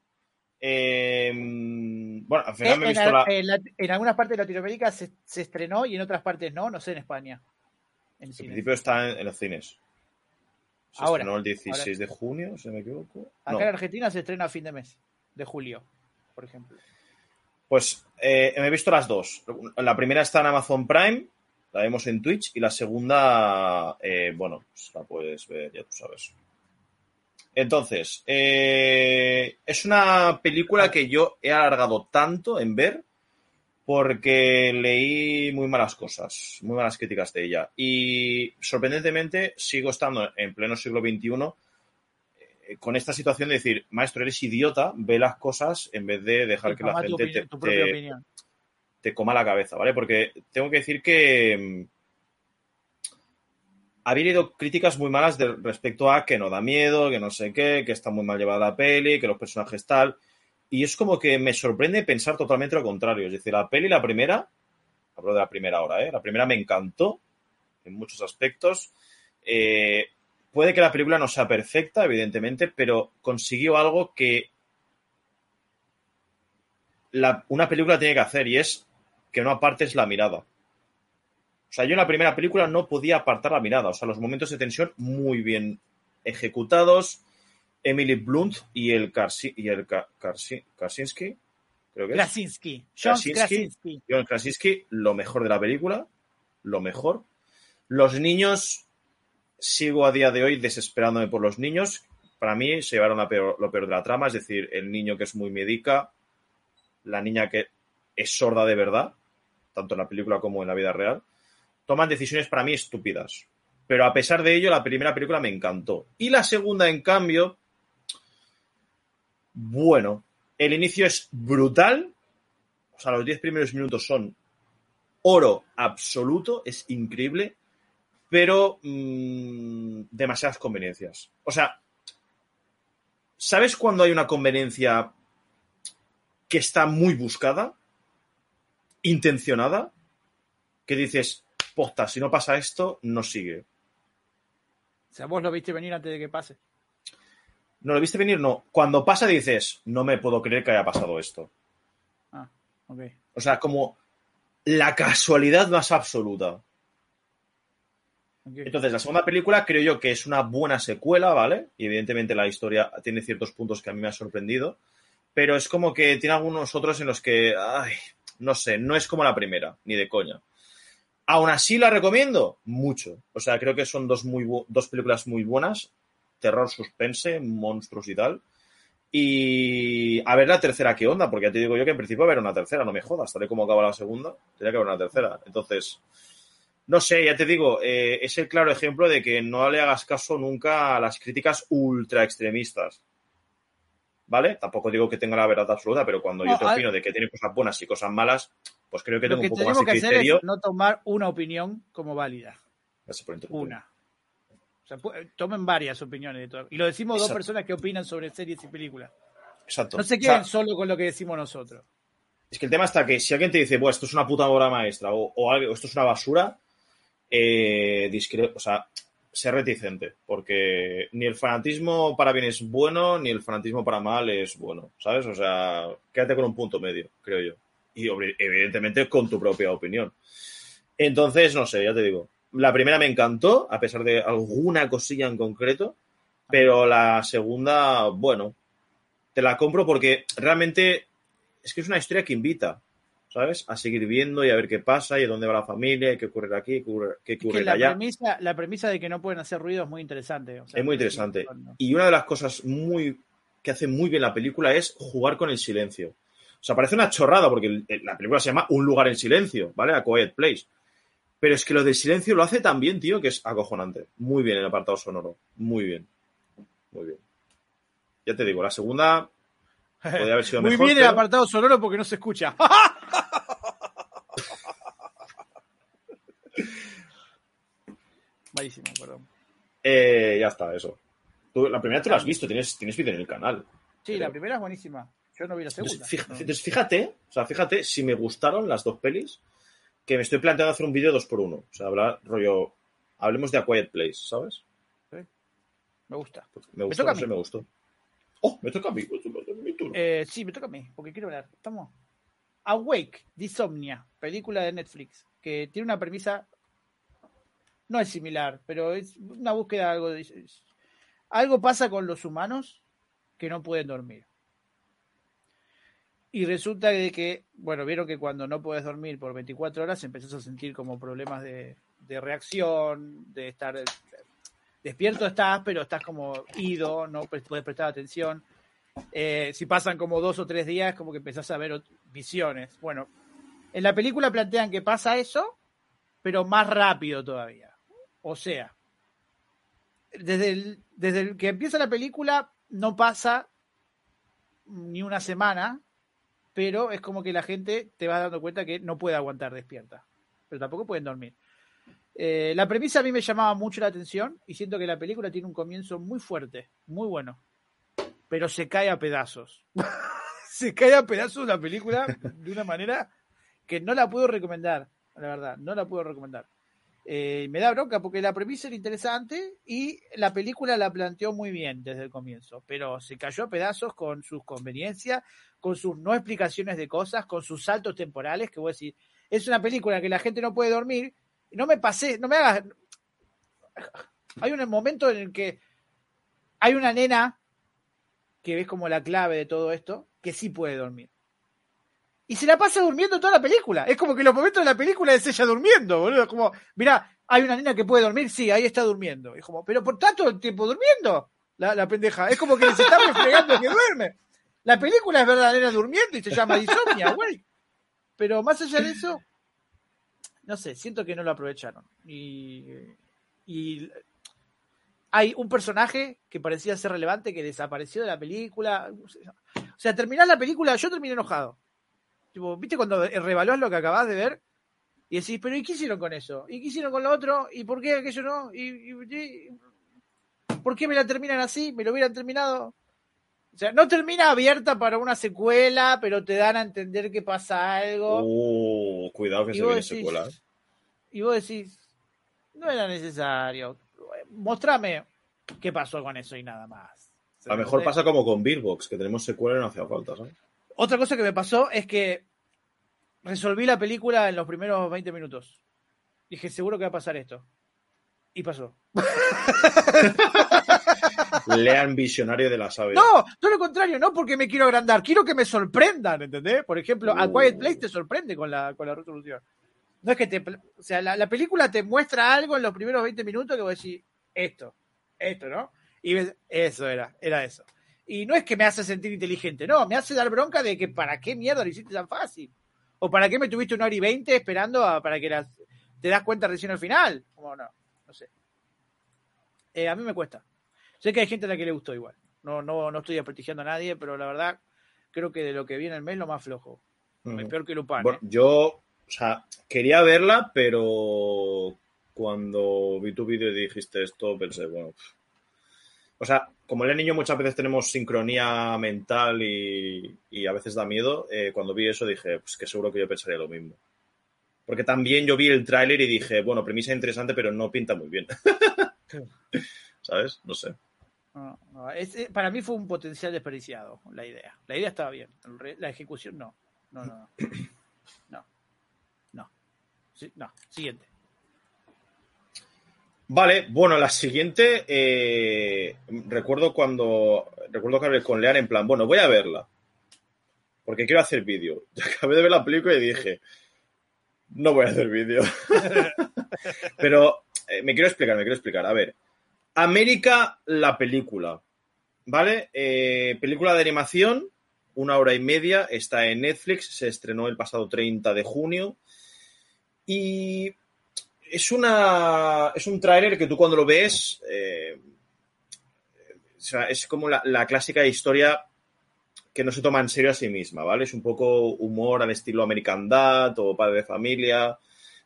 eh, bueno, al final me he Eh, visto en, la. en en algunas partes de Latinoamérica se, se estrenó y en otras partes no, no sé en España. En En cines. principio está en, en los cines. Se Ahora, estrenó el 16 de junio, si no me equivoco. Acá No. en Argentina se estrena a fin de mes, de julio, por ejemplo. Pues eh, me he visto las dos. La primera está en Amazon Prime, la vemos en Twitch, y la segunda, eh, bueno, pues la puedes ver, ya tú sabes. Entonces, eh, es una película que yo he alargado tanto en ver porque leí muy malas cosas, muy malas críticas de ella. Y sorprendentemente sigo estando en pleno siglo XXI eh, con esta situación de decir, maestro, eres idiota, ve las cosas en vez de dejar que la gente opinión- te, coma la cabeza, ¿vale? Porque tengo que decir que mm, ha habido críticas muy malas de- respecto a que no da miedo, que no sé qué, que está muy mal llevada la peli, que los personajes tal. Y es como que me sorprende pensar totalmente lo contrario. Es decir, la peli, la primera, hablo de la primera hora, ¿eh? La primera me encantó en muchos aspectos. Eh, puede que la película no sea perfecta, evidentemente, pero consiguió algo que la- una película tiene que hacer y es que no apartes la mirada. O sea, yo en la primera película no podía apartar la mirada. O sea, los momentos de tensión muy bien ejecutados. Emily Blunt y el, Karsi- y el Ka- Karsi- Karsinski, creo que es. Krasinski. John Krasinski. Krasinski. John Krasinski, lo mejor de la película. Lo mejor. Los niños sigo a día de hoy desesperándome por los niños. Para mí se llevaron lo peor, lo peor de la trama, es decir, el niño que es muy médica, la niña que es sorda de verdad, tanto en la película como en la vida real, toman decisiones para mí estúpidas. Pero a pesar de ello, la primera película me encantó. Y la segunda, en cambio, bueno, el inicio es brutal. O sea, los 10 primeros minutos son oro absoluto, es increíble, pero mmm, demasiadas conveniencias. O sea, ¿sabes cuando hay una conveniencia que está muy buscada, intencionada, que dices, posta, si no pasa esto, no sigue? O sea, vos lo viste venir antes de que pase. No lo viste venir, no. Cuando pasa dices, no me puedo creer que haya pasado esto. Ah, ok. O sea, como la casualidad más absoluta. okay. Entonces, la segunda película creo yo que es una buena secuela, ¿vale? Y evidentemente la historia tiene ciertos puntos que a mí me han sorprendido, pero es como que tiene algunos otros en los que, ay, no sé, no es como la primera, ni de coña. Aún así la recomiendo mucho. O sea, creo que son dos, muy dos películas muy buenas, terror, suspense, monstruos y tal. Y a ver la tercera qué onda, porque ya te digo yo que en principio va a haber una tercera, no me jodas, tal y como acaba la segunda, tendría que haber una tercera. Entonces, no sé, ya te digo, eh, es el claro ejemplo de que no le hagas caso nunca a las críticas ultra extremistas. ¿Vale? Tampoco digo que tenga la verdad absoluta, pero cuando No, yo te opino de que tiene cosas buenas y cosas malas, pues creo que tengo que un poco más de criterio. no tomar una opinión como válida. Gracias por interrumpir. Una. O sea, tomen varias opiniones de todo. Y lo decimos dos personas que opinan sobre series y películas. Exacto. No se O queden sea, solo con lo que decimos nosotros. Es que el tema está que si alguien te dice, bueno, esto es una puta obra maestra o, o algo, esto es una basura, eh, discre- o sea, sé reticente, porque ni el fanatismo para bien es bueno, ni el fanatismo para mal es bueno, ¿sabes? O sea, quédate con un punto medio, creo yo. Y evidentemente con tu propia opinión. Entonces, no sé, ya te digo. La primera me encantó, a pesar de alguna cosilla en concreto, pero la segunda, bueno, te la compro porque realmente es que es una historia que invita, ¿sabes? A seguir viendo y a ver qué pasa y a dónde va la familia, y qué ocurre aquí, qué ocurre, qué Es ocurre que la allá. premisa, la premisa de que no pueden hacer ruido es muy interesante. o sea, Es muy interesante. Y una de las cosas muy que hace muy bien la película es jugar con el silencio. O sea, parece una chorrada porque la película se llama Un lugar en silencio, ¿vale? A Quiet Place. Pero es que lo del silencio lo hace tan bien, tío, que es acojonante. Muy bien el apartado sonoro. Muy bien. Muy bien. Ya te digo, la segunda podría haber sido Muy mejor. bien el pero- apartado sonoro porque no se escucha. Malísimo, perdón. Eh, ya está, eso. Tú- la primera tú la has visto, tienes, tienes vídeo en el canal. Sí, la primera es buenísima. Yo no vi la segunda. Entonces, fíjate, No. entonces, fíjate, o sea, fíjate si me gustaron las dos pelis, que me estoy planteando hacer un vídeo dos por uno. O sea, hablar rollo. Hablemos de A Quiet Place, ¿sabes? Me gusta. Me gustó, toca a no sé, me gustó. Oh, me toca a mí. mi turno. Eh, sí, me toca a mí, porque quiero hablar. Estamos. Awake, Disomnia, película de Netflix, que tiene una premisa. No es similar, pero es una búsqueda de algo. de- algo pasa con los humanos que no pueden dormir. Y resulta que, bueno, vieron que cuando no puedes dormir por 24 horas empezás a sentir como problemas de, de reacción, de estar despierto estás, pero estás como ido, no puedes prestar atención. Eh, si pasan como dos o tres días, como que empezás a ver visiones. Bueno, en la película plantean que pasa eso, pero más rápido todavía. O sea, desde el, desde el que empieza la película no pasa ni una semana, pero es como que la gente te va dando cuenta que no puede aguantar despierta, pero tampoco pueden dormir. Eh, la premisa a mí me llamaba mucho la atención y siento que la película tiene un comienzo muy fuerte, muy bueno, pero se cae a pedazos. se cae a pedazos la película de una manera que no la puedo recomendar, la verdad, no la puedo recomendar. Eh, me da bronca porque la premisa era interesante y la película la planteó muy bien desde el comienzo, pero se cayó a pedazos con sus conveniencias, con sus no explicaciones de cosas, con sus saltos temporales, que voy a decir, es una película que la gente no puede dormir, no me pasé, no me hagas... Hay un momento en el que hay una nena que ves como la clave de todo esto, que sí puede dormir. Y se la pasa durmiendo toda la película. Es como que los momentos de la película es ella durmiendo, boludo. Como, mira, hay una nena que puede dormir, sí, ahí está durmiendo. Es como, pero por tanto el tiempo durmiendo, la, la pendeja. Es como que se está refregando que duerme. La película es verdadera durmiendo y se llama Insomnia, güey. Pero más allá de eso, no sé, siento que no lo aprovecharon. Y, y hay un personaje que parecía ser relevante que desapareció de la película. O sea, terminar la película, yo terminé enojado. Tipo, ¿viste cuando revalúas lo que acabas de ver? Y decís, pero ¿y qué hicieron con eso? ¿Y qué hicieron con lo otro? ¿Y por qué aquello no? ¿Y, y, y por qué me la terminan así? ¿Me lo hubieran terminado? O sea, no termina abierta para una secuela, pero te dan a entender que pasa algo. Uh, cuidado que se viene decís- secuela. ¿eh? Y vos decís, no era necesario. Mostrame qué pasó con eso y nada más. A lo mejor pasa como con Beerbox, que tenemos secuela y no hacía falta, ¿sabes? Otra cosa que me pasó es que resolví la película en los primeros 20 minutos. Dije, seguro que va a pasar esto. Y pasó. Lean Visionario de la Sabia. No, todo lo contrario, no porque me quiero agrandar, quiero que me sorprendan, ¿entendés? Por ejemplo, A Uh. Quiet Place te sorprende con la, con la resolución. No es que te. O sea, la, la película te muestra algo en los primeros 20 minutos que vos decís, esto, esto, ¿no? Y ves, eso era, era eso. Y no es que me hace sentir inteligente, no, me hace dar bronca de que para qué mierda lo hiciste tan fácil. O para qué me tuviste una hora y veinte esperando a- para que las, te das cuenta recién al final. Como no, no sé. Eh, a mí me cuesta. Sé que hay gente a la que le gustó igual. No, no, no estoy desprestigiando a nadie, pero la verdad creo que de lo que viene el mes lo más flojo. Es peor que Lupin. Bueno, ¿eh? yo, o sea, quería verla, pero cuando vi tu vídeo y dijiste esto, pensé, bueno. pff. O sea, como el niño muchas veces tenemos sincronía mental y, a veces da miedo, eh, cuando vi eso dije, pues que seguro que yo pensaría lo mismo. Porque también yo vi el tráiler y dije, bueno, premisa interesante, pero no pinta muy bien. ¿Sabes? No sé. Eh, para mí fue un potencial desperdiciado la idea. La idea estaba bien. La ejecución no. No, no, no. No. No. Siguiente. Vale, bueno, la siguiente, eh, recuerdo cuando, recuerdo que hablé con Lean en plan, bueno, voy a verla, porque quiero hacer vídeo. Yo acabé de ver la película y dije, no voy a hacer vídeo. Pero eh, me quiero explicar, me quiero explicar. A ver, América, la película, ¿vale? Eh, película de animación, una hora y media, está en Netflix, se estrenó el pasado 30 de junio y es una es un tráiler que tú cuando lo ves eh, o sea, es como la, clásica historia que no se toma en serio a sí misma, ¿vale? Es un poco humor al estilo American Dad o Padre de Familia,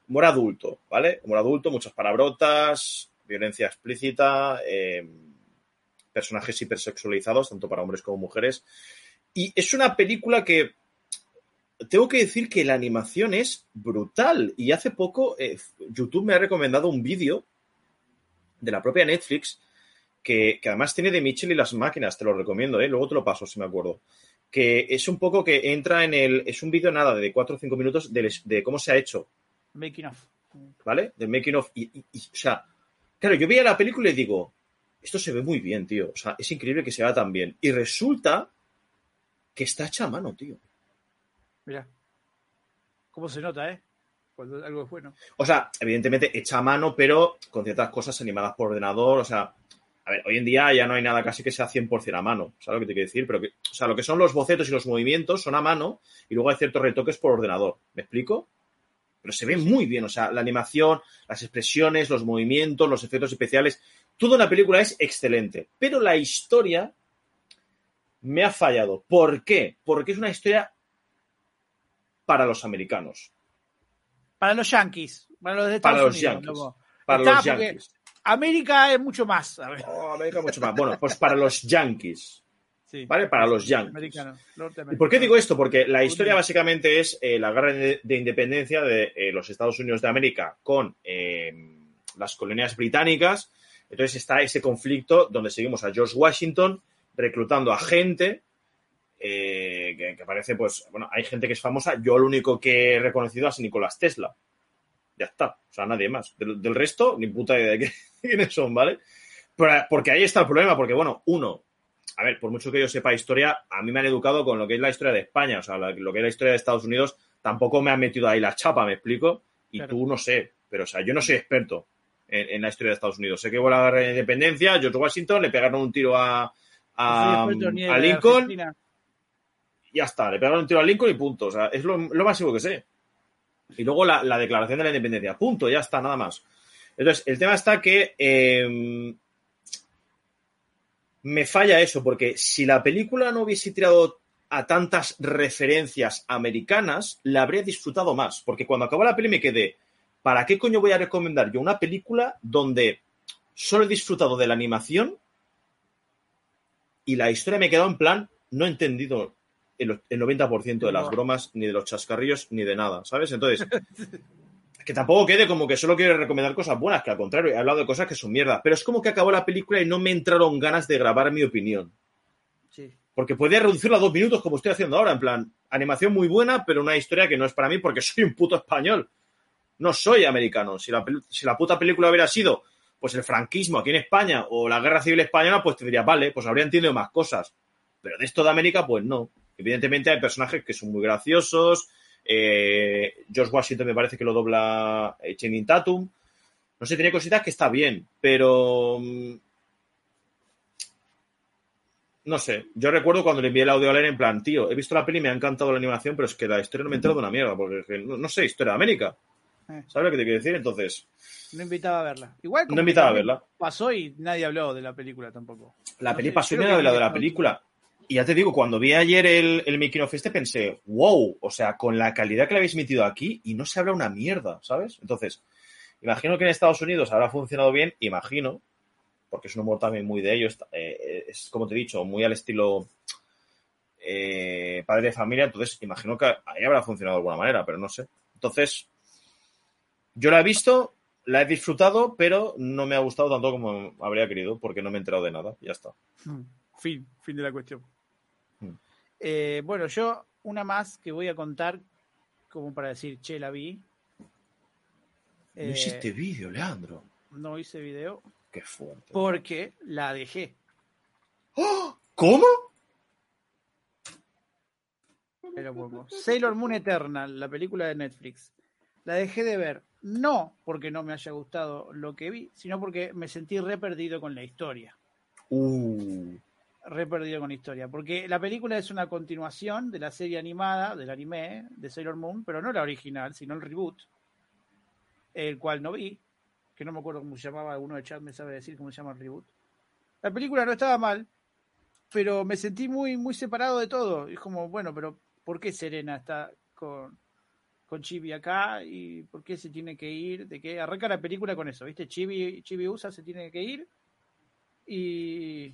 humor adulto, ¿vale? Humor adulto, muchas palabrotas, violencia explícita, eh, personajes hipersexualizados, tanto para hombres como mujeres. Y es una película que tengo que decir que la animación es brutal. Y hace poco eh, YouTube me ha recomendado un vídeo de la propia Netflix que, que además tiene de Mitchell y las máquinas. Te lo recomiendo, ¿eh? luego te lo paso si me acuerdo. Que es un poco que entra en el. Es un vídeo nada de 4 o 5 minutos de, de cómo se ha hecho, Making of. ¿vale? De making of. Y, y- y, o sea, claro, yo veía la película y digo, esto se ve muy bien, tío. O sea, es increíble que se vea tan bien. Y resulta que está hecha a mano, tío. Mira. ¿Cómo se nota, eh? Cuando algo es bueno. O sea, evidentemente hecha a mano, pero con ciertas cosas animadas por ordenador. O sea, a ver, hoy en día ya no hay nada casi que sea 100% a mano. ¿Sabes lo que te quiero decir? Pero que, o sea, lo que son los bocetos y los movimientos son a mano y luego hay ciertos retoques por ordenador. ¿Me explico? Pero se ve muy bien. O sea, la animación, las expresiones, los movimientos, los efectos especiales. Toda una película es excelente. Pero la historia me ha fallado. ¿Por qué? Porque es una historia para los americanos. Para los Yankees. Para los de Para los Unidos. Yankees. Para Está, los yankees. América es mucho más. A ver. Oh, América mucho más. Bueno, pues para los Yankees, Sí. ¿vale? Para los Yankees. ¿Y por qué digo esto? Porque la historia básicamente es eh, la guerra de, de independencia de eh, los Estados Unidos de América con eh, las colonias británicas. Entonces está ese conflicto donde seguimos a George Washington reclutando a gente eh, que, que parece, pues, bueno, hay gente que es famosa. Yo lo único que he reconocido es Nicolás Tesla. Ya está. O sea, nadie más. Del, del resto, ni puta idea de qué- quiénes son, ¿vale? Pero, porque ahí está el problema, porque, bueno, uno, a ver, por mucho que yo sepa historia, a mí me han educado con lo que es la historia de España, o sea, lo que es la historia de Estados Unidos, tampoco me han metido ahí la chapa, ¿me explico? Y Claro. tú no sé, pero, o sea, yo no soy experto, en, en la historia de Estados Unidos. Sé que hubo la guerra de independencia, George Washington, le pegaron un tiro a, a, Sí, Lincoln, ya está, le pegaron un tiro a Lincoln y punto. O sea, es lo, lo máximo que sé. Y luego la, la declaración de la independencia, punto, ya está, nada más. Entonces, el tema está que eh, me falla eso, porque si la película no hubiese tirado a tantas referencias americanas, la habría disfrutado más. Porque cuando acabó la peli me quedé, ¿para qué coño voy a recomendar yo una película donde solo he disfrutado de la animación y la historia me quedado en plan, no he entendido el, el 90% de las bromas, ni de los chascarrillos, ni de nada, ¿sabes? Entonces, que tampoco quede como que solo quiero recomendar cosas buenas, que al contrario, he hablado de cosas que son mierda, pero es como que acabó la película y no me entraron ganas de grabar mi opinión. Sí. Porque podía reducirla a dos minutos como estoy haciendo ahora, en plan, animación muy buena, pero una historia que no es para mí porque soy un puto español. No soy americano. Si la, si la puta película hubiera sido pues el franquismo aquí en España o la guerra civil española, pues te diría, vale, pues habría entendido más cosas. Pero de esto de América, pues no. Evidentemente hay personajes que son muy graciosos. eh, George Washington me parece que lo dobla eh, Channing Tatum. No sé, tiene cositas que está bien, pero mm, no sé, yo recuerdo cuando le envié el audio a Len en plan, tío, he visto la peli y me ha encantado la animación, pero es que la historia no me ha entrado de una mierda, porque no, no sé, historia de América. Eh. ¿Sabes lo que te quiero decir? Entonces, No invitaba a verla. Igual como no invitaba a verla. Pasó y nadie habló de la película tampoco. La No peli sé, pasó y nada que de la película. Y ya te digo, cuando vi ayer el, el making of este pensé, wow, o sea, con la calidad que le habéis metido aquí y no se habla una mierda, ¿sabes? Entonces, imagino que en Estados Unidos habrá funcionado bien, imagino, porque es un humor también muy de ellos, eh, es como te he dicho, muy al estilo eh, padre de familia, entonces imagino que ahí habrá funcionado de alguna manera, pero no sé. Entonces, yo la he visto, la he disfrutado, pero no me ha gustado tanto como habría querido, porque no me he enterado de nada, ya está. Mm, Fin, fin de la cuestión. Eh, bueno, yo una más que voy a contar como para decir, che, la vi. No Eh, hiciste vídeo, Leandro. no hice video Qué fuerte. porque la dejé. ¿Cómo? Pero poco. Sailor Moon Eternal, la película de Netflix. La dejé de ver, no porque no me haya gustado lo que vi, sino porque me sentí re perdido con la historia. Uh, Re perdido con historia. Porque la película es una continuación de la serie animada, del anime de Sailor Moon, pero no la original, sino el reboot, el cual no vi, que no me acuerdo cómo se llamaba, alguno de chat me sabe decir cómo se llama el reboot. La película no estaba mal, pero me sentí muy, muy separado de todo. Es como, bueno, pero ¿por qué Serena está con, con Chibi acá? ¿Y por qué se tiene que ir? ¿De qué? Arranca la película con eso, ¿viste? Chibi, Chibi USA se tiene que ir y,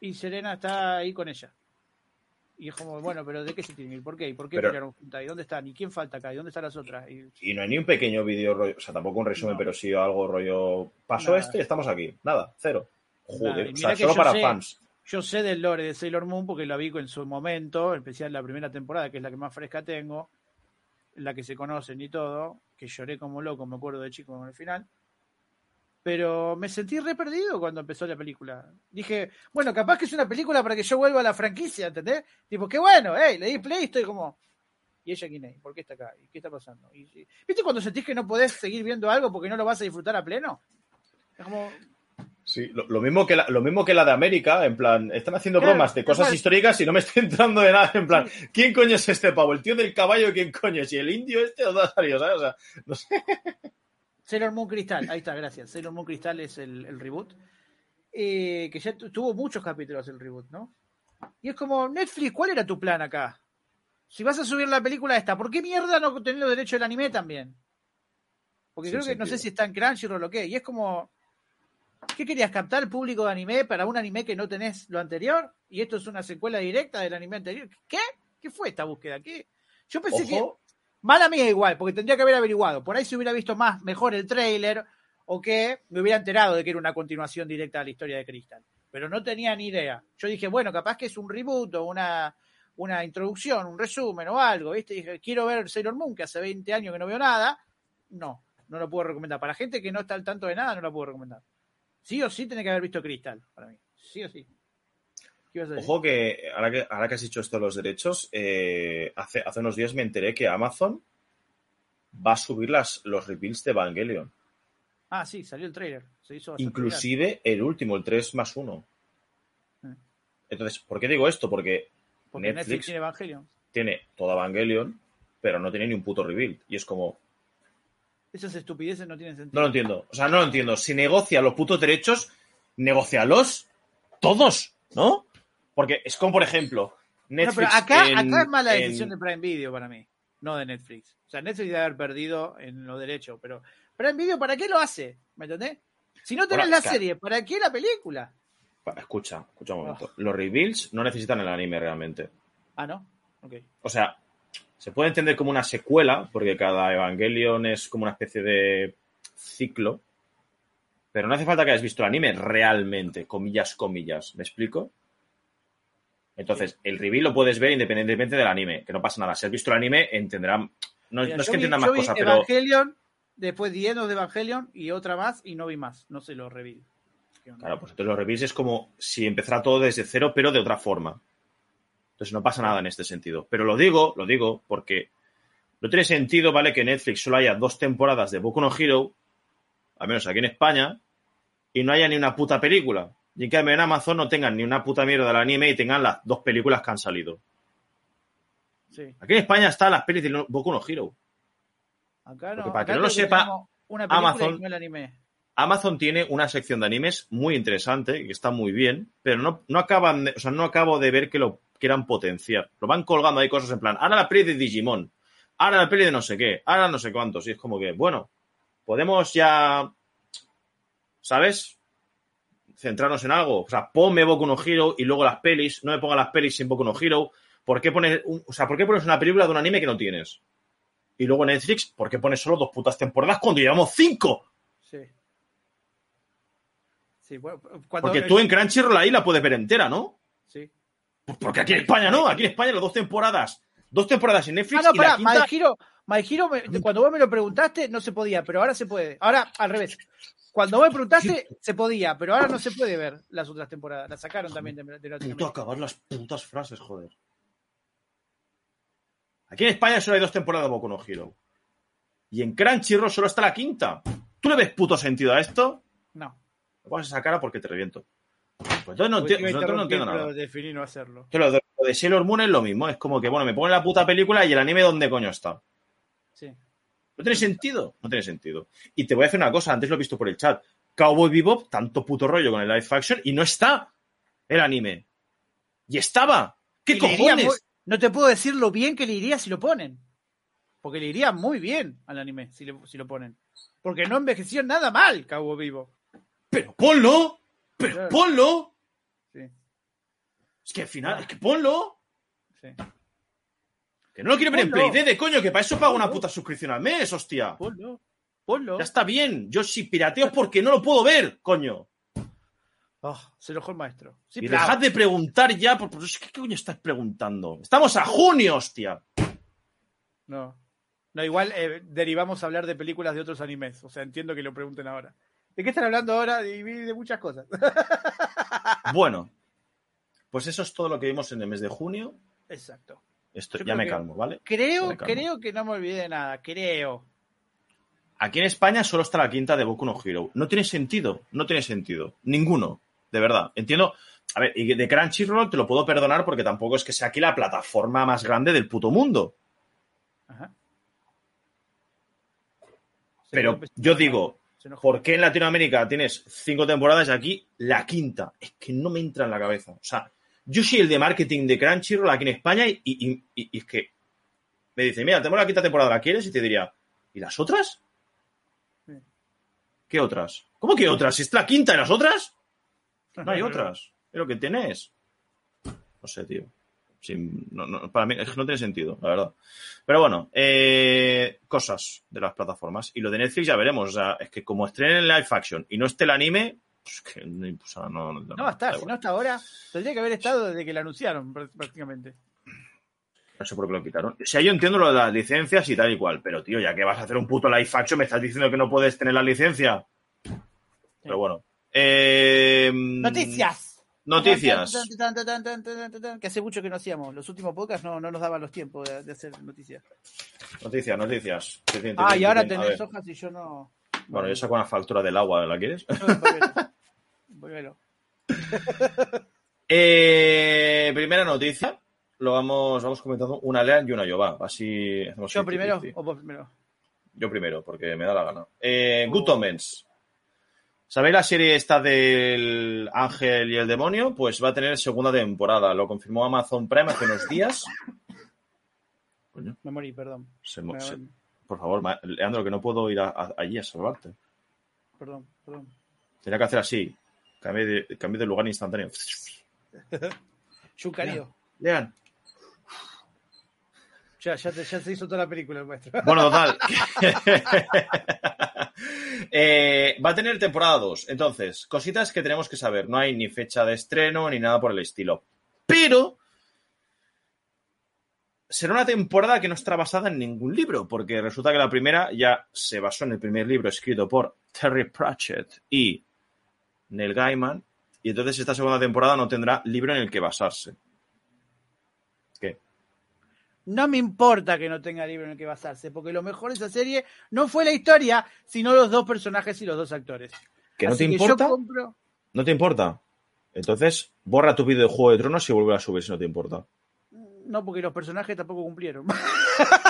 y Serena está ahí con ella. Y es como, bueno, pero ¿de qué se tiene que ir? ¿Por qué? ¿Y por qué Pero- pelearon juntas? ¿Y dónde están? ¿Y quién falta acá? ¿Y dónde están las otras? Y, y no hay ni un pequeño vídeo rollo, o sea, tampoco un resumen, No. pero sí algo rollo. Pasó Nada. este y estamos aquí. Nada, cero. Joder, o sea, solo para sé- fans. Yo sé del lore de Sailor Moon porque lo vi en su momento, en especial la primera temporada, que es la que más fresca tengo, la que se conocen y todo, que lloré como loco, me acuerdo de chico con el final. Pero me sentí re perdido cuando empezó la película. Dije, bueno, capaz que es una película para que yo vuelva a la franquicia, ¿entendés? Tipo, qué bueno, hey, le di play y estoy como, ¿y ella quién es? ¿Por qué está acá? ¿Y qué está pasando? Y, y- ¿Viste cuando sentís que no podés seguir viendo algo porque no lo vas a disfrutar a pleno? Es como, Sí, lo, lo mismo que la, lo mismo que la de América, en plan, están haciendo Claro, bromas de cosas total. históricas y no me estoy entrando de nada. En plan, ¿quién coño es este pavo? ¿El tío del caballo quién coño es? ¿Y el indio este o dónde ha salido? ¿Sabes? O sea, no sé. Sailor Moon Crystal, ahí está, gracias. Sailor Moon Crystal es el, el reboot. Eh, que ya tu- tuvo muchos capítulos el reboot, ¿no? Y es como, Netflix, ¿cuál era tu plan acá? Si vas a subir la película esta, ¿por qué mierda no tenés los derechos del anime también? Porque creo que no sé si está en Crunchyroll o qué. Y es como, ¿qué querías captar público de anime para un anime que no tenés lo anterior? Y esto es una secuela directa del anime anterior. ¿Qué? ¿Qué fue esta búsqueda? ¿Qué? Yo pensé que Ojo, Mala mía igual, porque tendría que haber averiguado. Por ahí se hubiera visto más, mejor el tráiler, o que me hubiera enterado de que era una continuación directa de la historia de Crystal. Pero no tenía ni idea. Yo dije, bueno, capaz que es un reboot o una, una introducción, un resumen o algo, ¿viste? dije, quiero ver Sailor Moon, que hace 20 años que no veo nada. No, no lo puedo recomendar. Para gente que no está al tanto de nada, no lo puedo recomendar. Sí o sí tiene que haber visto Crystal, para mí. Sí o sí. ¿Qué ibas a decir? ojo que ahora, que ahora que has dicho esto de los derechos, eh, hace, hace unos días me enteré que Amazon va a subir las, los reveals de Evangelion. Ah, sí, salió el trailer. Se hizo Inclusive el último, el 3 más 1. Mm. Entonces, ¿por qué digo esto? Porque viral. Porque Netflix, Netflix tiene Evangelion. tiene toda Evangelion, pero no tiene ni un puto rebuild. Y es como, Esas estupideces no tienen sentido. no lo entiendo. O sea, no lo entiendo. Si negocia los putos derechos, negocialos todos, ¿no? Porque es como, por ejemplo, Bueno, Netflix. pero acá, en- acá es mala en- decisión de Prime Video para mí, no de Netflix. O sea, Netflix debe haber perdido en los derechos, pero Prime Video, ¿para qué lo hace? ¿Me entendés? Si no tenés Bueno, la serie, ¿para qué la película? Escucha, escucha un momento. Ah. Los rebuilds no necesitan el anime realmente. Ah, ¿no? Ok. O sea, se puede entender como una secuela, porque cada Evangelion es como una especie de ciclo. Pero no hace falta que hayas visto el anime realmente, comillas, comillas. ¿Me explico? Entonces, el reveal lo puedes ver independientemente del anime, que no pasa nada. Si has visto el anime, entenderán. No, Mira, no es que entiendan más cosas, pero. Evangelion, después 10 de Evangelion y otra más y no vi más. No se lo reví. Claro, pues entonces los reveals es como si empezara todo desde cero, pero de otra forma. Entonces no pasa nada en este sentido. Pero lo digo, lo digo, porque no tiene sentido, ¿vale? Que Netflix solo haya dos temporadas de Boku no Hero, al menos aquí en España, y no haya ni una puta película. Y en cambio en Amazon no tengan ni una puta mierda del anime y tengan las dos películas que han salido. Sí. Aquí en España están las pelis de Boku no Hero. Acá no. Para acá que no lo sepa, una Amazon- el anime. Amazon tiene una sección de animes muy interesante, que está muy bien, pero no, no acaban de, o sea, no acabo de ver que lo quieran potenciar. Lo van colgando ahí cosas en plan, ahora la peli de Digimon, ahora la peli de no sé qué, ahora no sé cuántos. Y es como que, bueno, podemos ya, ¿sabes? Centrarnos en algo. O sea, ponme Boku no Hero y luego las pelis, no me ponga las pelis sin Boku no Hero. ¿Por qué pones, un- o sea, ¿por qué pones una película de un anime que no tienes? Y luego Netflix, ¿por qué pones solo dos putas temporadas cuando llevamos cinco? Sí. Sí, bueno, cuando Porque tú en Crunchyroll ahí la puedes ver entera, ¿no? Sí. Pues porque aquí en España no, aquí en España las dos temporadas. Dos temporadas en Netflix Ah, no, pará, quinta. My Hero, My Hero me- cuando vos me lo preguntaste, no se podía, pero ahora se puede. Ahora, al revés. Cuando vos me preguntaste, se podía, pero ahora no se puede ver las otras temporadas. Las sacaron también de, de Puto acabar las putas frases, joder. Aquí en España solo hay dos temporadas de Boku no Hero. Y en Crunchyroll solo está la quinta. ¿Tú le ves puto sentido a esto? No. Me pones esa cara porque te reviento. Pues entonces no, Porque enti- te iba a nosotros no entiendo nada. definí no hacerlo. Lo de, lo de Sailor Moon es lo mismo. Es como que, bueno, me ponen la puta película y el anime ¿dónde coño está? Sí. ¿No tiene sentido? No tiene sentido. Y te voy a hacer una cosa, antes lo he visto por el chat. Cowboy Bebop, tanto puto rollo con el live action y no está el anime. Y estaba. ¿Qué Y cojones? muy- no te puedo decir lo bien que le iría si lo ponen. Porque le iría muy bien al anime si, le- si lo ponen. Porque no envejeció nada mal, Cabo Vivo. Pero ponlo. Pero Claro. ponlo. Sí, Es que al final, es que ponlo. sí. Que no lo quiero ver en. Play de coño, que para eso pago una puta suscripción al mes, hostia. Ponlo. Ponlo. Ya está bien. Yo sí pirateo es porque no lo puedo ver, coño. Ah, se enojó el maestro. Sí, Y pero- dejad de preguntar ya, por, por- ¿qué coño estás preguntando? Estamos a junio, hostia. No. No, igual eh, derivamos a hablar de películas de otros animes. O sea, entiendo que lo pregunten ahora. ¿De qué están hablando ahora? De, de muchas cosas. Bueno, pues eso es todo lo que vimos en el mes de junio. Exacto. Esto, ya creo me que- calmo, ¿vale? Creo, calmo. creo que no me olvidé de nada. Creo. Aquí en España solo está la quinta de Boku no Hero. No tiene sentido, no tiene sentido. Ninguno, de verdad. Entiendo. A ver, y de Crunchyroll te lo puedo perdonar porque tampoco es que sea aquí la plataforma más grande del puto mundo. Ajá. Pero yo digo. ¿por qué en Latinoamérica tienes cinco temporadas y aquí la quinta? Es que no me entra en la cabeza. O sea, yo soy el de marketing de Crunchyroll aquí en España y, y- y- y es que me dice, mira, tenemos la quinta temporada, ¿la quieres? Y te diría, ¿y las otras? ¿Qué otras? ¿Cómo que otras? ¿Si es la quinta y las otras? No hay otras. Es lo que tenés. No sé, tío. Sin- no- no, para mí no tiene sentido, la verdad. Pero bueno, eh, cosas de las plataformas. Y lo de Netflix ya veremos. O sea, es que como estrenen live action y no esté el anime, pues que no, o sea, no, no, No va a estar, si no hasta ahora, tendría que haber estado desde que lo anunciaron pr- prácticamente. No sé por qué lo quitaron. O sea, yo entiendo lo de las licencias y tal y cual, pero tío, ya que vas a hacer un puto live action, me estás diciendo que no puedes tener la licencia. Pero bueno. Eh, Noticias. Noticias. Que hace mucho que no hacíamos. Los últimos podcasts no, no nos daban los tiempos de, de hacer noticias. Noticias, noticias. Ah, y ahora tenés hojas y yo no. Bueno, yo saco una factura del agua, ¿la quieres? Vuélvelo. Eh, primera noticia. Lo vamos, vamos comentando una Lean y una yo, va. Así hacemos ¿Yo 50-50. primero o vos primero? Yo primero, porque me da la gana. Eh, Good Omens. ¿Sabéis la serie esta del ángel y el demonio? Pues va a tener segunda temporada. Lo confirmó Amazon Prime hace unos días. Coño, Me morí, perdón. se mo- Me- se- por favor, Leandro, que no puedo ir a- a- allí a salvarte. Perdón, perdón. Tenía que hacer así. Cambio de, cambio de lugar instantáneo. Chucarío. Lean. Ya, ya, te- ya se hizo toda la película, el maestro. Bueno, total. Eh, va a tener temporada 2. Entonces, cositas que tenemos que saber. No hay ni fecha de estreno ni nada por el estilo. Pero será una temporada que no estará basada en ningún libro, porque resulta que la primera ya se basó en el primer libro escrito por Terry Pratchett y Neil Gaiman, y entonces esta segunda temporada no tendrá libro en el que basarse. ¿Qué? No me importa que no tenga libro en el que basarse, porque lo mejor de esa serie no fue la historia, sino los dos personajes y los dos actores. ¿Que no Así te importa? compro- ¿No te importa? Entonces, borra tu vídeo de Juego de Tronos y vuelve a subir si no te importa. No, porque los personajes tampoco cumplieron.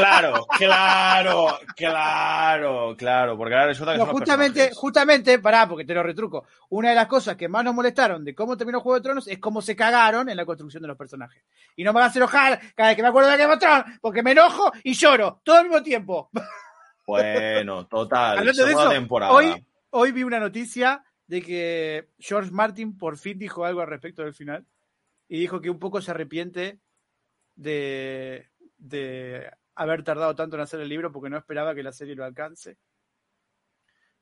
Claro, claro, claro, claro. Porque ahora resulta que No, son justamente, justamente, pará, porque te lo retruco. Una de las cosas que más nos molestaron de cómo terminó Juego de Tronos es cómo se cagaron en la construcción de los personajes. Y no me hagas enojar cada vez que me acuerdo de Game of Thrones, porque me enojo y lloro todo al mismo tiempo. Bueno, total. Hablando de segunda eso, temporada. hoy, hoy vi una noticia de que George Martin por fin dijo algo al respecto del final y dijo que un poco se arrepiente de, de haber tardado tanto en hacer el libro porque no esperaba que la serie lo alcance.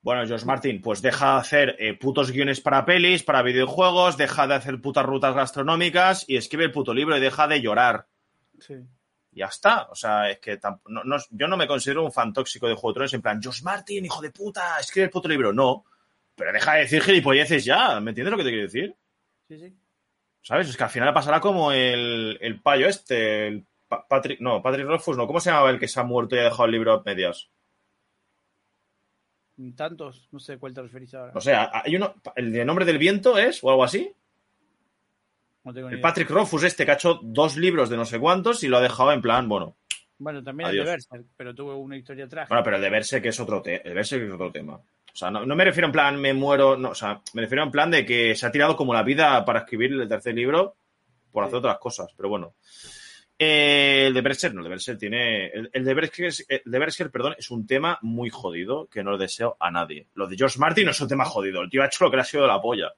Bueno, George Martin, pues deja de hacer eh, putos guiones para pelis, para videojuegos, deja de hacer putas rutas gastronómicas y escribe el puto libro y deja de llorar. Sí. Ya está. O sea, es que no- no- yo no me considero un fan tóxico de Juego de Tronos en plan, George Martin, hijo de puta, escribe el puto libro. No. Pero deja de decir gilipolleces ya. ¿Me entiendes lo que te quiero decir? Sí, sí. ¿Sabes? Es que al final pasará como el, el payo este, el Pa- Patrick, no, Patrick Rothfuss, no, ¿cómo se llamaba el que se ha muerto y ha dejado el libro a medias? Tantos, no sé cuál te referís ahora. O sea, hay uno, el de Nombre del Viento es, o algo así. No tengo ni El idea. Patrick Rothfuss este que ha hecho dos libros de no sé cuántos y lo ha dejado en plan, bueno, Bueno, también Adiós. el de Berserk, pero tuvo una historia trágica. bueno, pero el de verse que es otro, te- el es otro tema. O sea, no, no me refiero en plan, me muero, no, o sea, me refiero en plan de que se ha tirado como la vida para escribir el tercer libro por hacer otras cosas, pero bueno. Eh, el de Berserk, no, el de Berserk tiene. El, el de el de Berserk, perdón, es un tema muy jodido que no le deseo a nadie. Lo de George Martin no es un tema jodido. El tío ha hecho lo que le ha sido de la polla.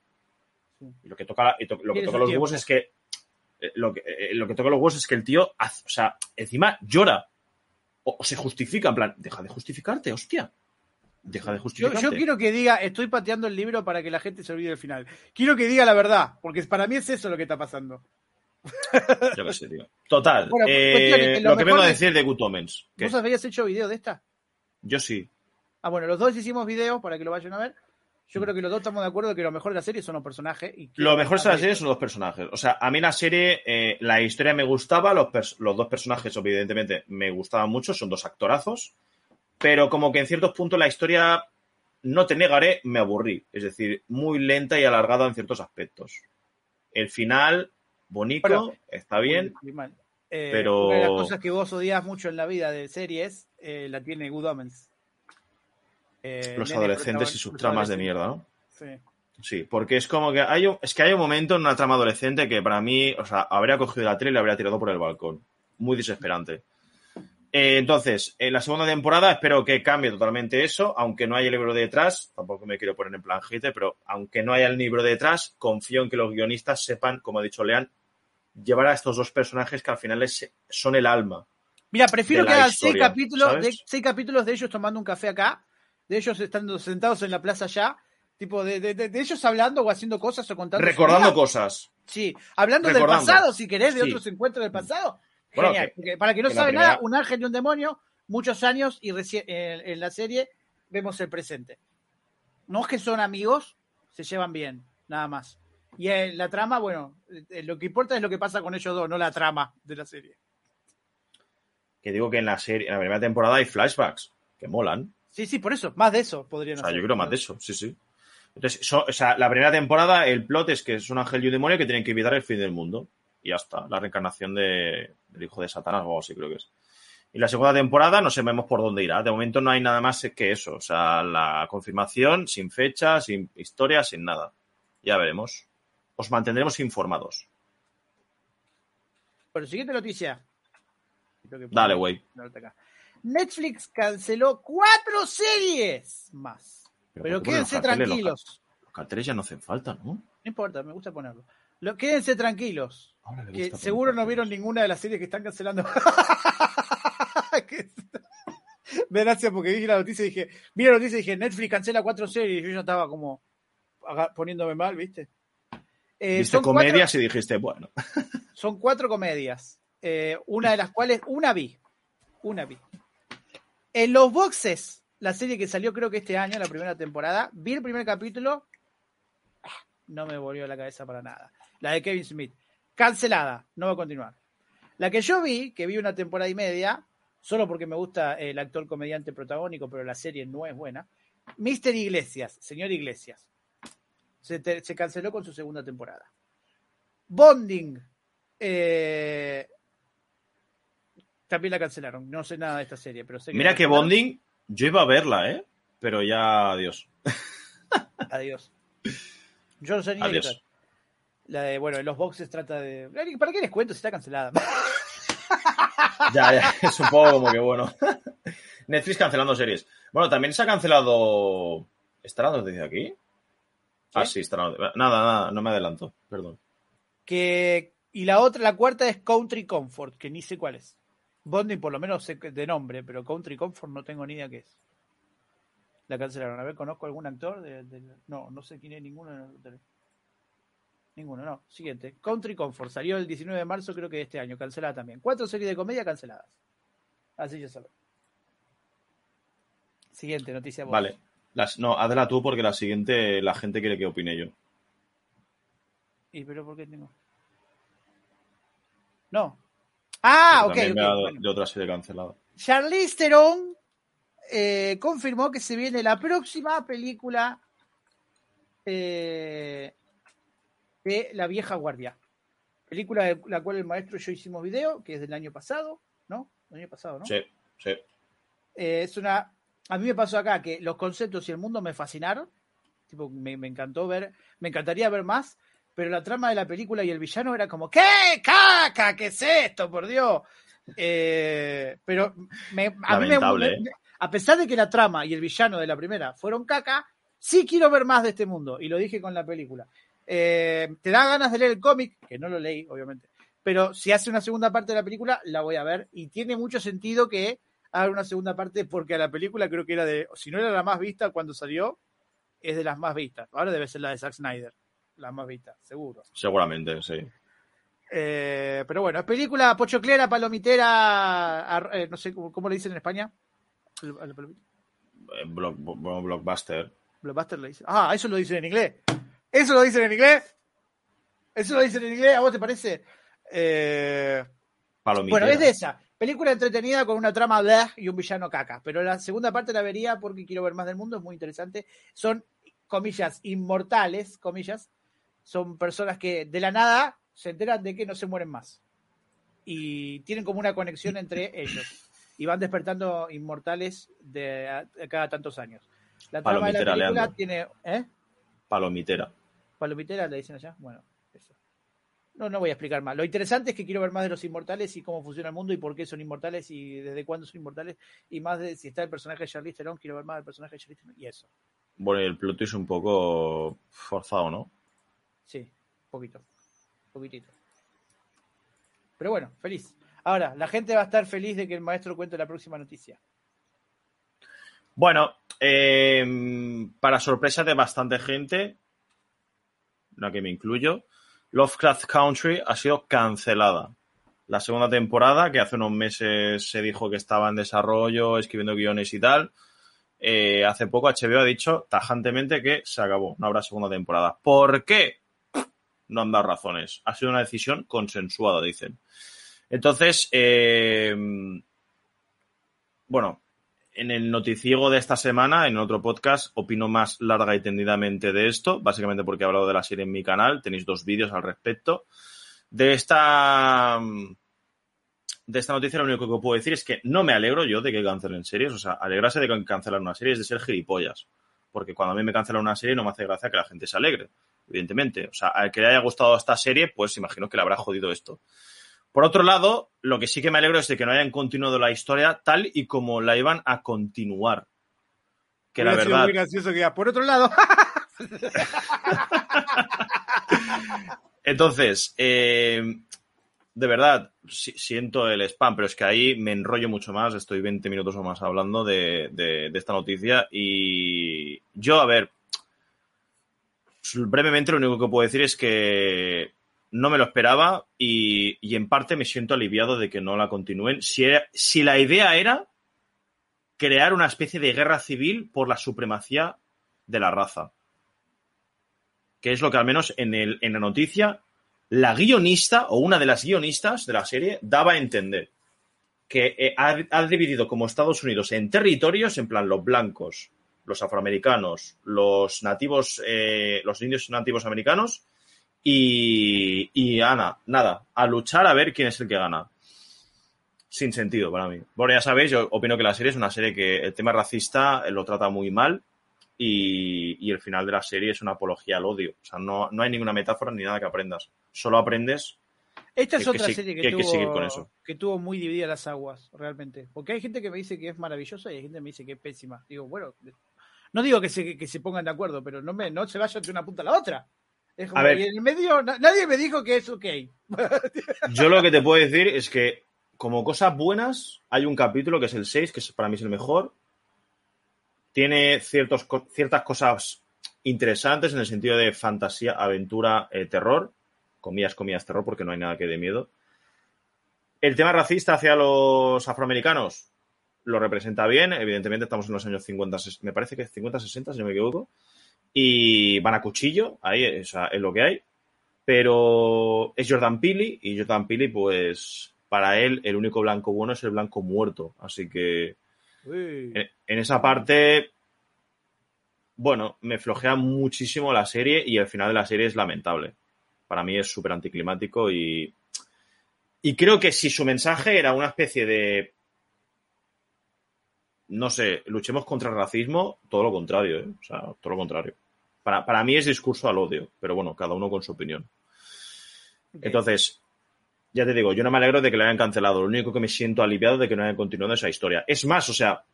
Y lo que toca, la- y to- lo que toca los tiempo. huevos es que. eh, Lo que, eh, lo que toca los huevos es que el tío, hace- o sea, encima llora. O, o se justifica, en plan, deja de justificarte, hostia. Deja de Yo, justificarte. yo quiero que diga, estoy pateando el libro para que la gente se olvide del final. Quiero que diga la verdad, porque para mí es eso lo que está pasando. Yo qué sé, tío. Total. Bueno, eh, lo lo que vengo a de- decir de Good Omens. ¿Vos habías hecho video de esta? yo sí. Ah, bueno, los dos hicimos videos para que lo vayan a ver. Yo creo que los dos estamos de acuerdo que lo mejor de la serie son los personajes. Y Lo mejor de la serie son los personajes. O sea, a mí la serie, eh, la historia me gustaba, los, los dos personajes, evidentemente, me gustaban mucho, son dos actorazos. Pero como que en ciertos puntos la historia, no te negaré, me aburrí. Es decir, muy lenta y alargada en ciertos aspectos. El final, bonito, está bien. Eh, pero- Una de las cosas que vos odias mucho en la vida de series eh, la tiene Good Omens. Eh, Los adolescentes y sus tramas de mierda, ¿no? Sí. Sí, porque es como que hay un, es que hay un momento en una trama adolescente que para mí, o sea, habría cogido la tele y la habría tirado por el balcón. Muy desesperante. Eh, entonces, en la segunda temporada espero que cambie totalmente eso, aunque no haya el libro detrás, tampoco me quiero poner en plan hate, pero aunque no haya el libro detrás, confío en que los guionistas sepan, como ha dicho Lean, llevar a estos dos personajes que al final es- son el alma. Mira, prefiero que hagan seis capítulos, de, seis capítulos de ellos tomando un café acá, de ellos estando sentados en la plaza allá, tipo de, de- de- de ellos hablando o haciendo cosas o contando. Recordando cosas. Sí, hablando Recordando. del pasado, si querés, de Sí. otros encuentros del pasado. Bueno, Genial. que- para quien no que sabe primera- nada, un ángel y un demonio, muchos años y recién en, en la serie vemos el presente. No es que son amigos, se llevan bien, nada más. Y eh, la trama, bueno, eh, lo que importa es lo que pasa con ellos dos, no la trama de la serie. Que digo que en la serie, en la primera temporada hay flashbacks que molan. Sí, sí, por eso, más de eso podrían O sea, yo creo más de eso, sí, sí. Entonces, so- o sea, la primera temporada, el plot es que es un ángel y un demonio que tienen que evitar el fin del mundo. Y ya está, la reencarnación de- del hijo de Satanás o algo así, creo que es. Y la segunda temporada no sabemos por dónde irá. De momento no hay nada más que eso. O sea, la confirmación sin fecha, sin historia, sin nada. Ya veremos. Os mantendremos informados. Bueno, siguiente noticia. Dale, güey. Netflix canceló cuatro series más. Pero, ¿por qué ponen quédense los? Los tranquilos. ca- Los carteles ya no hacen falta, ¿no? No importa, me gusta ponerlo. Lo, quédense tranquilos. Que seguro no vieron ninguna de las series que están cancelando. Que- Me da gracia porque vi la noticia y dije, vi la noticia y dije, Netflix cancela cuatro series y yo ya estaba como poniéndome mal, ¿viste? Eh, Viste son cuatro- comedias y dijiste, bueno. son cuatro comedias. eh, una de las cuales, una vi. Una vi. En los boxes, la serie que salió creo que este año, la primera temporada, vi el primer capítulo. ah, No me volvió la cabeza para nada. La de Kevin Smith. Cancelada. No va a continuar. La que yo vi, que vi una temporada y media, solo porque me gusta el actor comediante protagónico, pero la serie no es buena. Mister Iglesias, señor Iglesias. Se, te- se canceló con su segunda temporada. Bonding. eh, también la cancelaron. No sé nada de esta serie, pero sé que Mira que. Bonding, yo iba a verla, ¿eh? Pero ya, adiós. Adiós. Yo no sé ni Adiós. La de, bueno, en los boxes trata de. ¿Para qué les cuento si está cancelada? Ya, ya, poco como que bueno. Netflix cancelando series. Bueno, también se ha cancelado. ¿Estará desde aquí? Ah, sí, estará. Nada, nada, no me adelanto, perdón. que, y la otra, la cuarta es Country Comfort, que ni sé cuál es. Bonding por lo menos sé de nombre, pero Country Comfort no tengo ni idea qué es. La cancelaron. A ver, ¿conozco algún actor? de- de- no, no sé quién es ninguno. de- Ninguno, no. Siguiente. Country Comfort. Salió el 19 de marzo, creo que de este año. Cancelada también. Cuatro series de comedia canceladas. Así ya sabes. Siguiente noticia. vos. Vale. Las, no, hazla tú porque la siguiente la gente quiere que opine yo. ¿Y pero por qué tengo? No. Ah, ok. Porque también ok, me ha dado bueno. de otra serie cancelada. Charlize Theron eh, confirmó que se viene la próxima película eh, de La vieja guardia. Película de la cual el maestro y yo hicimos video, que es del año pasado, ¿no? El año pasado, ¿no? Sí, sí. Eh, es una. A mí me pasó acá que los conceptos y el mundo me fascinaron. Tipo, me, me encantó ver. Me encantaría ver más. Pero la trama de la película y el villano era como, ¿qué? ¡Caca! ¿Qué es esto? Por Dios. Eh, pero me, a mí me, Lamentable, me- ¿eh? a pesar de que la trama y el villano de la primera fueron caca, sí quiero ver más de este mundo. Y lo dije con la película. Eh, ¿Te da ganas de leer el cómic? Que no lo leí, obviamente. Pero si hace una segunda parte de la película, la voy a ver. Y tiene mucho sentido que haga una segunda parte porque a la película creo que era de, si no era la más vista cuando salió, es de las más vistas. Ahora debe ser la de Zack Snyder, la más vista, seguro. Seguramente, sí. Eh, pero bueno, es película pochoclera, palomitera, eh, no sé cómo, cómo le dicen en España. El- el palomita- Eh, block- blockbuster. Blockbuster le dicen. Ah, eso lo dicen en inglés. Eso lo dicen en inglés. Eso lo dicen en inglés, ¿a vos te parece? Palomitera. Bueno, es de esa. Película entretenida con una trama bleh y un villano caca. Pero la segunda parte la vería porque quiero ver más del mundo, es muy interesante. Son, comillas, inmortales, comillas. Son personas que de la nada se enteran de que no se mueren más. Y tienen como una conexión entre ellos. Y van despertando inmortales de a- a cada tantos años. La trama de la película Leandro. tiene. ¿Eh? Palomitera. ¿Palomitera le dicen allá? Bueno. No, no voy a explicar más. Lo interesante es que quiero ver más de los inmortales y cómo funciona el mundo y por qué son inmortales y desde cuándo son inmortales. Y más de si está el personaje de Charlize Theron, quiero ver más del personaje de Charlize Theron y eso. Bueno, y el plot es un poco forzado, ¿no? Sí, poquito. Poquitito. Pero bueno, feliz. Ahora, la gente va a estar feliz de que el maestro cuente la próxima noticia. Bueno, eh, para sorpresa de bastante gente, no que me incluyo, Lovecraft Country ha sido cancelada. La segunda temporada, que hace unos meses se dijo que estaba en desarrollo, escribiendo guiones y tal, eh, hace poco HBO ha dicho tajantemente que se acabó, no habrá segunda temporada. ¿Por qué? No han dado razones. Ha sido una decisión consensuada, dicen. Entonces, eh, bueno, en el noticiego de esta semana, en otro podcast, opino más larga y tendidamente de esto, básicamente porque he hablado de la serie en mi canal, tenéis dos vídeos al respecto. De esta, de esta noticia lo único que puedo decir es que no me alegro yo de que cancelen series, o sea, alegrarse de que cancelar una serie es de ser gilipollas, porque cuando a mí me cancelan una serie no me hace gracia que la gente se alegre, evidentemente. O sea, al que le haya gustado esta serie, pues imagino que le habrá jodido esto. Por otro lado, lo que sí que me alegro es de que no hayan continuado la historia tal y como la iban a continuar. Que la Hubiera sido verdad. muy gracioso que diga, por otro lado. Entonces, eh, de verdad, si- siento el spam, pero es que ahí me enrollo mucho más. Estoy 20 minutos o más hablando de, de- de esta noticia. Y yo, a ver, brevemente lo único que puedo decir es que no me lo esperaba y, y en parte me siento aliviado de que no la continúen. Si, si la idea era crear una especie de guerra civil por la supremacía de la raza que es lo que al menos en, el, en la noticia la guionista o una de las guionistas de la serie daba a entender que eh, ha, ha dividido como Estados Unidos en territorios, en plan los blancos, los afroamericanos, los nativos, eh, los indios nativos americanos y, y Ana, nada, a luchar a ver quién es el que gana. Sin sentido para mí. Bueno, ya sabéis, yo opino que la serie es una serie que el tema racista lo trata muy mal y, y el final de la serie es una apología al odio. O sea, no, no hay ninguna metáfora ni nada que aprendas. Solo aprendes. Esta es Que- que otra sí- serie que, que que tuvo, seguir con eso. que tuvo muy divididas las aguas, realmente. Porque hay gente que me dice que es maravillosa y hay gente que me dice que es pésima. Digo, bueno, no digo que se, que se pongan de acuerdo, pero no, me, no se vayan de una punta a la otra. Es como, A ver. y en el medio, na- nadie me dijo que es ok. Yo lo que te puedo decir es que, como cosas buenas, hay un capítulo que es el 6, que para mí es el mejor. Tiene ciertos, ciertas cosas interesantes en el sentido de fantasía, aventura, eh, terror. Comillas, comillas, terror, porque no hay nada que dé miedo. El tema racista hacia los afroamericanos lo representa bien. Evidentemente, estamos en los años 50, ses- me parece que es 50, 60, si no me equivoco. Y van a cuchillo, ahí o sea, es lo que hay. Pero es Jordan Peele y Jordan Peele, pues para él el único blanco bueno es el blanco muerto. Así que en esa parte, bueno, me flojea muchísimo la serie y el final de la serie es lamentable. Para mí es súper anticlimático y, y creo que si su mensaje era una especie de, no sé, luchemos contra el racismo, todo lo contrario, ¿eh? O sea, todo lo contrario. Para, para mí es discurso al odio, pero bueno, cada uno con su opinión. Entonces, ya te digo, yo no me alegro de que lo hayan cancelado. Lo único que me siento aliviado de que no hayan continuado esa historia. Es más, o sea,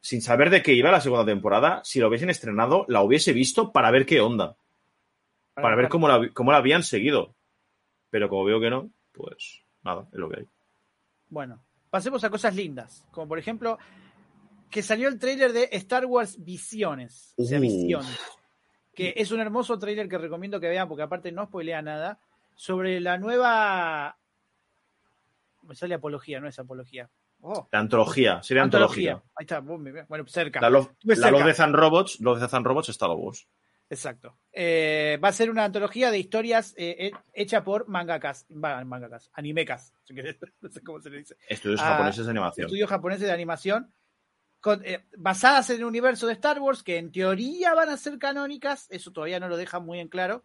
sin saber de qué iba la segunda temporada, si lo hubiesen estrenado, la hubiese visto para ver qué onda. Para ver cómo la, cómo la habían seguido. Pero como veo que no, pues nada, es lo que hay. Bueno, pasemos a cosas lindas. Como por ejemplo, que salió el tráiler de Star Wars Visiones. O sea, Uh. Visiones. Que es un hermoso tráiler que recomiendo que vean, porque aparte no spoilea nada. Sobre la nueva. Me sale apología, no es apología. Oh, La antología, sería antología. Ahí está, bueno, cerca. La, cerca. Death and Robots, Death and Robots está Lobos. Exacto. Eh, va a ser una antología de historias eh, eh, hecha por mangakas, mangakas, animekas, si querés, no sé cómo se le dice. Estudios Ah, japoneses de animación. Estudios japoneses de animación, con- eh, basadas en el universo de Star Wars, que en teoría van a ser canónicas, eso todavía no lo deja muy en claro.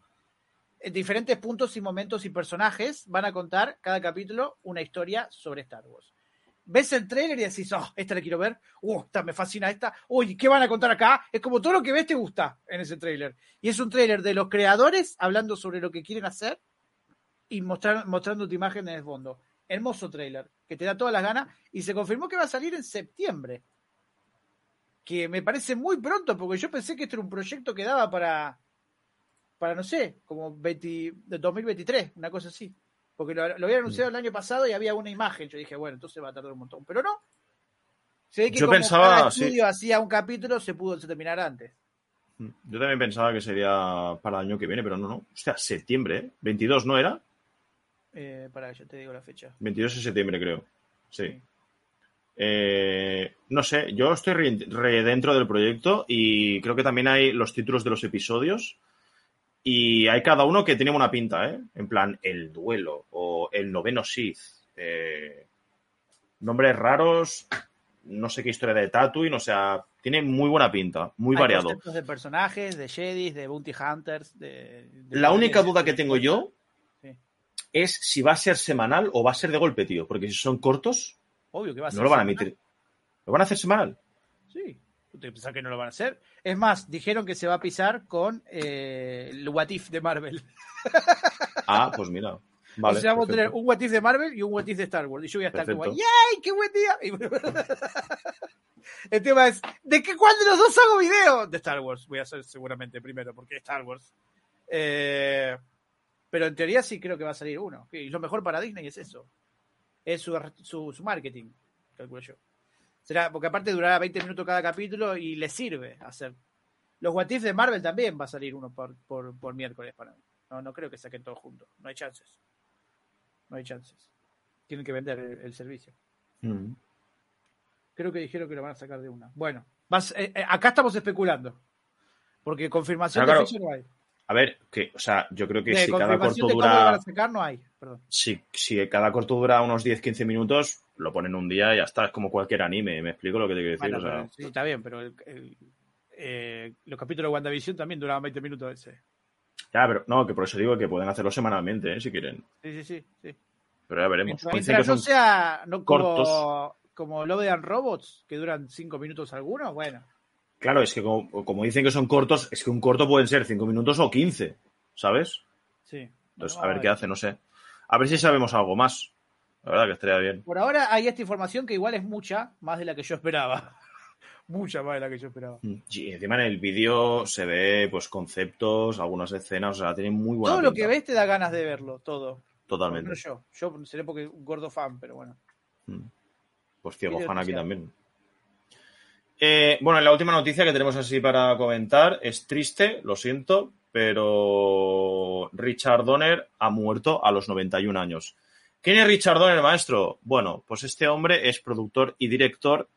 En diferentes puntos y momentos y personajes van a contar cada capítulo una historia sobre Star Wars. Ves el trailer y decís, oh, esta la quiero ver, uh, esta me fascina esta, uy, ¿qué van a contar acá? Es como todo lo que ves te gusta en ese trailer. Y es un trailer de los creadores hablando sobre lo que quieren hacer y mostrar, imagen en el fondo. Hermoso trailer, que te da todas las ganas y se confirmó que va a salir en septiembre. Que me parece muy pronto, porque yo pensé que este era un proyecto que daba para, para no sé, como 20 de 2023, una cosa así. Porque lo, lo había anunciado el año pasado y había una imagen. Yo dije, bueno, entonces va a tardar un montón. Pero no. Se ve que Yo como pensaba, cada sí. estudio hacía un capítulo, se pudo terminar antes. Yo también pensaba que sería para el año que viene, pero no, no. Hostia, septiembre, ¿eh? 22, ¿no era? Eh, para yo te digo la fecha. 22 de septiembre, creo. Sí. Sí. Eh, no sé, yo estoy re, re dentro del proyecto y creo que también hay los títulos de los episodios y hay cada uno que tiene una pinta, ¿eh? En plan, el duelo o el noveno Sith. Eh, nombres raros, no sé qué historia de Tatooine, o sea, tiene muy buena pinta, muy Hay variado. de personajes, de Jedis, de Bounty Hunters. De, de- La única de- duda que tengo yo Sí. es si va a ser semanal o va a ser de golpe, tío, porque si son cortos, Obvio que va a ser. no lo van a emitir. ¿Lo van a hacer semanal? Sí. ¿Usted piensa que no lo van a hacer? Es más, dijeron que se va a pisar con eh, el What If de Marvel. Ah, pues mira. Vale, o sea, vamos a tener un What If de Marvel y un What If de Star Wars. Y yo voy a estar como. ¡yay! ¡Qué buen día! Y- el tema es, ¿de qué cuál de los dos hago video? De Star Wars. Voy a hacer seguramente primero, porque es Star Wars. Eh, pero en teoría sí creo que va a salir uno. Y lo mejor para Disney es eso. Es su, su, su marketing, calculo yo. Será, porque aparte durará 20 minutos cada capítulo y le sirve hacer. Los What If de Marvel también va a salir uno por, por, por miércoles para mí. No, no creo que saquen todos juntos. No hay chances. No hay chances. Tienen que vender el, el servicio. Mm. Creo que dijeron que lo van a sacar de una. Bueno, vas- eh, eh, acá estamos especulando. Porque confirmación Ah, claro. de fecha no hay. A ver, que, o sea, yo creo que De si cada corto dura. a sacar no hay. Perdón. Si, si cada corto dura unos 10-15 minutos, lo ponen un día y ya está. Es como cualquier anime, ¿me explico lo que te quiero decir? Bueno, o sea, pero sí, está bien, pero el- el- eh, los capítulos de WandaVision también duraban 20 minutos ese. Ya, pero no, que por eso digo que pueden hacerlo semanalmente, ¿eh? si quieren. Sí, sí, sí. sí. Pero ya veremos. Mientras, que mientras no son- sea no como, cortos. como Love and Robots, que duran 5 minutos algunos, bueno. Claro, es que como, como dicen que son cortos, es que un corto pueden ser 5 minutos o 15, ¿sabes? Sí. Entonces, Bueno, a ver qué hace, no sé. A ver si sabemos algo más. La verdad que estaría bien. Por ahora hay esta información que igual es mucha, más de la que yo esperaba. mucha más de la que yo esperaba. Y encima en el vídeo se ve pues conceptos, algunas escenas, o sea, tiene muy buena Todo lo que ves te da ganas de verlo, todo. Totalmente. No yo. Yo seré porque un gordo fan, pero bueno. Mm. Pues ciego fan aquí también. Eh, bueno, la última noticia que tenemos así para comentar es triste, lo siento, pero Richard Donner ha muerto a los 91 años. ¿Quién es Richard Donner, maestro? Bueno, pues este hombre es productor y director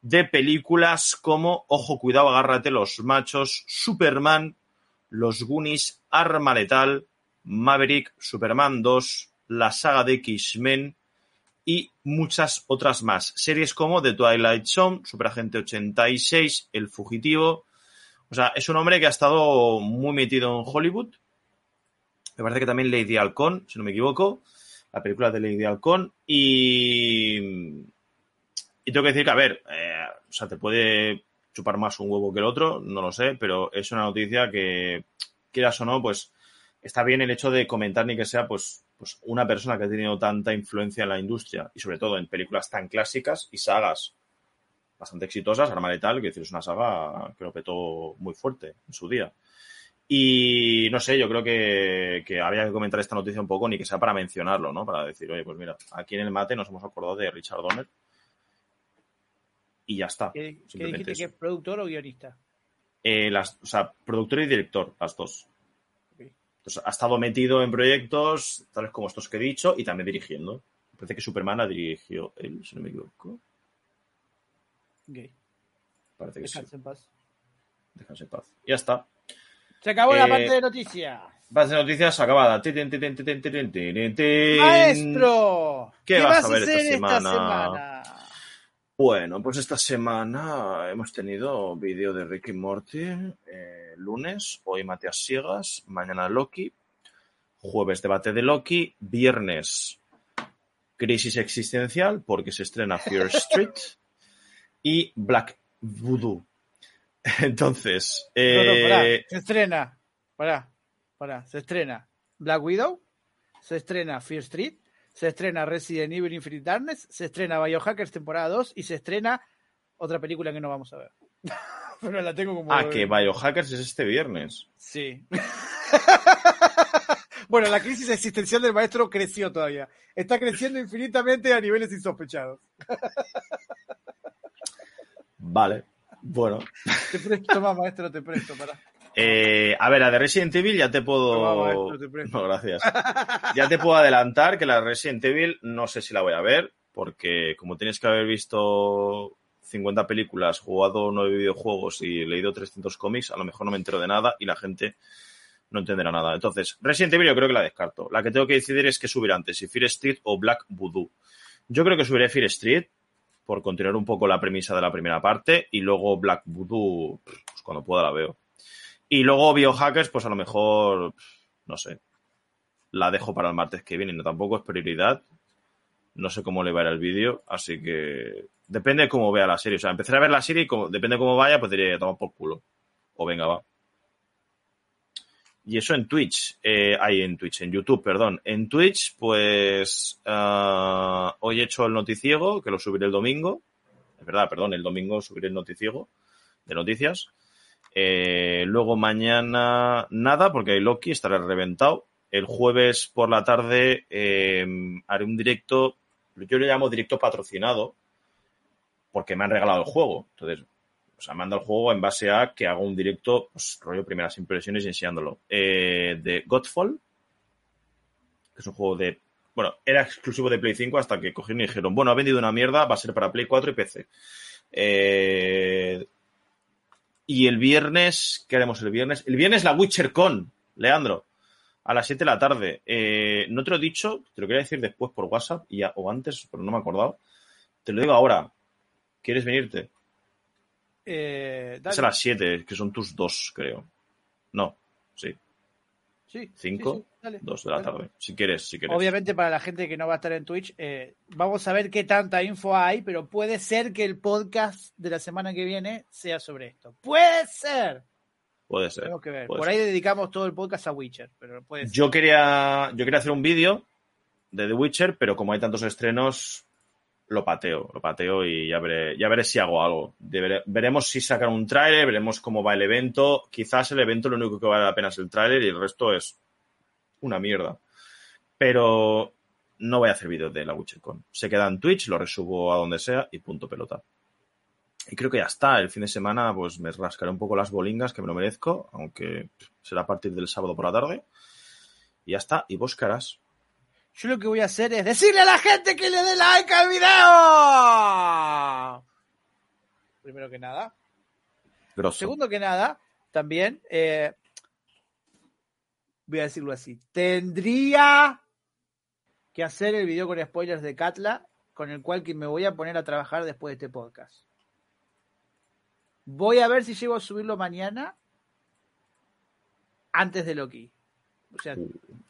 de películas como Ojo, cuidado, agárrate los machos, Superman, Los Goonies, Arma Letal, Maverick, Superman 2, la saga de X-Men, y muchas otras más. Series como The Twilight Zone, Superagente 86, El Fugitivo. O sea, es un hombre que ha estado muy metido en Hollywood. Me parece que también Lady Halcón, si no me equivoco. La película de Lady Halcón. Y. Y tengo que decir que, a ver, eh, o sea, te puede chupar más un huevo que el otro, no lo sé, pero es una noticia que, quieras o no, pues está bien el hecho de comentar ni que sea, pues, pues una persona que ha tenido tanta influencia en la industria y sobre todo en películas tan clásicas y sagas bastante exitosas, Arma Letal, que es una saga que lo petó muy fuerte en su día. Y no sé, yo creo que, que habría que comentar esta noticia un poco, ni que sea para mencionarlo, ¿no? Para decir, oye, pues mira, aquí en el mate nos hemos acordado de Richard Donner y ya está. ¿Qué, dijiste que es productor o guionista? Eh, las, o sea, productor y director, las dos. Ok. Entonces, ha estado metido en proyectos tales como estos que he dicho y también dirigiendo. Me parece que Superman la dirigió él, si no me equivoco. Gay. Parece que sí. Descansa en paz. Déjense en paz. Ya está. Se acabó la eh, parte de noticias. Base de noticias acabada. Maestro, ¿qué, vas, a ver hacer esta, semana? Bueno, pues esta semana hemos tenido vídeo de Ricky Morty eh, lunes, hoy Matías Siegas, mañana Loki, jueves debate de Loki, viernes crisis existencial porque se estrena Fear Street y Black Voodoo Entonces, No, no, pará. eh, Se estrena. Pará, pará. Se estrena Black Widow. Se estrena Fear Street. Se estrena Resident Evil Infinite Darkness. Se estrena Biohackers temporada 2. Y se estrena otra película que no vamos a ver. Pero la tengo como. ah, que Biohackers es este viernes. Sí. bueno, la crisis existencial del maestro creció todavía. Está creciendo infinitamente a niveles insospechados. Vale, bueno. Te presto más, maestro, te presto, pará. Eh, a ver, la de Resident Evil ya te puedo. Toma, maestro, te presto. No, gracias. Ya te puedo adelantar que la de Resident Evil no sé si la voy a ver, porque como tienes que haber visto 50 películas, jugado 9 videojuegos y leído 300 cómics, a lo mejor no me entero de nada y la gente no entenderá nada. Entonces, Resident Evil yo creo que la descarto. La que tengo que decidir es qué subir antes, si Fear Street o Black Voodoo. Yo creo que subiré Fear Street por continuar un poco la premisa de la primera parte. Y luego Black Voodoo, pues cuando pueda la veo. Y luego Biohackers, pues a lo mejor, no sé, la dejo para el martes que viene. No tampoco es prioridad. No sé cómo le va a ir el vídeo, así que depende de cómo vea la serie. O sea, empezar a ver la serie y como, depende de cómo vaya, pues diré, toma por culo. O venga, va. Y eso en Twitch, eh, ahí en Twitch, en YouTube, perdón. En Twitch, pues uh, hoy he hecho el noticiego, que lo subiré el domingo. Es verdad, perdón, el domingo subiré el noticiego de noticias. Eh, luego mañana nada, porque Loki estará reventado. El jueves por la tarde eh, haré un directo, yo le llamo directo patrocinado, porque me han regalado el juego. Entonces, sea, manda el juego en base a que hago un directo, pues, rollo primeras impresiones y enseñándolo. Eh, de Godfall, que es un juego de. Bueno, era exclusivo de Play 5 hasta que cogieron y dijeron, bueno, ha vendido una mierda, va a ser para Play 4 y PC. Eh, y el viernes, ¿qué haremos el viernes? El viernes la Witcher Con, Leandro, a las 7 de la tarde. Eh, no te lo he dicho, te lo quería decir después por WhatsApp o antes, pero no me he acordado. Te lo digo ahora. ¿Quieres venirte? Eh, es a las 7, que son tus dos, creo. No, sí. Sí. 5, 2 de la tarde. Si quieres, si quieres. Obviamente, para la gente que no va a estar en Twitch, eh, vamos a ver qué tanta info hay, pero puede ser que el podcast de la semana que viene sea sobre esto. ¡Puede ser! Puede ser. Tenemos que ver. Por ahí dedicamos todo el podcast a Witcher, pero puede ser. Yo quería, yo quería hacer un vídeo de The Witcher, pero como hay tantos estrenos, lo pateo, lo pateo y ya veré, ya veré si hago algo. Veremos si sacan un tráiler, veremos cómo va el evento. Quizás el evento lo único que vale la pena es el tráiler y el resto es una mierda. Pero no voy a hacer vídeos de la WitcherCon. Se queda en Twitch, lo resubo a donde sea y punto pelota. Y creo que ya está. El fin de semana pues me rascaré un poco las bolingas que me lo merezco, aunque será a partir del sábado por la tarde. Y ya está. Y vos carás. Yo lo que voy a hacer es decirle a la gente que le dé like al video. Primero que nada. Grosso. Segundo que nada, también, eh, voy a decirlo así, tendría que hacer el video con spoilers de Katla, con el cual que me voy a poner a trabajar después de este podcast. Voy a ver si llego a subirlo mañana antes de Loki. O sea,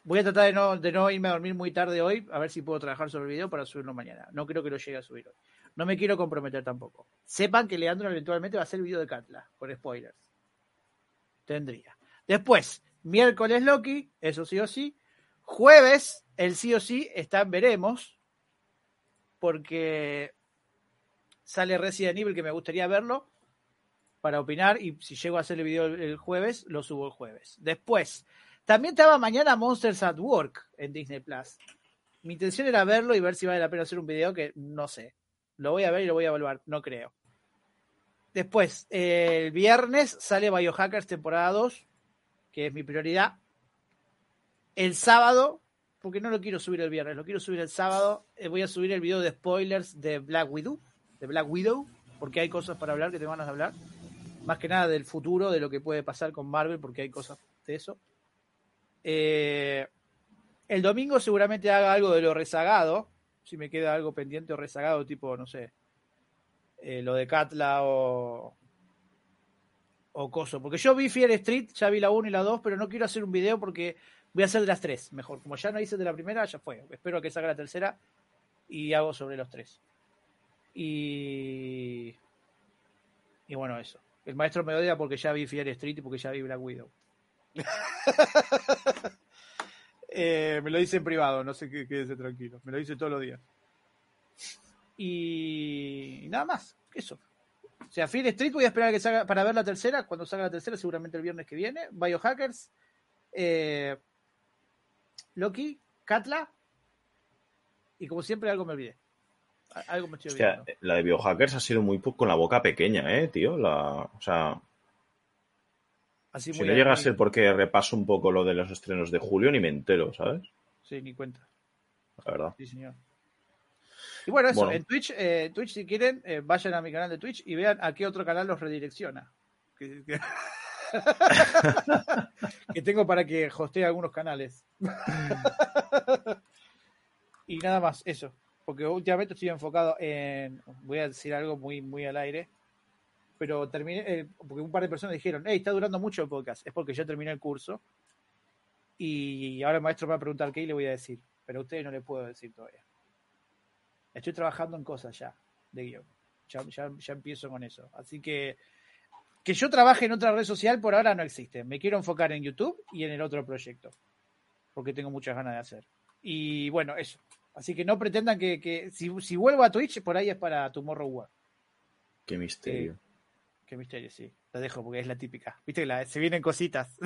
voy a tratar de no, de no irme a dormir muy tarde hoy, a ver si puedo trabajar sobre el video para subirlo mañana. No creo que lo llegue a subir hoy. No me quiero comprometer tampoco. Sepan que Leandro eventualmente va a hacer video de Katla, con spoilers. Tendría. Después, miércoles Loki, eso sí o sí. Jueves, el sí o sí está veremos, porque sale Resident Evil que me gustaría verlo para opinar y si llego a hacer el video el jueves, lo subo el jueves. Después, también estaba mañana Monsters at Work en Disney Plus. Mi intención era verlo y ver si vale la pena hacer un video que no sé. Lo voy a ver y lo voy a evaluar, no creo. Después, el viernes sale Biohackers temporada 2, que es mi prioridad. El sábado, porque no lo quiero subir el viernes, lo quiero subir el sábado, eh, voy a subir el video de spoilers de Black Widow, de Black Widow, porque hay cosas para hablar que te van a hablar. Más que nada del futuro, de lo que puede pasar con Marvel, porque hay cosas de eso. Eh, el domingo seguramente haga algo de lo rezagado, si me queda algo pendiente o rezagado, tipo, no sé, eh, lo de Katla o, o Coso. Porque yo vi Fear Street, ya vi la 1 y la 2, pero no quiero hacer un video porque voy a hacer de las 3, mejor. Como ya no hice de la primera, ya fue. Espero que salga la tercera y hago sobre los tres. Y. Y bueno, eso. El maestro me odia porque ya vi Fear Street y porque ya vi Black Widow. eh, me lo dice en privado, no sé qué, quédese tranquilo. Me lo dice todos los días. Y, y nada más, eso. O sea, Fear Street voy a esperar a que salga para ver la tercera. Cuando salga la tercera, seguramente el viernes que viene. Biohackers, eh, Loki, Katla. Y como siempre, algo me olvidé. Algo me estoy olvidando. la de Biohackers ha sido muy con la boca pequeña, ¿eh, tío? La, o sea, Así si muy no llega a muy- ser porque repaso un poco lo de los estrenos de julio, ni me entero, ¿sabes? Sí, ni cuenta. La verdad. Sí, señor. Y bueno, eso, Bueno. en Twitch, eh, Twitch, si quieren, eh, vayan a mi canal de Twitch y vean a qué otro canal los redirecciona. Que, que- que tengo para que hostee algunos canales. y nada más, eso. porque últimamente estoy enfocado en, voy a decir algo muy, muy al aire, pero terminé, eh, porque un par de personas dijeron, hey, está durando mucho el podcast, es porque yo terminé el curso y ahora el maestro me va a preguntar qué y le voy a decir, pero a ustedes no le puedo decir todavía. Estoy trabajando en cosas ya, de guion, ya, ya, ya empiezo con eso, así que que yo trabaje en otra red social por ahora no existe, me quiero enfocar en YouTube y en el otro proyecto, porque tengo muchas ganas de hacer. Y bueno, eso. Así que no pretendan que, que si, si, vuelvo a Twitch, por ahí es para Tomorrow War. Qué misterio. Eh, qué misterio, sí. Lo dejo porque es la típica. Viste que la, se vienen cositas.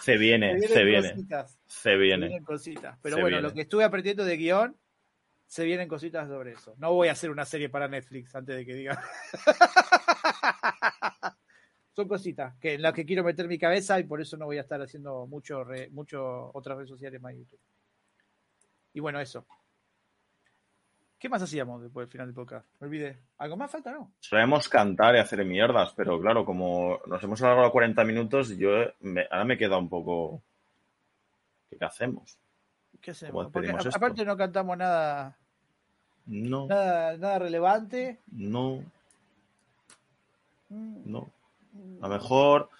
Se viene, se, viene. Cositas. Se viene. Se vienen cositas. Pero Se bueno, viene. lo que estuve aprendiendo de guion, se vienen cositas sobre eso. No voy a hacer una serie para Netflix antes de que diga. Son cositas que en las que quiero meter mi cabeza y por eso no voy a estar haciendo mucho, re, mucho otras redes sociales más YouTube. Y bueno, eso. ¿Qué más hacíamos después del final del podcast? Me olvidé. ¿Algo más falta, no? Solemos cantar y hacer mierdas, pero claro, como nos hemos alargado 40 minutos, yo me- ahora me queda un poco. ¿Qué, qué hacemos? ¿Qué ¿Cómo hacemos? Porque a- aparte no cantamos nada, No, nada, nada relevante. no, Mm, no. A lo mejor.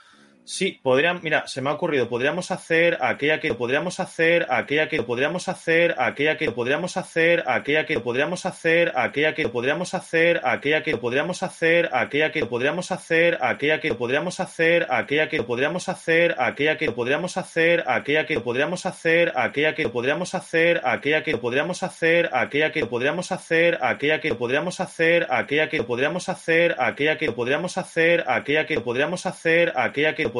Sí, podrían, mira, se me ha ocurrido, podríamos hacer aquella que podríamos hacer, aquella que podríamos hacer, aquella que podríamos hacer, aquella que podríamos hacer, aquella que podríamos hacer, aquella que podríamos hacer, aquella que podríamos hacer, aquella que podríamos hacer, aquella que podríamos hacer, aquella que podríamos hacer, aquella que podríamos hacer, aquella que podríamos hacer, aquella que podríamos hacer, aquella que podríamos hacer, aquella que podríamos hacer, aquella que podríamos hacer, aquella que podríamos hacer, aquella que podríamos hacer, aquella que podríamos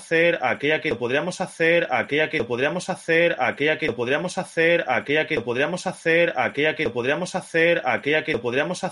aquella que podríamos hacer, aquella que podríamos hacer, aquella que podríamos hacer, aquella que podríamos hacer, aquella que podríamos hacer, aquella que podríamos hacer,